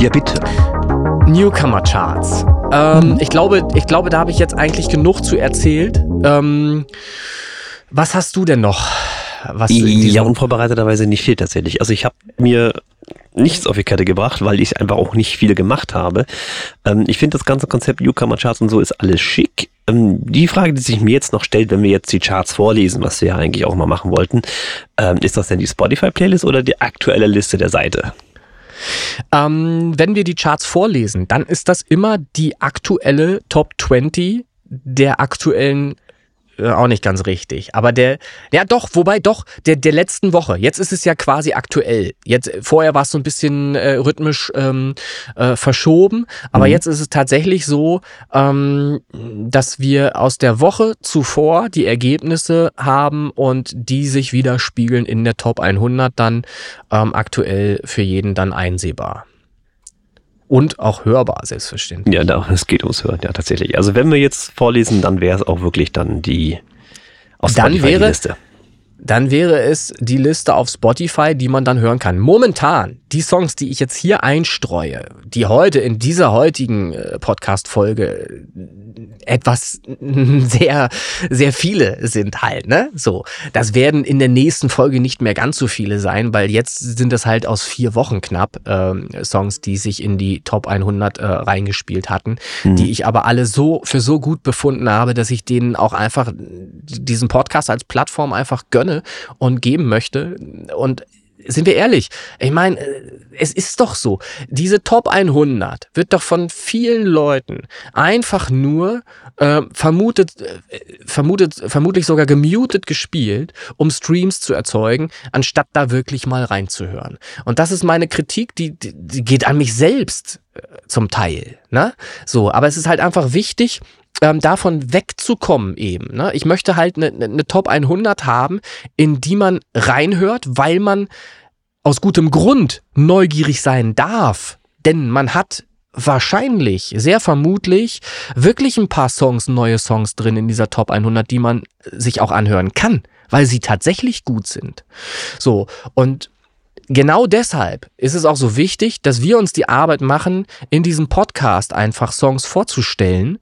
Ja, bitte. Newcomer Charts. Ähm, ich, glaube, ich glaube, da habe ich jetzt eigentlich genug zu erzählt. Ähm, was hast du denn noch? Was Ja, unvorbereiteterweise nicht viel tatsächlich. Also ich habe mir nichts auf die Kette gebracht, weil ich einfach auch nicht viele gemacht habe. Ähm, ich finde das ganze Konzept Newcomer Charts und so ist alles schick. Ähm, die Frage, die sich mir jetzt noch stellt, wenn wir jetzt die Charts vorlesen, was wir ja eigentlich auch mal machen wollten, ähm, ist das denn die Spotify-Playlist oder die aktuelle Liste der Seite? Ähm, wenn wir die Charts vorlesen, dann ist das immer die aktuelle Top 20 der aktuellen äh, auch nicht ganz richtig. Aber der, ja doch, wobei doch, der, der letzten Woche. Jetzt ist es ja quasi aktuell. Jetzt, vorher war es so ein bisschen äh, rhythmisch ähm, äh, verschoben. Aber Mhm. jetzt ist es tatsächlich so, ähm, dass wir aus der Woche zuvor die Ergebnisse haben und die sich widerspiegeln in der Top 100 dann ähm, aktuell für jeden dann einsehbar. Und auch hörbar, selbstverständlich. Ja, da, es geht ums Hören, ja, tatsächlich. Also wenn wir jetzt vorlesen, dann wäre es auch wirklich dann die aus Dann wäre- Liste. Dann wäre es die Liste auf Spotify, die man dann hören kann. Momentan, die Songs, die ich jetzt hier einstreue, die heute in dieser heutigen äh, Podcast-Folge äh, etwas sehr, sehr viele sind halt, ne? So. Das werden in der nächsten Folge nicht mehr ganz so viele sein, weil jetzt sind es halt aus vier Wochen knapp ähm, Songs, die sich in die Top 100 äh, reingespielt hatten, die ich aber alle so für so gut befunden habe, dass ich denen auch einfach diesen Podcast als Plattform einfach gönne und geben möchte. Und sind wir ehrlich, ich meine, es ist doch so, diese Top 100 wird doch von vielen Leuten einfach nur äh, vermutet, äh, vermutet, vermutlich sogar gemutet gespielt, um Streams zu erzeugen, anstatt da wirklich mal reinzuhören. Und das ist meine Kritik, die, die, die geht an mich selbst äh, zum Teil. Ne? So, aber es ist halt einfach wichtig, ähm, davon wegzukommen eben. Ne? Ich möchte halt eine ne, ne Top 100 haben, in die man reinhört, weil man aus gutem Grund neugierig sein darf. Denn man hat wahrscheinlich, sehr vermutlich, wirklich ein paar Songs, neue Songs drin in dieser Top 100, die man sich auch anhören kann, weil sie tatsächlich gut sind. So, und genau deshalb ist es auch so wichtig, dass wir uns die Arbeit machen, in diesem Podcast einfach Songs vorzustellen,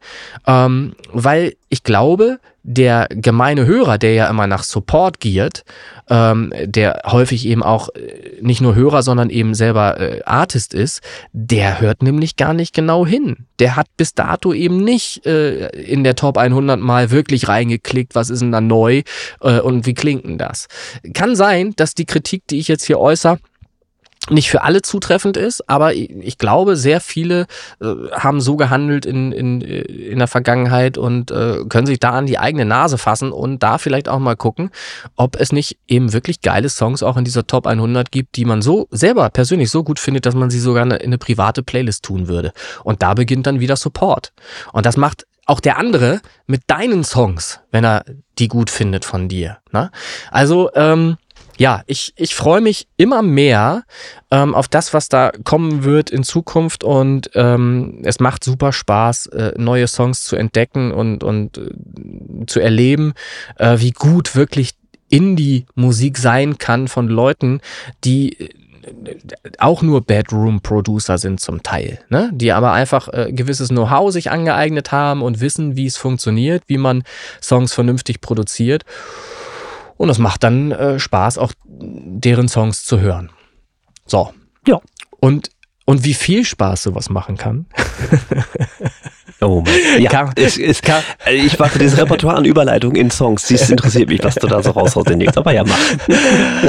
ähm, weil ich glaube, der gemeine Hörer, der ja immer nach Support giert, ähm, der häufig eben auch äh, nicht nur Hörer, sondern eben selber äh, Artist ist, der hört nämlich gar nicht genau hin. Der hat bis dato eben nicht äh, in der Top 100 mal wirklich reingeklickt, was ist denn da neu äh, und wie klingt denn das. Kann sein, dass die Kritik, die ich jetzt hier äußere, nicht für alle zutreffend ist, aber ich glaube, sehr viele äh, haben so gehandelt in, in, äh, in der Vergangenheit und äh, können sich da an die eigene Nase fassen und da vielleicht auch mal gucken, ob es nicht eben wirklich geile Songs auch in dieser Top 100 gibt, die man so selber persönlich so gut findet, dass man sie sogar in eine private Playlist tun würde. Und da beginnt dann wieder Support. Und das macht auch der andere mit deinen Songs, wenn er die gut findet von dir. Ne? Also, ähm, ja, ich, ich freue mich immer mehr ähm, auf das, was da kommen wird in Zukunft und ähm, es macht super Spaß, äh, neue Songs zu entdecken und, und äh, zu erleben, äh, wie gut wirklich Indie-Musik sein kann von Leuten, die äh, auch nur Bedroom-Producer sind zum Teil, ne? die aber einfach äh, gewisses Know-how sich angeeignet haben und wissen, wie es funktioniert, wie man Songs vernünftig produziert. Und es macht dann äh, Spaß, auch deren Songs zu hören. So. Ja. Und, und wie viel Spaß sowas machen kann. Oh Mann. Ja, Kann- es, es, äh, ich warte dieses Repertoire an Überleitungen in Songs. Das interessiert mich, was du da so raushaust demnächst. Aber ja, mach.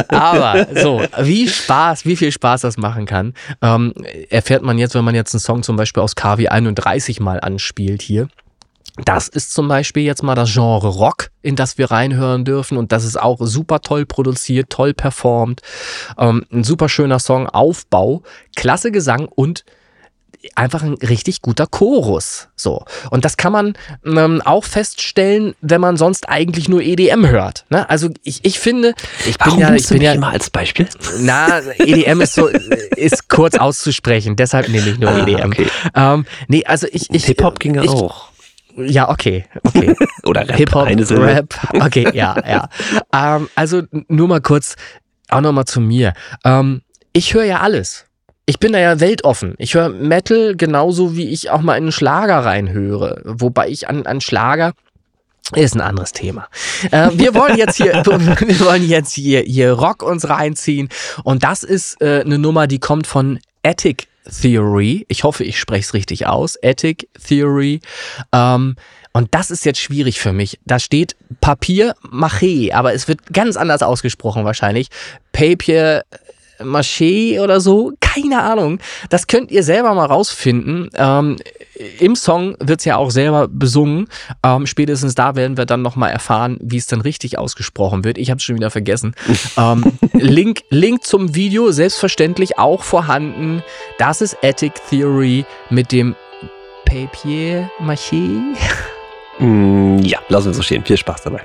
Aber so, wie Spaß, wie viel Spaß das machen kann, ähm, erfährt man jetzt, wenn man jetzt einen Song zum Beispiel aus KW 31 mal anspielt hier. Das ist zum Beispiel jetzt mal das Genre Rock, in das wir reinhören dürfen. Und das ist auch super toll produziert, toll performt. Ähm, ein super schöner Song, Aufbau, klasse Gesang und einfach ein richtig guter Chorus. So. Und das kann man ähm, auch feststellen, wenn man sonst eigentlich nur EDM hört. Ne? Also ich, ich finde, ich bin Warum ja, ich bin ja, immer als Beispiel? na, EDM ist so, ist kurz auszusprechen, deshalb nehme ich nur Ah, EDM. okay. Ähm, nee, also ich, ich Hip-Hop ging ja auch. Ja, okay, okay. Oder Rap, Hip-Hop. Rap, okay, ja, ja. Ähm, also nur mal kurz, auch noch mal zu mir. Ähm, ich höre ja alles. Ich bin da ja weltoffen. Ich höre Metal genauso wie ich auch mal in einen Schlager reinhöre. Wobei ich an, an Schlager ist ein anderes Thema. Äh, wir wollen jetzt hier, wir wollen jetzt hier, hier Rock uns reinziehen. Und das ist äh, eine Nummer, die kommt von Attic Theory. Ich hoffe, ich spreche es richtig aus. Attic Theory. Ähm, und das ist jetzt schwierig für mich. Da steht Papier Maché, aber es wird ganz anders ausgesprochen wahrscheinlich. Papier Maché oder so. Keine Ahnung. Das könnt ihr selber mal rausfinden. Ähm, Im Song wird's ja auch selber besungen. Ähm, spätestens da werden wir dann nochmal erfahren, wie es dann richtig ausgesprochen wird. Ich habe schon wieder vergessen. ähm, Link, Link zum Video selbstverständlich auch vorhanden. Das ist Attic Theory mit dem Papier Maché. Mm, ja, lassen wir so stehen. Viel Spaß dabei.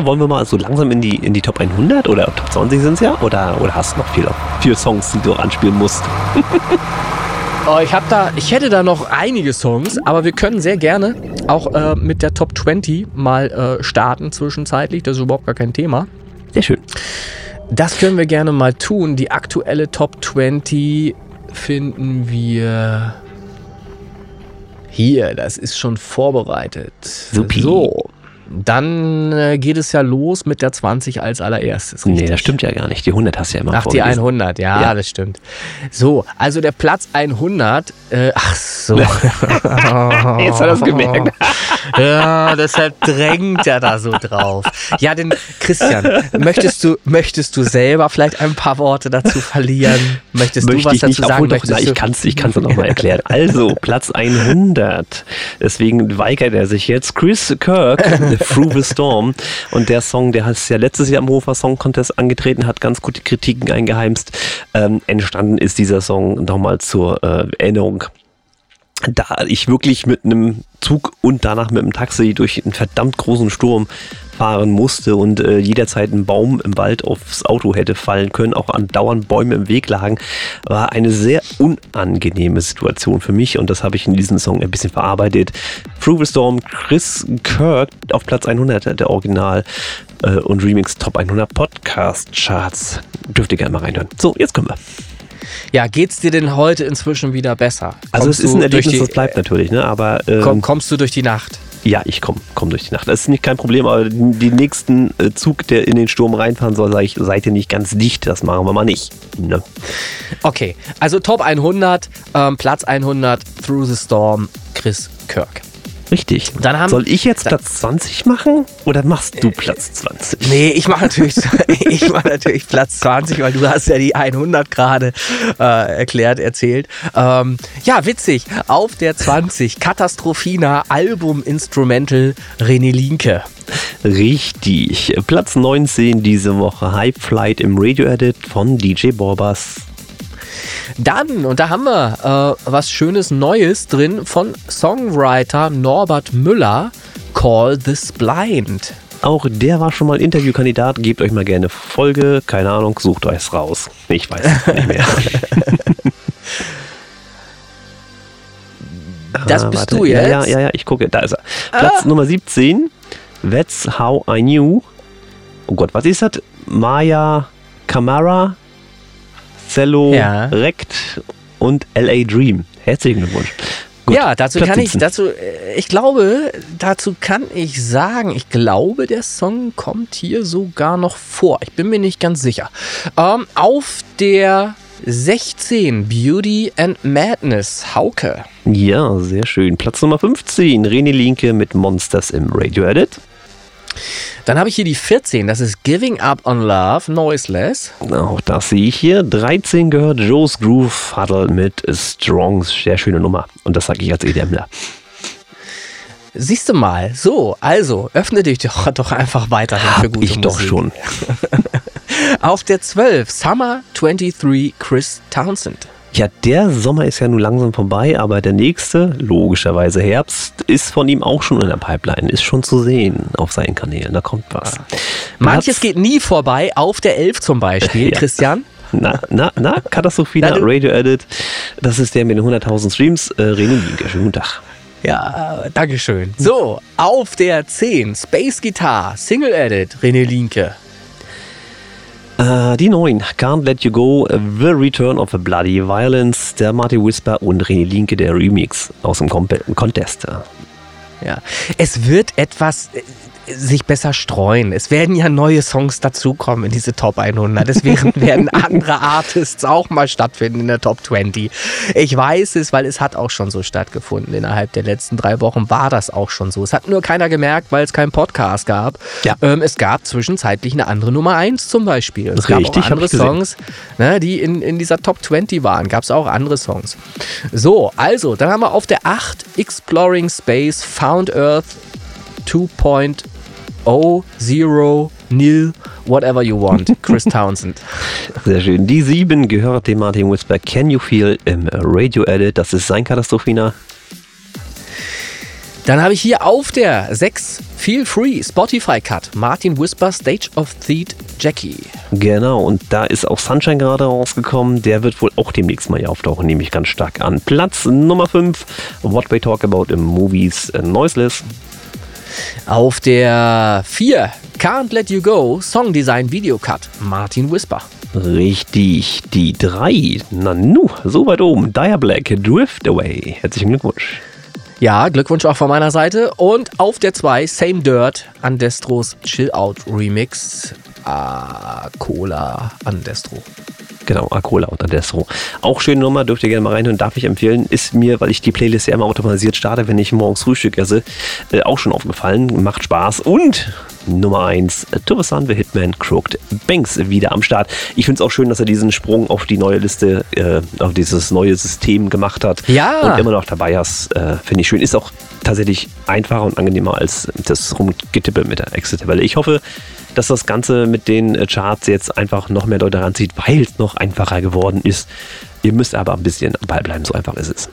Ja, wollen wir mal so langsam in die, in die Top 100 oder Top 20 sind es ja? Oder, oder hast du noch viel, vier Songs, die du anspielen musst? Oh, ich hab da, ich hätte da noch einige Songs, aber wir können sehr gerne auch äh, mit der Top 20 mal äh, starten zwischenzeitlich. Das ist überhaupt gar kein Thema. Sehr schön. Das können wir gerne mal tun. Die aktuelle Top 20 finden wir hier. Das ist schon vorbereitet. Supi. So, Dann äh, geht es ja los mit der 20 als allererstes. Nee, richtig? das stimmt ja gar nicht. Die 100 hast du ja immer Ach, die vorgelesen. 100, ja, Ja. das stimmt. So, also der Platz 100, äh, ach so. Jetzt hat er es gemerkt. Ja, deshalb drängt er da so drauf. Ja, denn Christian, möchtest du, möchtest du selber vielleicht ein paar Worte dazu verlieren? Möchtest du Möchte was ich dazu nicht, sagen? doch, na, ich du- kann es ich kann's noch mal erklären. Also, Platz 100. Deswegen weigert er sich jetzt. Chris Kirk, Through the Storm. Und der Song, der ist ja letztes Jahr im Hofer Song Contest angetreten, hat ganz gute Kritiken eingeheimst. Ähm, entstanden ist dieser Song nochmal zur äh, Erinnerung da ich wirklich mit einem Zug und danach mit einem Taxi durch einen verdammt großen Sturm fahren musste und äh, jederzeit ein Baum im Wald aufs Auto hätte fallen können, auch andauernd Bäume im Weg lagen, war eine sehr unangenehme Situation für mich und das habe ich in diesem Song ein bisschen verarbeitet. Through the Storm, Chris Kirk auf Platz 100 der Original äh, und Remix Top 100 Podcast Charts. Dürft ihr gerne mal reinhören. So, jetzt kommen wir. Ja, geht's dir denn heute inzwischen wieder besser? Also Kommst es ist ein Erlebnis, die, das bleibt natürlich, ne? aber ähm, komm, kommst du durch die Nacht? Ja, ich komme komm durch die Nacht. Das ist nicht kein Problem, aber den nächsten äh, Zug, der in den Sturm reinfahren soll, sage ich, seid ihr nicht ganz dicht. Das machen wir mal nicht. Ne? Okay, also Top 100, ähm, Platz 100, Through the Storm, Chris Kirk. Richtig. Dann haben- soll ich jetzt Platz 20 machen oder machst du Platz 20? Nee, ich mache natürlich, ich mach natürlich Platz 20, weil du hast ja die 100 gerade äh, erklärt, erzählt. Ähm, ja, witzig. Auf der 20, Katastrophina, Album Instrumental, René Linke. Richtig. Platz 19 diese Woche. High Flight im Radio Edit von DJ Borbas. Dann, und da haben wir äh, was Schönes Neues drin von Songwriter Norbert Müller, Call This Blind. Auch der war schon mal Interviewkandidat. Gebt euch mal gerne Folge. Keine Ahnung, sucht euch's raus. Ich weiß es nicht mehr. Das Ah, bist warte. du jetzt? Ja, ja, ja, ja, ich gucke. Da ist er. Platz Nummer 17. That's How I Knew. Oh Gott, was ist das? Maya Camara, Cello Ja. Rect und LA Dream. Herzlichen Glückwunsch. Gut, Ja, dazu Platz kann ich, 17. dazu, äh, ich glaube, dazu kann ich sagen, ich glaube, der Song kommt hier sogar noch vor. Ich bin mir nicht ganz sicher. Ähm, auf der 16, Beauty and Madness, Hauke. Ja, sehr schön. Platz Nummer 15. René Linke mit Monsters im Radio Edit. Dann habe ich hier die 14, das ist Giving Up on Love, Noiseless. Auch das sehe ich hier. 13 gehört Joe's Groove Huddle mit Strongs. Sehr schöne Nummer. Und das sage ich als EDMler. Siehst du mal, so, also, öffne dich doch, doch einfach weiterhin für gute ich doch Musik. schon. Auf der 12, Summer 23, Chris Townsend. Ja, der Sommer ist ja nun langsam vorbei, aber der nächste, logischerweise Herbst, ist von ihm auch schon in der Pipeline, ist schon zu sehen auf seinen Kanälen. Da kommt was. Manches Platz- geht nie vorbei, auf der 11 zum Beispiel, Ja. Christian. Na, na, na, Katastrophina Radio Edit. Das ist der mit den 100.000 Streams. Äh, René Linke, schönen guten Tag. Ja, äh, Dankeschön. So, auf der 10, Space Guitar, Single Edit, René Linke. Äh, die 9, Can't Let You Go, The Return of a Bloody Violence, der Marty Whisper und René Linke, der Remix aus dem Contest. Ja. Es wird etwas äh, sich besser streuen. Es werden ja neue Songs dazukommen in diese Top 100. Deswegen werden andere Artists auch mal stattfinden in der Top 20. Ich weiß es, weil es hat auch schon so stattgefunden. Innerhalb der letzten drei Wochen war das auch schon so. Es hat nur keiner gemerkt, weil es keinen Podcast gab. Ja. Ähm, es gab zwischenzeitlich eine andere Nummer 1 zum Beispiel. Es Richtig, gab auch andere. Songs, ne, die in, in dieser Top 20 waren. Gab es auch andere Songs. So, also, dann haben wir auf der 8 Exploring Space, Found Earth 2.0, Zero, Nil, whatever you want. Chris Townsend. Sehr schön. Die 7 gehört dem Martin Whisper Can You Feel im Radio Edit. Das ist sein Katastrophina. Dann habe ich hier auf der 6 Feel Free Spotify Cut, Martin Whisper Stage of Theat Jackie. Genau, und da ist auch Sunshine gerade rausgekommen. Der wird wohl auch demnächst mal hier auftauchen, nehme ich ganz stark an. Platz Nummer 5, What We Talk About in Movies, äh, Noiseless. Auf der 4 Can't Let You Go Song Design Video Cut, Martin Whisper. Richtig, die 3, na nu, so weit oben, Dire Black, Drift Away. Herzlichen Glückwunsch. Ja, Glückwunsch auch von meiner Seite. Und auf der 2 Same Dirt Andestros Chill Out Remix. Ah, Cola Andestro. Genau, Acola und Adestro. Auch schöne Nummer, dürft ihr gerne mal reinhören, darf ich empfehlen. Ist mir, weil ich die Playlist ja immer automatisiert starte, wenn ich morgens Frühstück esse, äh, auch schon aufgefallen. Macht Spaß. Und Nummer 1, Tobasan the Hitman Crooked Banks wieder am Start. Ich finde es auch schön, dass er diesen Sprung auf die neue Liste, äh, auf dieses neue System gemacht hat. Ja. Und immer noch dabei hast, äh, finde ich schön. Ist auch tatsächlich einfacher und angenehmer als das Rumgetippe mit der Exit-Tabelle. Ich hoffe, dass das Ganze mit den äh, Charts jetzt einfach noch mehr Leute ranzieht, weil es noch einfacher geworden ist. Ihr müsst aber ein bisschen am Ball bleiben, so einfach ist es.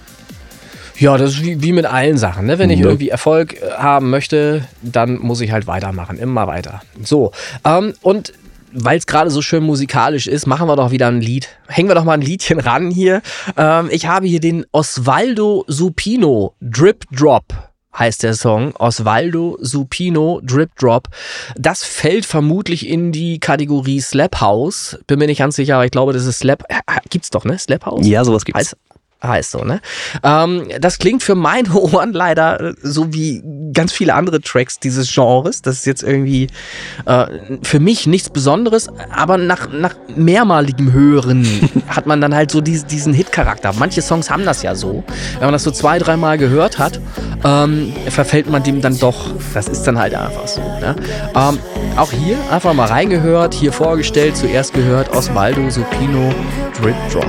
Ja, das ist wie, wie mit allen Sachen. Ne? Wenn ich Ja. irgendwie Erfolg äh, haben möchte, dann muss ich halt weitermachen. Immer weiter. So. Ähm, und weil es gerade so schön musikalisch ist, machen wir doch wieder ein Lied. Hängen wir doch mal ein Liedchen ran hier. Ähm, ich habe hier den Osvaldo Supino Drip Drop. Heißt der Song Osvaldo Supino Drip Drop. Das fällt vermutlich in die Kategorie Slap House. Bin mir nicht ganz sicher, aber ich glaube, das ist Slap. Äh, Gibt's doch, ne? Slap House? Ja, sowas gibt's. Heißt, heißt so, ne? Ähm, das klingt für meine Ohren leider äh, so wie ganz viele andere Tracks dieses Genres. Das ist jetzt irgendwie äh, für mich nichts Besonderes, aber nach, nach mehrmaligem Hören hat man dann halt so dies, diesen Hit-Charakter. Manche Songs haben das ja so. Wenn man das so zwei, dreimal gehört hat, ähm, verfällt man dem dann doch. Das ist dann halt einfach so. Ne? Ähm, auch hier einfach mal reingehört, hier vorgestellt, zuerst gehört Osvaldo Supino Drip Drop.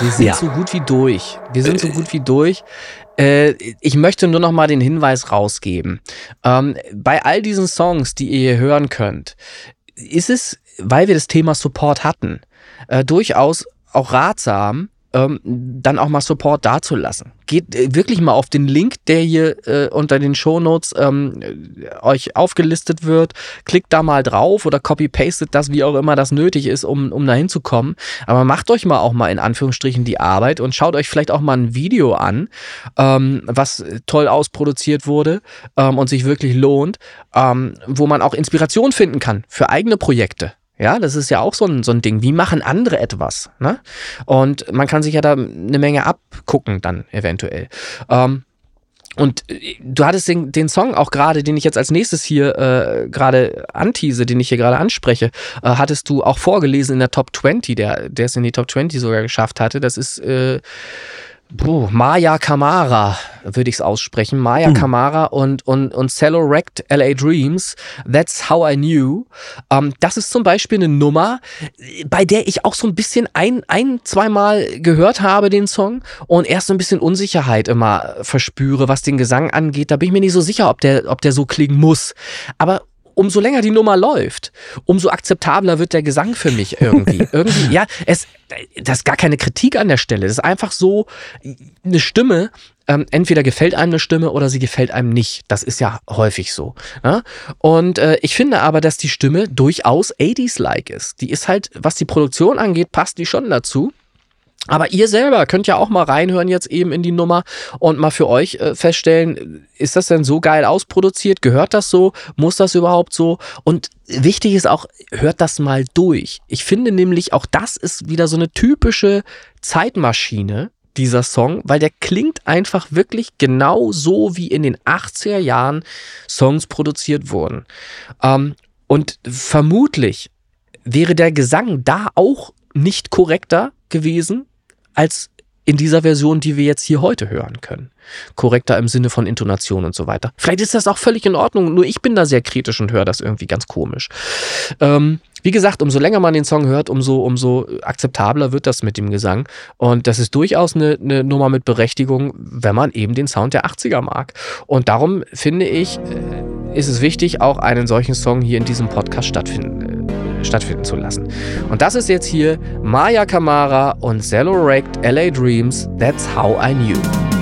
Wir sind Ja. so gut wie durch. Wir sind so gut wie durch. Äh, ich möchte nur noch mal den Hinweis rausgeben. Ähm, bei all diesen Songs, die ihr hier hören könnt, ist es, weil wir das Thema Support hatten, äh, durchaus auch ratsam, ähm, dann auch mal Support dazulassen. Geht äh, wirklich mal auf den Link, der hier äh, unter den Shownotes ähm, äh, euch aufgelistet wird. Klickt da mal drauf oder copy-pastet das, wie auch immer das nötig ist, um, um da hinzukommen. Aber macht euch mal auch mal in Anführungsstrichen die Arbeit und schaut euch vielleicht auch mal ein Video an, ähm, was toll ausproduziert wurde ähm, und sich wirklich lohnt, ähm, wo man auch Inspiration finden kann für eigene Projekte. Ja, das ist ja auch so ein, so ein Ding. Wie machen andere etwas? Ne? Und man kann sich ja da eine Menge abgucken dann eventuell. Ähm, und äh, du hattest den, den Song auch gerade, den ich jetzt als nächstes hier äh, gerade antease, den ich hier gerade anspreche, äh, hattest du auch vorgelesen in der Top 20, der, der es in die Top 20 sogar geschafft hatte. Das ist äh, Puh, Maya Kamara, würde ich es aussprechen. Maya Kamara und, und, und Cello Wrecked LA Dreams. That's How I Knew. Ähm, das ist zum Beispiel eine Nummer, bei der ich auch so ein bisschen ein, ein, zweimal gehört habe, den Song, und erst so ein bisschen Unsicherheit immer verspüre, was den Gesang angeht. Da bin ich mir nicht so sicher, ob der, ob der so klingen muss. Aber umso länger die Nummer läuft, umso akzeptabler wird der Gesang für mich irgendwie. irgendwie, ja, es, das ist gar keine Kritik an der Stelle. Das ist einfach so eine Stimme. Ähm, entweder gefällt einem eine Stimme oder sie gefällt einem nicht. Das ist ja häufig so. Ja? Und äh, ich finde aber, dass die Stimme durchaus 80s-like ist. Die ist halt, was die Produktion angeht, passt die schon dazu. Aber ihr selber könnt ja auch mal reinhören jetzt eben in die Nummer und mal für euch äh, feststellen, ist das denn so geil ausproduziert? Gehört das so? Muss das überhaupt so? Und wichtig ist auch, hört das mal durch. Ich finde nämlich auch das ist wieder so eine typische Zeitmaschine, dieser Song, weil der klingt einfach wirklich genau so, wie in den 80er Jahren Songs produziert wurden. Ähm, und vermutlich wäre der Gesang da auch nicht korrekter gewesen als in dieser Version, die wir jetzt hier heute hören können. Korrekter im Sinne von Intonation und so weiter. Vielleicht ist das auch völlig in Ordnung, nur ich bin da sehr kritisch und höre das irgendwie ganz komisch. Ähm, wie gesagt, umso länger man den Song hört, umso, umso akzeptabler wird das mit dem Gesang. Und das ist durchaus eine, eine Nummer mit Berechtigung, wenn man eben den Sound der 80er mag. Und darum finde ich, äh, ist es wichtig, auch einen solchen Song hier in diesem Podcast stattfinden, stattfinden zu lassen. Und das ist jetzt hier Maya Kamara und Wrecked LA Dreams, That's How I Knew.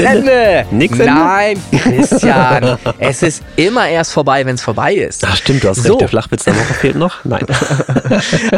Ende im Nix? Nein, Christian, es ist immer erst vorbei, wenn es vorbei ist. Ach stimmt, du hast So. recht, der Flachwitz der Woche fehlt noch. Nein.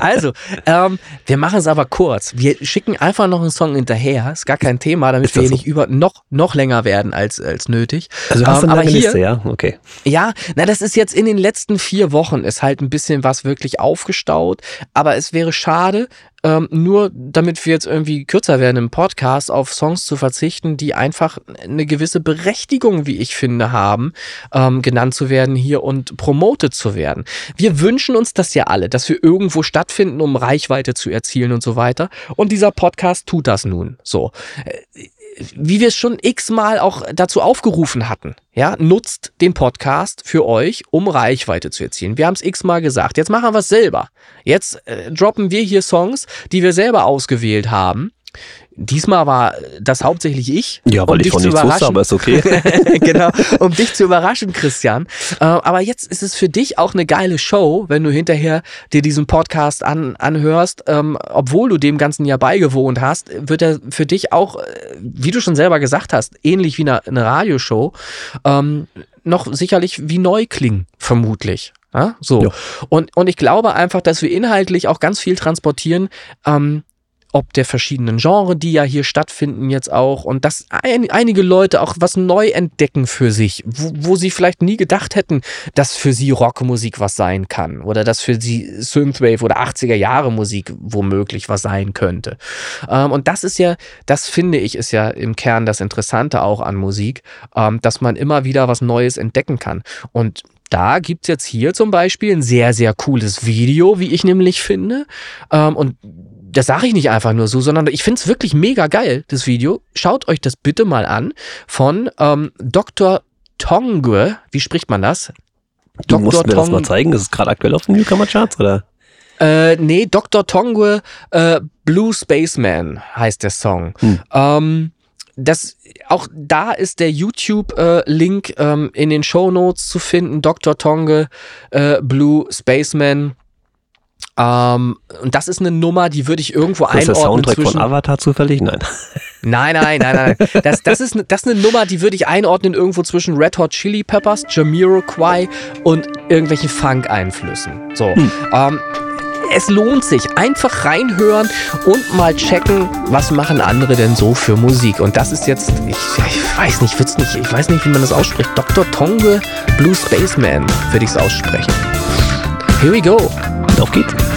Also, ähm, wir machen es aber kurz. Wir schicken einfach noch einen Song hinterher, ist gar kein Thema, damit wir so? nicht über noch, noch länger werden als, als nötig. Also hast du Ähm, eine aber hier, Liste, ja? Okay. Ja, na, das ist jetzt in den letzten vier Wochen ist halt ein bisschen was wirklich aufgestaut. Aber es wäre schade, ähm, nur damit wir jetzt irgendwie kürzer werden im Podcast, auf Songs zu verzichten, die einfach eine gewisse Berechtigung, wie ich finde, haben, ähm, genannt zu werden hier und promotet zu werden. Wir wünschen uns das ja alle, dass wir irgendwo stattfinden, um Reichweite zu erzielen und so weiter. Und dieser Podcast tut das nun. So wie wir es schon x-mal auch dazu aufgerufen hatten. Ja, nutzt den Podcast für euch, um Reichweite zu erzielen. Wir haben es x-mal gesagt. Jetzt machen wir es selber. Jetzt äh, droppen wir hier Songs, die wir selber ausgewählt haben. Diesmal war das hauptsächlich ich. Ja, weil um ich von nichts wusste, aber ist okay. genau, um dich zu überraschen, Christian. Äh, aber jetzt ist es für dich auch eine geile Show, wenn du hinterher dir diesen Podcast an, anhörst. Ähm, obwohl du dem Ganzen ja beigewohnt hast, wird er für dich auch, äh, wie du schon selber gesagt hast, ähnlich wie eine, eine Radioshow, ähm, noch sicherlich wie neu klingen, vermutlich. So. Ja. Und, und ich glaube einfach, dass wir inhaltlich auch ganz viel transportieren, ähm, ob der verschiedenen Genre, die ja hier stattfinden jetzt auch und dass ein, einige Leute auch was neu entdecken für sich, wo, wo sie vielleicht nie gedacht hätten, dass für sie Rockmusik was sein kann oder dass für sie Synthwave oder 80er Jahre Musik womöglich was sein könnte. Ähm, und das ist ja, das finde ich, ist ja im Kern das Interessante auch an Musik, ähm, dass man immer wieder was Neues entdecken kann. Und da gibt's jetzt hier zum Beispiel ein sehr, sehr cooles Video, wie ich nämlich finde. Ähm, und das sage ich nicht einfach nur so, sondern ich finde es wirklich mega geil, das Video. Schaut euch das bitte mal an von ähm, Dr. Tongue. Wie spricht man das? Du musst mir das Tong- mal zeigen. Ist es gerade aktuell auf den Newcomer-Charts, oder? Äh, nee, Dr. Tongue äh, Blue Spaceman heißt der Song. Hm. Ähm, das, auch da ist der YouTube-Link ähm, in den Show Notes zu finden. Dr. Tongue äh, Blue Spaceman. Ähm, und das ist eine Nummer, die würde ich irgendwo Ist das der einordnen Soundtrack zwischen. von Avatar zufällig? Nein. Nein, nein, nein, nein. Das, das, ist, das ist eine Nummer, die würde ich einordnen irgendwo zwischen Red Hot Chili Peppers, Jamiroquai und irgendwelchen Funk-Einflüssen. So. Ähm, es lohnt sich. Einfach reinhören und mal checken, was machen andere denn so für Musik. Und das ist jetzt, ich, ich weiß nicht, wird's nicht, ich weiß nicht, wie man das ausspricht. Dr. Tongue Blue Spaceman würde ich es aussprechen. Here we go. Auf geht's.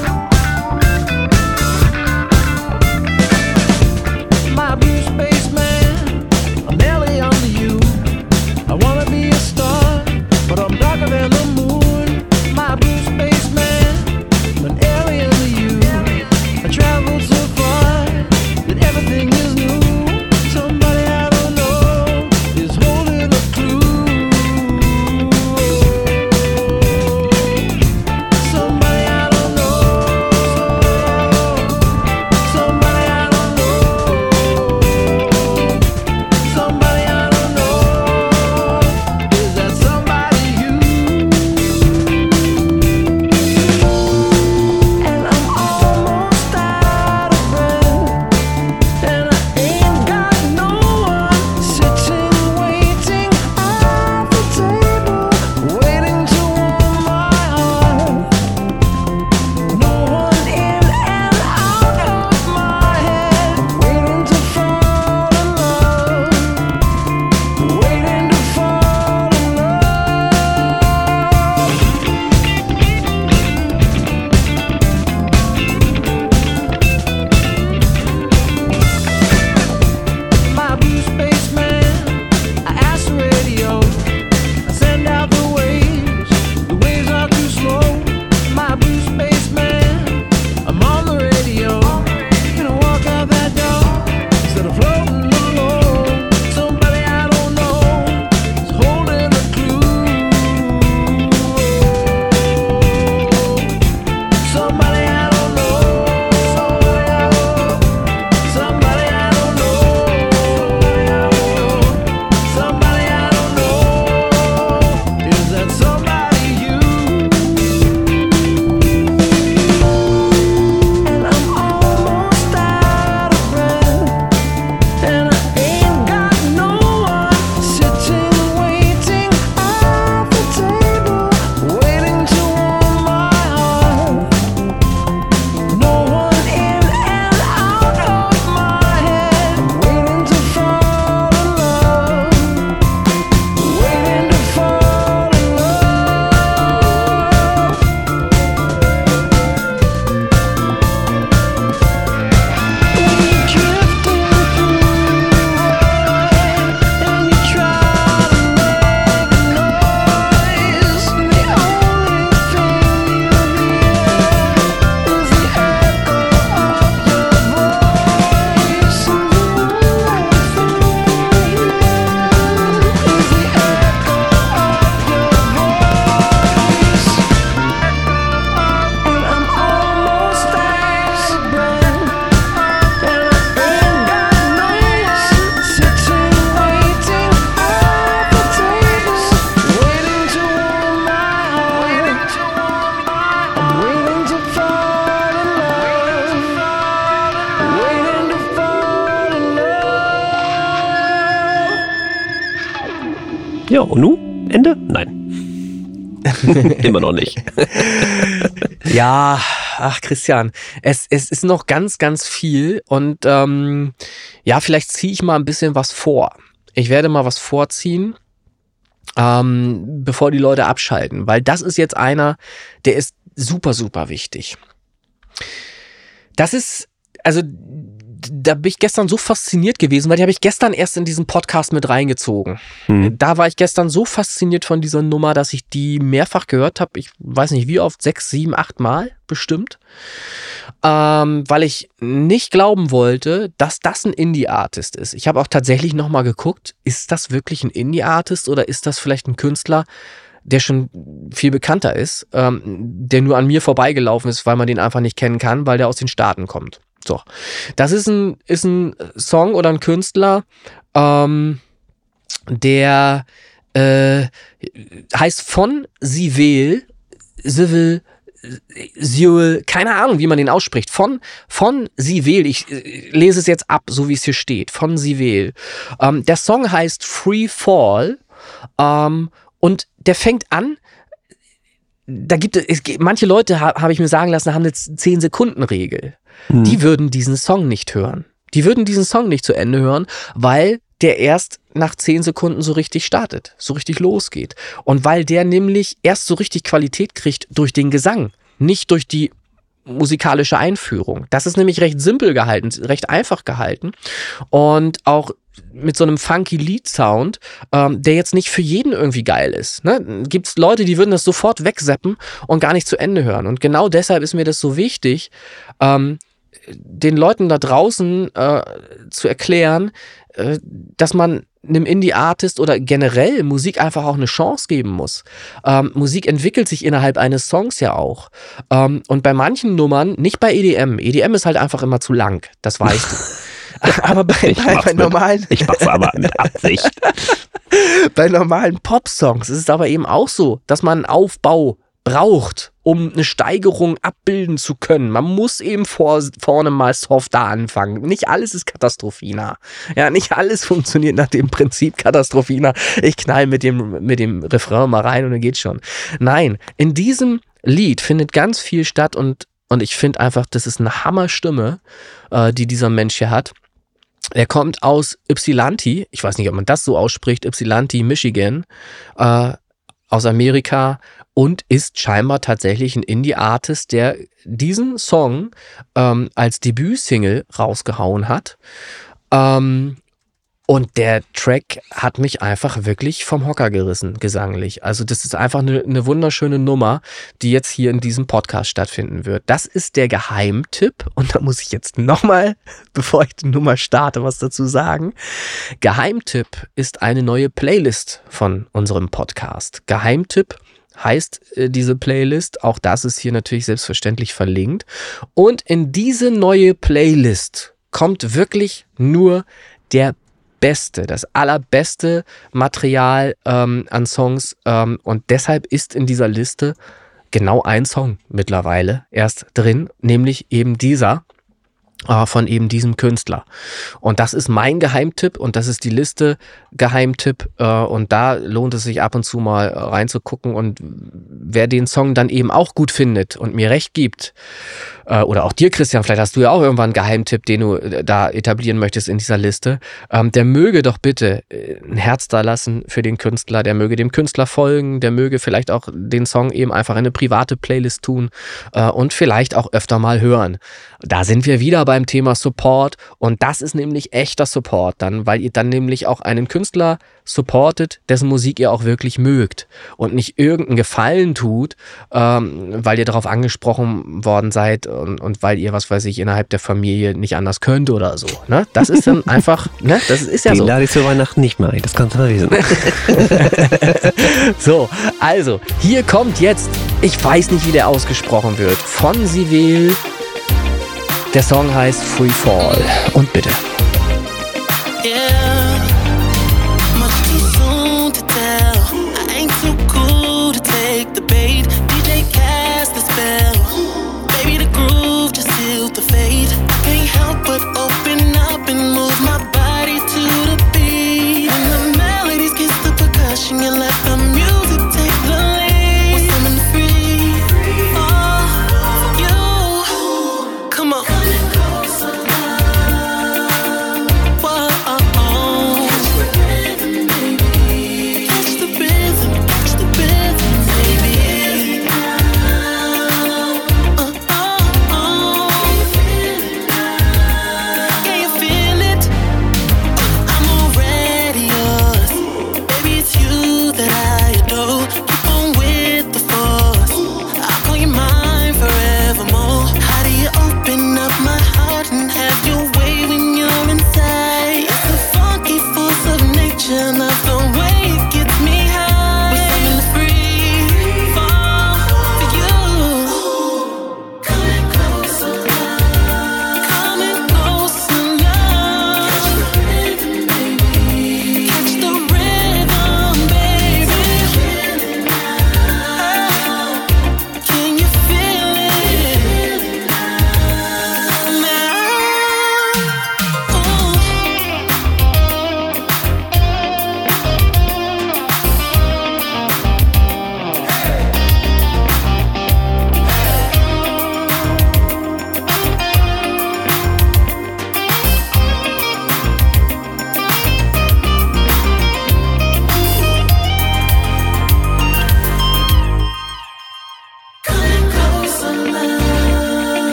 Immer noch nicht. Ja, ach Christian, es, es ist noch ganz, ganz viel und ähm, ja, vielleicht ziehe ich mal ein bisschen was vor. Ich werde mal was vorziehen, ähm, bevor die Leute abschalten, weil das ist jetzt einer, der ist super, super wichtig. Das ist, also da bin ich gestern so fasziniert gewesen, weil die habe ich gestern erst in diesen Podcast mit reingezogen. Hm. Da war ich gestern so fasziniert von dieser Nummer, dass ich die mehrfach gehört habe. Ich weiß nicht wie oft, sechs, sieben, acht Mal bestimmt. Ähm, weil ich nicht glauben wollte, dass das ein Indie-Artist ist. Ich habe auch tatsächlich nochmal geguckt, ist das wirklich ein Indie-Artist oder ist das vielleicht ein Künstler, der schon viel bekannter ist, ähm, der nur an mir vorbeigelaufen ist, weil man den einfach nicht kennen kann, weil der aus den Staaten kommt. So. Das ist ein, ist ein Song oder ein Künstler, ähm, der äh, heißt von Sivel, Sivel, Sivel, keine Ahnung, wie man den ausspricht. Von, von Sivel, ich äh, lese es jetzt ab, so wie es hier steht. Von Sivel. Ähm, der Song heißt Free Fall ähm, und der fängt an. Da gibt es, manche Leute, ha, habe ich mir sagen lassen, haben eine 10-Sekunden-Regel. Die würden diesen Song nicht hören. Die würden diesen Song nicht zu Ende hören, weil der erst nach 10 Sekunden so richtig startet, so richtig losgeht. Und weil der nämlich erst so richtig Qualität kriegt durch den Gesang, nicht durch die musikalische Einführung. Das ist nämlich recht simpel gehalten, recht einfach gehalten und auch mit so einem funky Lead-Sound, ähm, der jetzt nicht für jeden irgendwie geil ist. Ne? Gibt es Leute, die würden das sofort wegseppen und gar nicht zu Ende hören. Und genau deshalb ist mir das so wichtig, ähm, den Leuten da draußen äh, zu erklären, äh, dass man einem Indie-Artist oder generell Musik einfach auch eine Chance geben muss. Ähm, Musik entwickelt sich innerhalb eines Songs ja auch. Ähm, und bei manchen Nummern, nicht bei EDM, EDM ist halt einfach immer zu lang, das weißt du. Aber bei, bei, bei mit- normalen Ich mach's aber mit Absicht. bei normalen Pop-Songs ist es aber eben auch so, dass man einen Aufbau braucht, um eine Steigerung abbilden zu können. Man muss eben vor, vorne mal softer anfangen. Nicht alles ist Katastrophina. Ja, nicht alles funktioniert nach dem Prinzip Katastrophina. Ich knall mit dem, mit dem Refrain mal rein und dann geht's schon. Nein, in diesem Lied findet ganz viel statt und, und ich finde einfach, das ist eine Hammerstimme, äh, die dieser Mensch hier hat. Er kommt aus Ypsilanti, ich weiß nicht, ob man das so ausspricht, Ypsilanti, Michigan, äh, aus Amerika und ist scheinbar tatsächlich ein Indie-Artist, der diesen Song ähm, als Debütsingle rausgehauen hat. Ähm, und der Track hat mich einfach wirklich vom Hocker gerissen, gesanglich. Also das ist einfach eine, eine wunderschöne Nummer, die jetzt hier in diesem Podcast stattfinden wird. Das ist der Geheimtipp. Und da muss ich jetzt nochmal, bevor ich die Nummer starte, was dazu sagen. Geheimtipp ist eine neue Playlist von unserem Podcast. Geheimtipp heißt äh, diese Playlist. Auch das ist hier natürlich selbstverständlich verlinkt. Und in diese neue Playlist kommt wirklich nur der Beste, das allerbeste Material ähm, an Songs. Ähm, und deshalb ist in dieser Liste genau ein Song mittlerweile erst drin, nämlich eben dieser äh, von eben diesem Künstler. Und das ist mein Geheimtipp und das ist die Liste Geheimtipp. Äh, und da lohnt es sich ab und zu mal äh, reinzugucken. Und wer den Song dann eben auch gut findet und mir recht gibt, äh, oder auch dir, Christian, vielleicht hast du ja auch irgendwann einen Geheimtipp, den du äh, da etablieren möchtest in dieser Liste, ähm, der möge doch bitte äh, ein Herz da lassen für den Künstler, der möge dem Künstler folgen, der möge vielleicht auch den Song eben einfach in eine private Playlist tun äh, und vielleicht auch öfter mal hören. Da sind wir wieder beim Thema Support und das ist nämlich echter Support dann, weil ihr dann nämlich auch einen Künstler supportet, dessen Musik ihr auch wirklich mögt und nicht irgendeinen Gefallen tut, ähm, weil ihr darauf angesprochen worden seid und, und weil ihr, was weiß ich, innerhalb der Familie nicht anders könnt oder so. Ne? Das ist dann einfach, ne? das ist ja Den so. lade ich zu Weihnachten nicht mehr ein, das kannst du mal wissen. So, also, hier kommt jetzt, ich weiß nicht, wie der ausgesprochen wird, von Sivel. Der Song heißt Free Fall. Und bitte. Yeah,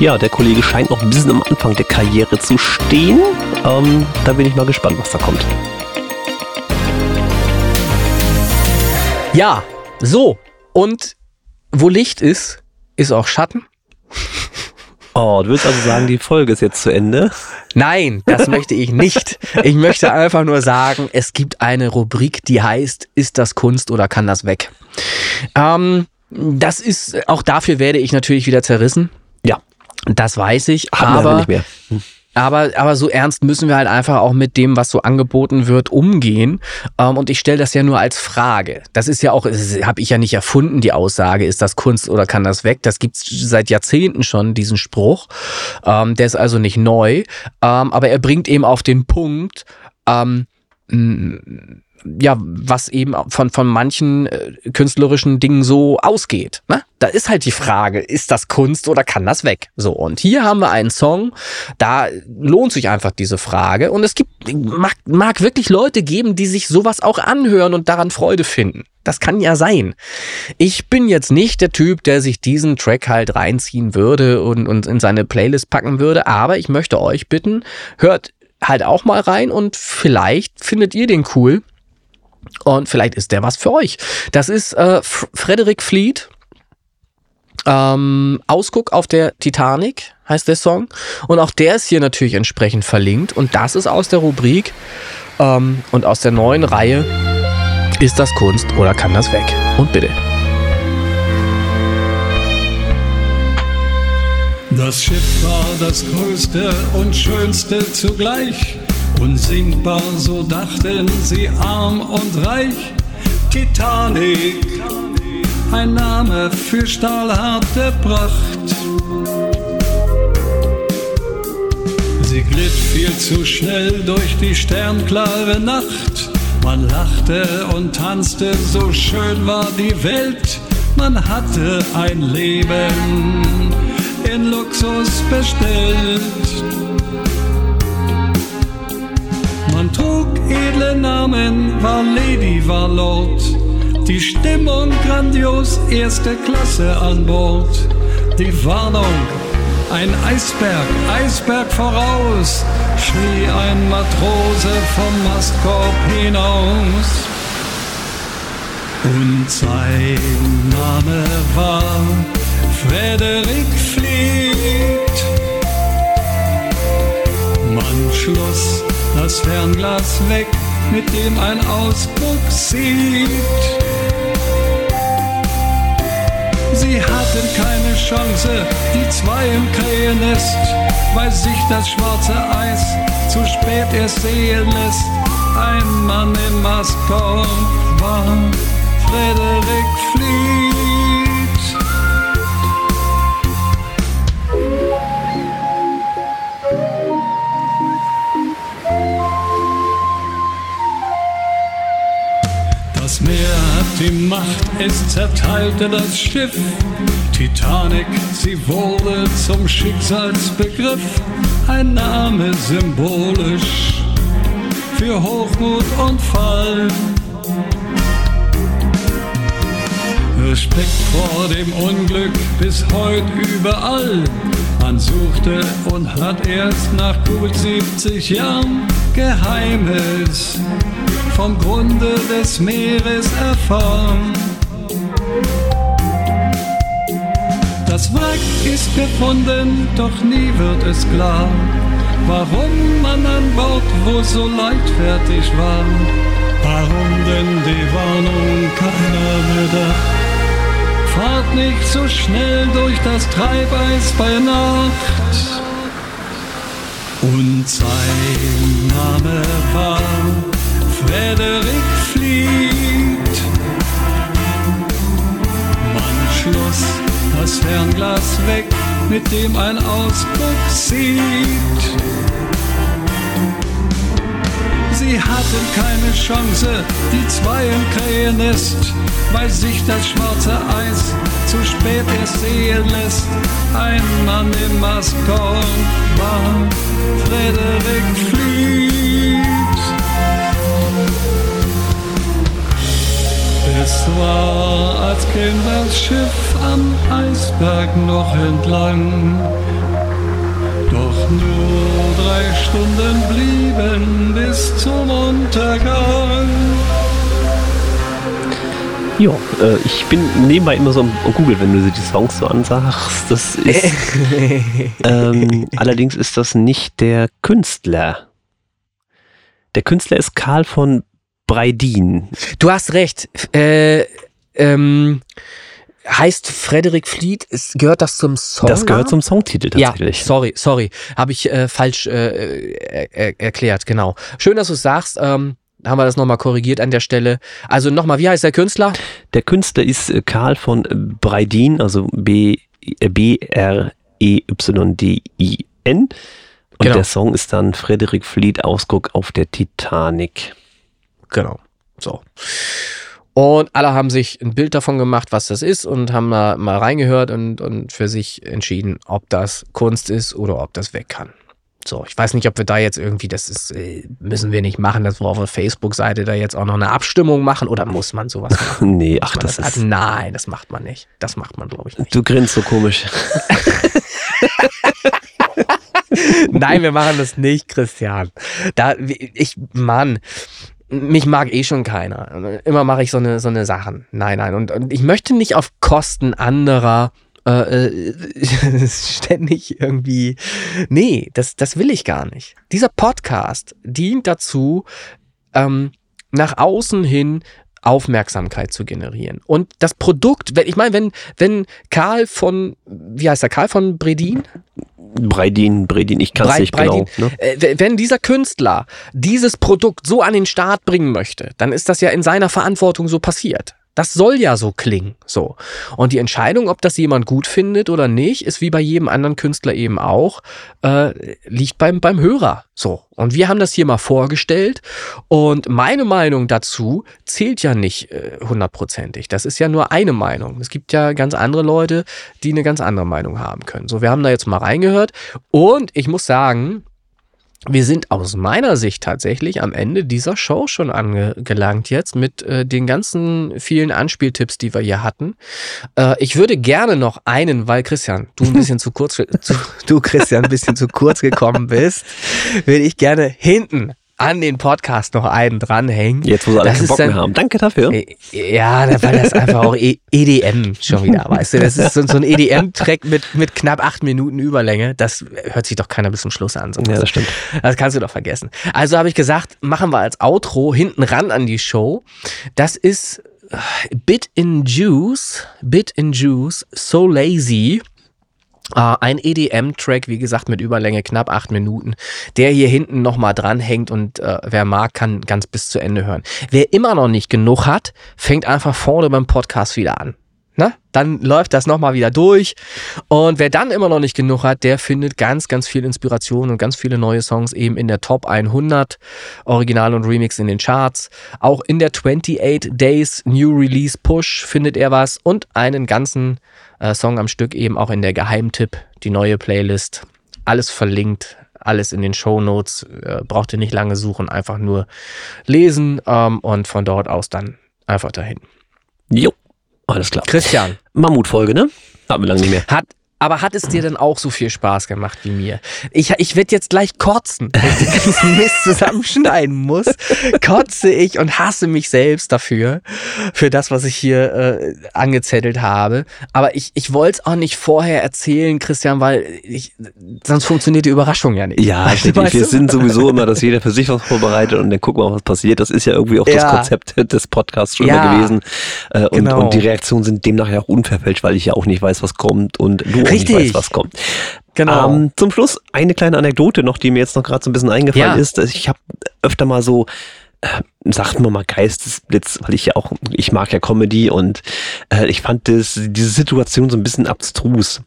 Ja, der Kollege scheint noch ein bisschen am Anfang der Karriere zu stehen. Ähm, da bin ich mal gespannt, was da kommt. Ja, so. Und wo Licht ist, ist auch Schatten. Oh, du willst also sagen, die Folge ist jetzt zu Ende? Nein, das möchte ich nicht. Ich möchte einfach nur sagen, es gibt eine Rubrik, die heißt, ist das Kunst oder kann das weg? Ähm, das ist, auch dafür werde ich natürlich wieder zerrissen. Ja. Das weiß ich, Haben aber nicht mehr. aber, aber so ernst müssen wir halt einfach auch mit dem, was so angeboten wird, umgehen. Ähm, und ich stelle das ja nur als Frage. Das ist ja auch, habe ich ja nicht erfunden, die Aussage, ist das Kunst oder kann das weg? Das gibt's seit Jahrzehnten schon, diesen Spruch. Ähm, der ist also nicht neu, ähm, aber er bringt eben auf den Punkt, ähm, ja, was eben von, von manchen äh, künstlerischen Dingen so ausgeht. Ne? Da ist halt die Frage, ist das Kunst oder kann das weg? So, und hier haben wir einen Song, da lohnt sich einfach diese Frage. Und es gibt, mag, mag wirklich Leute geben, die sich sowas auch anhören und daran Freude finden. Das kann ja sein. Ich bin jetzt nicht der Typ, der sich diesen Track halt reinziehen würde und, und in seine Playlist packen würde, aber ich möchte euch bitten, hört halt auch mal rein und vielleicht findet ihr den cool. Und vielleicht ist der was für euch. Das ist äh, Frederick Fleet. Ähm, Ausguck auf der Titanic heißt der Song. Und auch der ist hier natürlich entsprechend verlinkt. Und das ist aus der Rubrik ähm, und aus der neuen Reihe Ist das Kunst oder kann das weg? Und bitte. Das Schiff war das größte und schönste zugleich. Unsinkbar, so dachten sie arm und reich. Titanic, ein Name für stahlharte Pracht. Sie glitt viel zu schnell durch die sternklare Nacht. Man lachte und tanzte, so schön war die Welt. Man hatte ein Leben in Luxus bestellt. Man trug edle Namen, war Lady, war Lord. Die Stimmung grandios, erste Klasse an Bord. Die Warnung, ein Eisberg, Eisberg voraus, schrie ein Matrose vom Mastkorb hinaus. Und sein Name war Frederik Fleet. Man schloss das Fernglas weg, mit dem ein Ausguck sieht. Sie hatten keine Chance, die zwei im Krähennest, weil sich das schwarze Eis zu spät erst sehen lässt. Ein Mann im Mastkorb war Frederik Fleet. Die Macht, es zerteilte das Schiff. Titanic, sie wurde zum Schicksalsbegriff, ein Name symbolisch für Hochmut und Fall. Respekt vor dem Unglück bis heute überall. Man suchte und hat erst nach gut 70 Jahren Geheimes vom Grunde des Meeres erfahren. Das Wrack ist gefunden, doch nie wird es klar, warum man an Bord wohl so leichtfertig war. Warum denn die Warnung keiner bedacht? Fahrt nicht so schnell durch das Treibeis bei Nacht. Und sein Name war Frederik Fleet. Man schloss das Fernglas weg, mit dem ein Ausguck sieht. Sie hatten keine Chance, die zwei im Krähennest, weil sich das schwarze Eis zu spät erst sehen lässt. Ein Mann im Mastkorb war Frederik Fleet. Es war, als käme das Schiff am Eisberg noch entlang. Nur drei Stunden blieben bis zum Untergang. Ja, äh, ich bin nebenbei immer so am Google, wenn du die Songs so ansagst. Das ist, ähm, allerdings ist das nicht der Künstler. Der Künstler ist Karl von Breidin. Du hast recht. Äh, ähm, heißt Frederik Fleet, ist, gehört das zum Song? Das gehört zum Songtitel tatsächlich. Ja, sorry, sorry. Habe ich äh, falsch äh, er, er, erklärt, genau. Schön, dass du es sagst. Ähm, haben wir das nochmal korrigiert an der Stelle. Also nochmal, wie heißt der Künstler? Der Künstler ist äh, Karl von Breidin, also B- äh, B-R-E-Y-D-I-N. Und Genau. der Song ist dann Frederik Fleet Ausguck auf der Titanic. Genau. So. Und alle haben sich ein Bild davon gemacht, was das ist und haben da mal reingehört und, und für sich entschieden, ob das Kunst ist oder ob das weg kann. So, ich weiß nicht, ob wir da jetzt irgendwie, das ist, äh, müssen wir nicht machen, dass wir auf der Facebook-Seite da jetzt auch noch eine Abstimmung machen oder muss man sowas machen? Nee, ach, das das ist. Nein, das macht man nicht. Das macht man, glaube ich, nicht. Du grinst so komisch. Nein, wir machen das nicht, Christian. Da, ich, Mann, mich mag eh schon keiner. Immer mache ich so eine, so eine Sachen. Nein, nein. Und, und ich möchte nicht auf Kosten anderer äh, äh, ständig irgendwie. Nee, das, das will ich gar nicht. Dieser Podcast dient dazu, ähm, nach außen hin Aufmerksamkeit zu generieren. Und das Produkt, wenn, ich meine, wenn, wenn Karl von, wie heißt er, Karl von Bredin? Breidin, Breidin, ich kann es nicht Breidin. genau. Ne? Äh, wenn dieser Künstler dieses Produkt so an den Start bringen möchte, dann ist das ja in seiner Verantwortung so passiert. Das soll ja so klingen, so. Und die Entscheidung, ob das jemand gut findet oder nicht, ist wie bei jedem anderen Künstler eben auch, äh, liegt beim, beim Hörer, so. Und wir haben das hier mal vorgestellt und meine Meinung dazu zählt ja nicht äh, hundertprozentig. Das ist ja nur eine Meinung. Es gibt ja ganz andere Leute, die eine ganz andere Meinung haben können. So, wir haben da jetzt mal reingehört und ich muss sagen, wir sind aus meiner Sicht tatsächlich am Ende dieser Show schon angelangt jetzt mit äh, den ganzen vielen Anspieltipps, die wir hier hatten. Äh, ich würde gerne noch einen, weil Christian, du ein bisschen zu kurz, zu, du Christian ein bisschen zu kurz gekommen bist, würde ich gerne hinten an den Podcast noch einen dranhängen. Jetzt, wo sie alle keinen Bock mehr haben. Danke dafür. Ja, weil das einfach auch E- EDM schon wieder, weißt du? Das ist so, so ein EDM-Track mit, mit knapp acht Minuten Überlänge. Das hört sich doch keiner bis zum Schluss an. sowas. Ja, das stimmt. Das kannst du doch vergessen. Also habe ich gesagt, machen wir als Outro hinten ran an die Show. Das ist äh, Bit in Juice, Bit in Juice, So Lazy. Äh, ein EDM-Track, wie gesagt, mit Überlänge knapp acht Minuten, der hier hinten nochmal dranhängt und äh, wer mag, kann ganz bis zu Ende hören. Wer immer noch nicht genug hat, fängt einfach vorne beim Podcast wieder an. Na, dann läuft das nochmal wieder durch. Und wer dann immer noch nicht genug hat, der findet ganz, ganz viel Inspiration und ganz viele neue Songs eben in der Top 100, Original und Remix in den Charts. Auch in der 28 Days New Release Push findet er was und einen ganzen äh, Song am Stück eben auch in der Geheimtipp, die neue Playlist. Alles verlinkt, alles in den Show Notes. Äh, braucht ihr nicht lange suchen, einfach nur lesen ähm, und von dort aus dann einfach dahin. Jo, alles klar. Christian, Mammutfolge, ne? Haben wir lange nicht mehr. hat, aber hat es dir denn auch so viel Spaß gemacht wie mir? Ich, ich werde jetzt gleich kotzen, wenn ich den ganzen Mist zusammenschneiden muss. Kotze ich und hasse mich selbst dafür, für das, was ich hier äh, angezettelt habe. Aber ich, ich wollte es auch nicht vorher erzählen, Christian, weil ich, sonst funktioniert die Überraschung ja nicht. Ja, Weißt Diggi, weißt wir du? sind sowieso immer, dass jeder für sich was vorbereitet und dann gucken wir mal, was passiert. Das ist ja irgendwie auch das Ja. Konzept des Podcasts schon Ja. immer gewesen. Äh, und, Genau. und die Reaktionen sind demnach ja auch unverfälscht, weil ich ja auch nicht weiß, was kommt und du auch Richtig. nicht weißt, was kommt. Genau. Ähm, zum Schluss eine kleine Anekdote noch, die mir jetzt noch gerade so ein bisschen eingefallen Ja. ist. Ich habe öfter mal so, äh, sagt man mal Geistesblitz, weil ich ja auch, ich mag ja Comedy und äh, ich fand das, diese Situation so ein bisschen abstrus.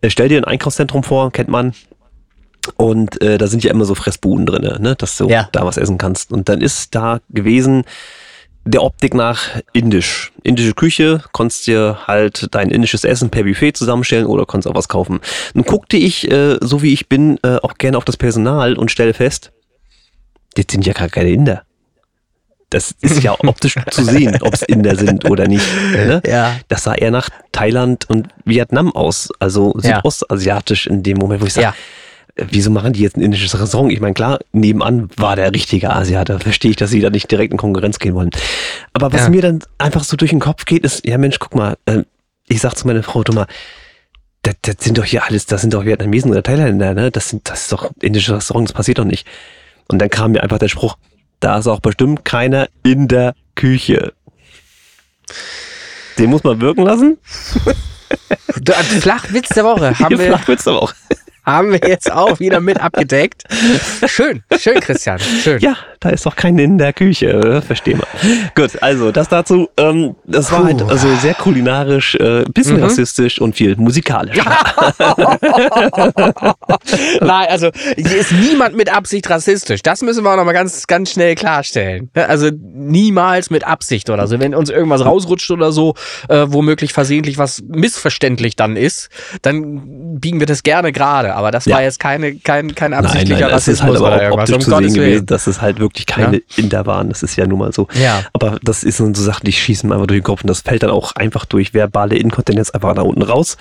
Äh, stell dir ein Einkaufszentrum vor, kennt man. Und äh, da sind ja immer so Fressbuden drin, ne? dass du Ja. da was essen kannst. Und dann ist da gewesen, der Optik nach indisch. Indische Küche, konntest dir halt dein indisches Essen per Buffet zusammenstellen oder konntest auch was kaufen. Nun guckte ich, äh, so wie ich bin, äh, auch gerne auf das Personal und stelle fest, das sind ja gar keine Inder. Das ist ja optisch zu sehen, ob es Inder sind oder nicht. Ne? Ja. Das sah eher nach Thailand und Vietnam aus, also südostasiatisch in dem Moment, wo ich sage, Ja. Wieso machen die jetzt ein indisches Restaurant? Ich meine, klar, nebenan war der richtige Asiat, da verstehe ich, dass sie da nicht direkt in Konkurrenz gehen wollen. Aber was Ja. mir dann einfach so durch den Kopf geht, ist, ja Mensch, guck mal, äh, ich sag zu meiner Frau, du mal, das, das sind doch hier alles, das sind doch Vietnamesen oder Thailänder, ne? Das sind, das ist doch indische Restaurants, das passiert doch nicht. Und dann kam mir einfach der Spruch, da ist auch bestimmt keiner in der Küche. Den muss man wirken lassen. Flachwitz der Woche haben wir, Flachwitz aber auch. Haben wir jetzt auch wieder mit abgedeckt. Schön, schön, Christian, schön. Ja, da ist doch keiner in der Küche, äh, versteh mal. Gut, also das dazu, ähm, das war halt also sehr kulinarisch, äh, bisschen Mhm. rassistisch und viel musikalisch. Nein, also hier ist niemand mit Absicht rassistisch. Das müssen wir auch nochmal ganz, ganz schnell klarstellen. Also niemals mit Absicht oder so. Wenn uns irgendwas rausrutscht oder so, äh, womöglich versehentlich was missverständlich dann ist, dann biegen wir das gerne gerade. Aber das Ja. war jetzt keine, kein, kein Nein, absichtlicher nein, es ist halt Rassismus aber oder auch irgendwas. optisch Um zu sehen gewesen, dass es halt wirklich keine Ja. Inder waren. Das ist ja nun mal so. Ja. Aber das ist so Sachen, die schießen mir einfach durch den Kopf und das fällt dann auch einfach durch verbale Inkontinenz einfach da unten raus.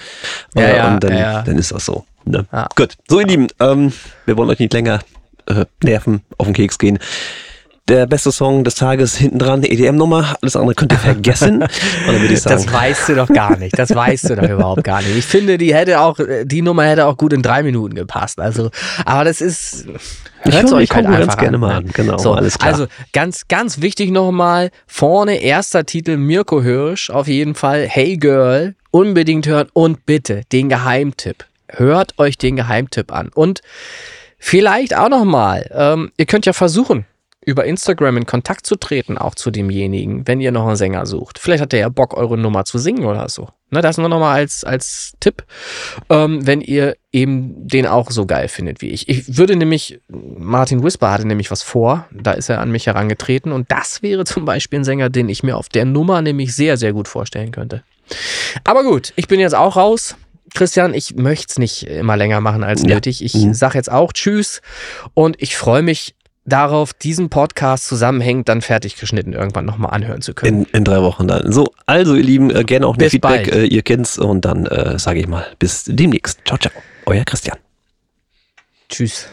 Ja, Äh, ja, und dann, ja, dann ist das so. Ne? Gut, so ihr Lieben, ähm, wir wollen euch nicht länger äh, nerven, auf den Keks gehen. Der beste Song des Tages hinten dran, EDM-Nummer, alles andere könnt ihr vergessen. Das weißt du doch gar nicht. Das weißt du doch überhaupt gar nicht. Ich finde, die hätte auch, die Nummer hätte auch gut in drei Minuten gepasst. Also, aber das ist. Ich höre euch halt einfach gerne an, mal ne? an, genau, So, alles klar. Also ganz, ganz wichtig nochmal, vorne erster Titel Mirko Hirsch, auf jeden Fall. Hey Girl, unbedingt hören und bitte den Geheimtipp. Hört euch den Geheimtipp an. Und vielleicht auch nochmal, ähm, ihr könnt ja versuchen, über Instagram in Kontakt zu treten, auch zu demjenigen, wenn ihr noch einen Sänger sucht. Vielleicht hat der ja Bock, eure Nummer zu singen oder so. Ne, das nur nochmal als, als Tipp, ähm, wenn ihr eben den auch so geil findet wie ich. Ich würde nämlich, Martin Whisper hatte nämlich was vor, da ist er an mich herangetreten und das wäre zum Beispiel ein Sänger, den ich mir auf der Nummer nämlich sehr, sehr gut vorstellen könnte. Aber gut, ich bin jetzt auch raus. Christian, ich möchte es nicht immer länger machen als Ja. nötig. Ich Mhm. sage jetzt auch Tschüss und ich freue mich darauf, diesen Podcast zusammenhängend dann fertig geschnitten irgendwann nochmal anhören zu können. in, in drei Wochen dann. So, also ihr Lieben, äh, gerne auch ein Bis Feedback, äh, ihr kennt's und dann äh, sage ich mal, bis demnächst. Ciao, ciao. Euer Christian. Tschüss.